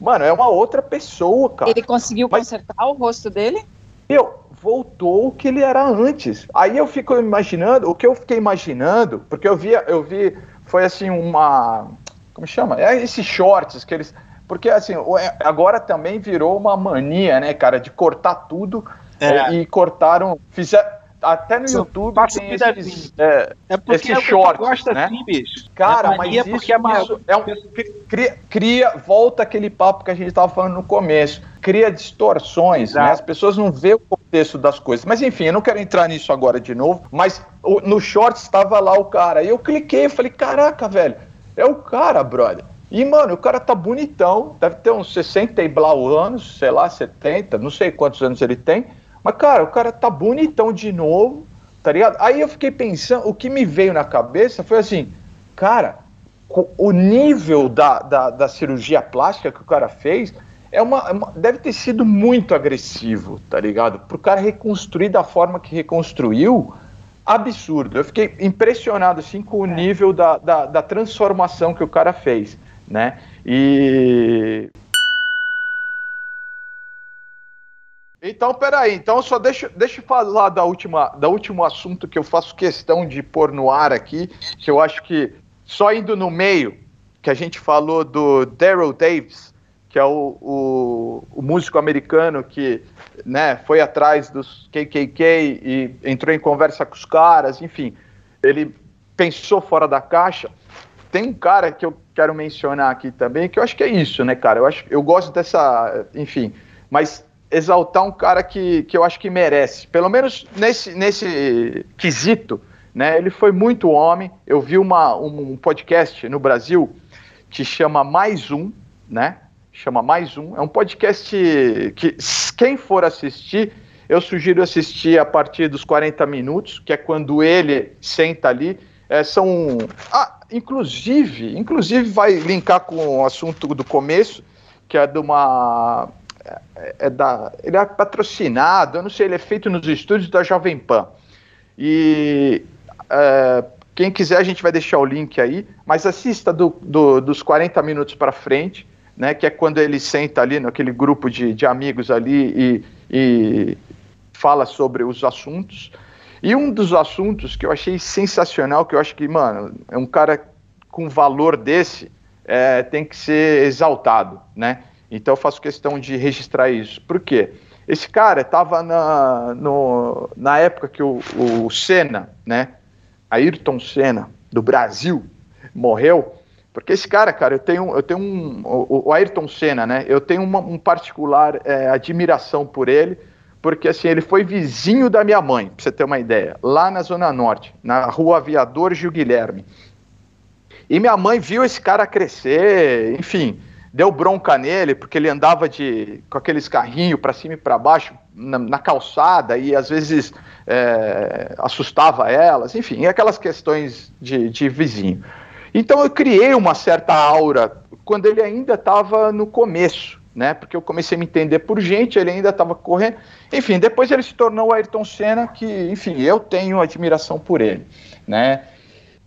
Mano, é uma outra pessoa, cara. Ele conseguiu Mas, consertar o rosto dele? Eu, voltou o que ele era antes. Aí eu fico imaginando, o que eu fiquei imaginando, porque eu vi, eu vi, foi assim uma, como chama? É esses shorts que eles Porque, assim, é, agora também virou uma mania, né, cara, de cortar tudo é. é e cortaram. Fizeram, até no YouTube passa tem esses, é, é porque esse short, gosta né? assim, bicho. Cara, é mas isso, porque é, isso é um, cria, cria, volta aquele papo que a gente estava falando no começo, cria distorções, né? As pessoas não vê o contexto das coisas. Mas enfim, eu não quero entrar nisso agora de novo, mas no short estava lá o cara, e eu cliquei e falei, caraca, velho, é o cara, brother. E, mano, o cara tá bonitão, deve ter uns 60 e blau anos, sei lá, 70, não sei quantos anos ele tem. Mas, cara, o cara tá bonitão de novo, tá ligado? Aí eu fiquei pensando, o que me veio na cabeça foi assim, cara, o nível da, da, da cirurgia plástica que o cara fez é uma, é uma, deve ter sido muito agressivo, tá ligado? Pro cara reconstruir da forma que reconstruiu, absurdo. Eu fiquei impressionado assim com o nível da, da, da transformação que o cara fez, né? E Então, peraí, então só deixa, deixa eu falar da última, da último assunto que eu faço questão de pôr no ar aqui, que eu acho que só indo no meio, que a gente falou do Daryl Davis, que é o, o, o, músico americano que né, foi atrás dos KKK e entrou em conversa com os caras, enfim, ele pensou fora da caixa. Tem um cara que eu quero mencionar aqui também, que eu acho que é isso, né, cara? Eu, acho, eu gosto dessa, enfim, mas exaltar um cara que, que eu acho que merece, pelo menos nesse, nesse quesito, né? Ele foi muito homem. Eu vi uma, um podcast no Brasil que chama Mais Um, né? Chama Mais Um. É um podcast que quem for assistir, eu sugiro assistir a partir dos 40 minutos, que é quando ele senta ali. É, são. Ah, inclusive, inclusive vai linkar com o assunto do começo, que é de uma é, é, da, ele é patrocinado, eu não sei, ele é feito nos estúdios da Jovem Pan. E é, quem quiser, a gente vai deixar o link aí, mas assista do, do, dos 40 minutos para frente, né, que é quando ele senta ali naquele grupo de, de amigos ali e, e fala sobre os assuntos. E um dos assuntos que eu achei sensacional, que eu acho que, mano, é um cara com valor desse, é, tem que ser exaltado, né? Então eu faço questão de registrar isso. Por quê? Esse cara estava na, na época que o, o Senna, né, Ayrton Senna, do Brasil, morreu, porque esse cara, cara, eu tenho, eu tenho um, o, o Ayrton Senna, né, eu tenho uma, um particular é, admiração por ele, porque assim, ele foi vizinho da minha mãe, pra você ter uma ideia, lá na Zona Norte, na rua Aviador Gil Guilherme. E minha mãe viu esse cara crescer, enfim, deu bronca nele porque ele andava de com aqueles carrinhos para cima e para baixo na, na, calçada e às vezes é, assustava elas, enfim, aquelas questões de, de vizinho. Então eu criei uma certa aura quando ele ainda estava no começo, né? Porque eu comecei a me entender por gente, ele ainda estava correndo. Enfim, depois ele se tornou o Ayrton Senna, que, enfim, eu tenho admiração por ele, né?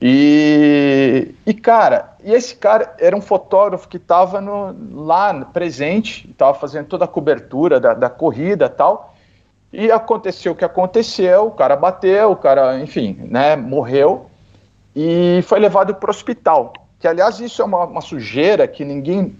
E, e, cara, e esse cara era um fotógrafo que estava lá presente, estava fazendo toda a cobertura da, da corrida tal. E aconteceu o que aconteceu, o cara bateu, o cara, enfim, né, morreu e foi levado para o hospital. Que, aliás, isso é uma, uma, sujeira que ninguém,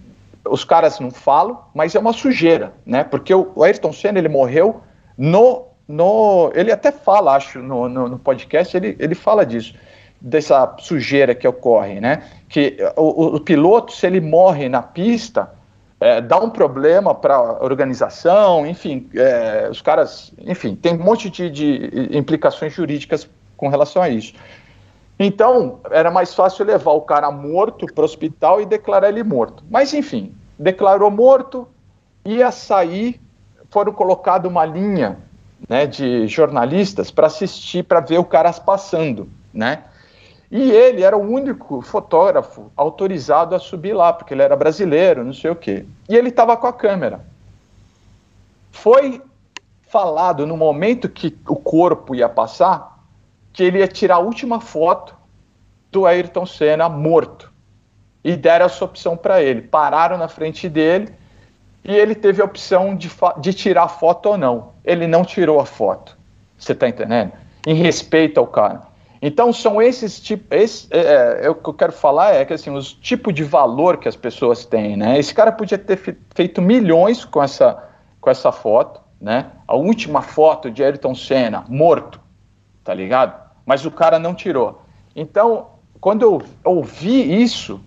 os caras não falam, mas é uma sujeira, né? Porque o, o Ayrton Senna, ele morreu no, no... Ele até fala, acho, no, no, no podcast, ele, ele fala disso dessa sujeira que ocorre, né? Que o, o piloto, se ele morre na pista, é, dá um problema para a organização, enfim, é, os caras, enfim, tem um monte de, de, implicações jurídicas com relação a isso. Então, era mais fácil levar o cara morto para o hospital e declarar ele morto. Mas, enfim, declarou morto, ia sair, foram colocado uma linha né, de jornalistas para assistir, para ver o cara passando, né? E ele era o único fotógrafo autorizado a subir lá, porque ele era brasileiro, não sei o quê. E ele estava com a câmera. Foi falado no momento que o corpo ia passar que ele ia tirar a última foto do Ayrton Senna morto. E deram essa opção para ele. Pararam na frente dele e ele teve a opção de, de tirar a foto ou não. Ele não tirou a foto. Você está entendendo? Em respeito ao cara. Então são esses tipos. Esse, é, é, o que eu quero falar é que assim, os tipos de valor que as pessoas têm, né? Esse cara podia ter feito milhões com essa, com essa foto, né? A última foto de Ayrton Senna, morto, tá ligado? Mas o cara não tirou. Então, quando eu ouvi isso,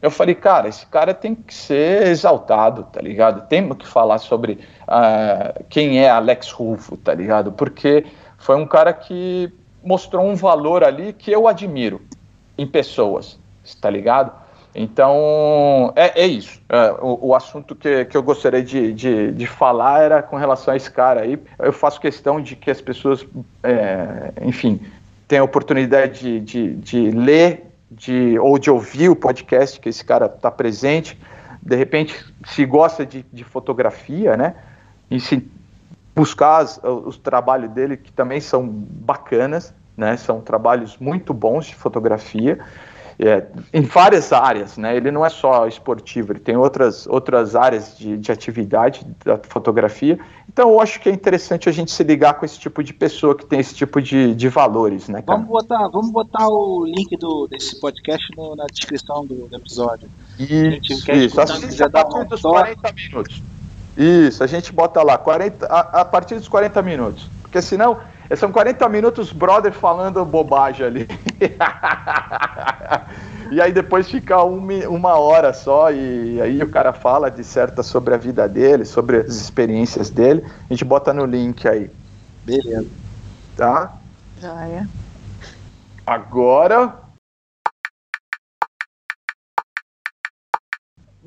eu falei, cara, esse cara tem que ser exaltado, tá ligado? Temos que falar sobre uh, quem é Alex Rufo, tá ligado? Porque foi um cara que mostrou um valor ali que eu admiro em pessoas, tá ligado? Então, é, é isso. É, o, o, assunto que, que eu gostaria de, de, de, falar era com relação a esse cara aí. Eu faço questão de que as pessoas, é, enfim, tenham oportunidade de, de, de ler de, ou de ouvir o podcast que esse cara está presente. De repente, se gosta de, de fotografia, né? E se buscar os trabalhos dele, que também são bacanas, né? São trabalhos muito bons de fotografia. É, em várias áreas, né? Ele não é só esportivo, ele tem outras, outras áreas de, de atividade da fotografia. Então, eu acho que é interessante a gente se ligar com esse tipo de pessoa que tem esse tipo de, de valores, né? Cara? Vamos botar, vamos botar o link do, desse podcast no, na descrição do, do episódio. Isso, isso. Assista a partir dos 40 minutos. Isso, a gente bota lá 40, a, a partir dos 40 minutos. Porque senão são 40 minutos brother falando bobagem ali. e aí depois fica um, uma hora só e aí o cara fala de certa sobre a vida dele, sobre as experiências dele. A gente bota no link aí. Beleza. Tá? Já é. Agora.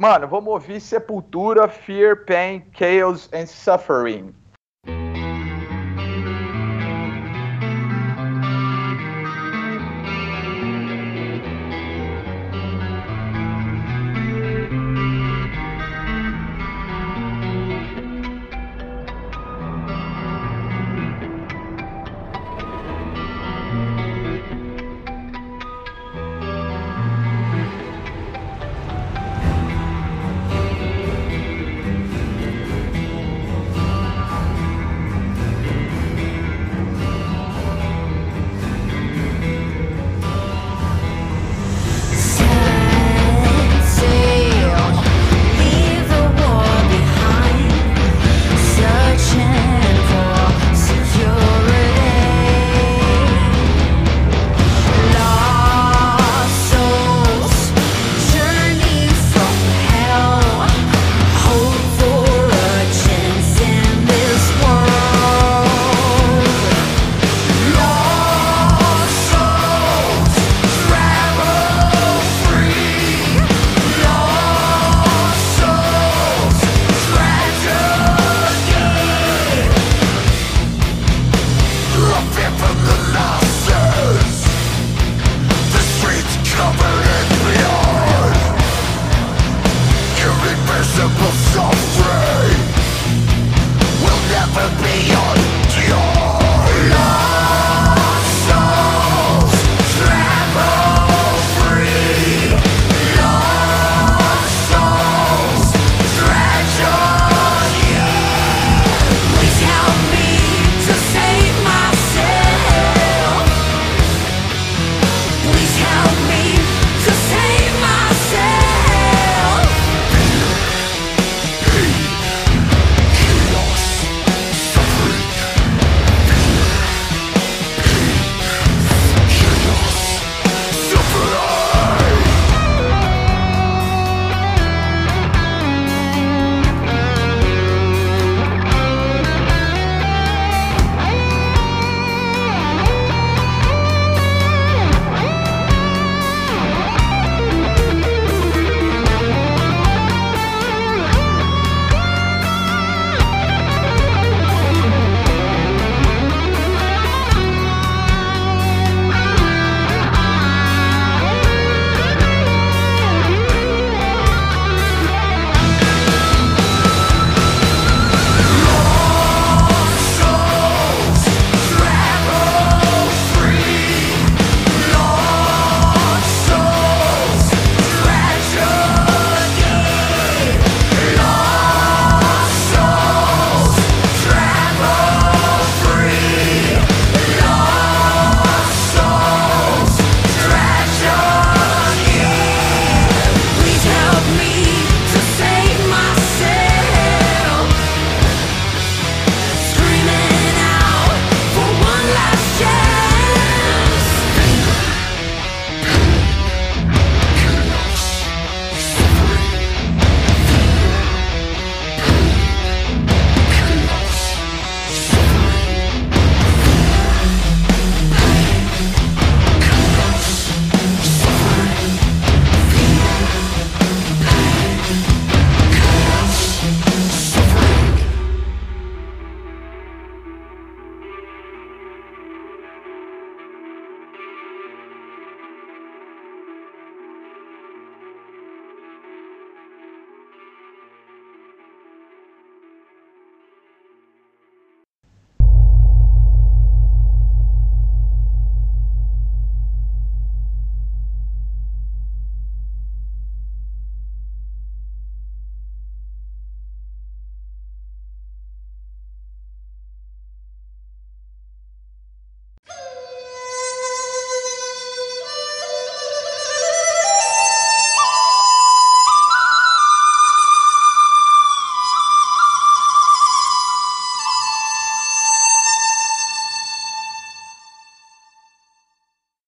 Mano, vamos ouvir Sepultura, Fear, Pain, Chaos and Suffering.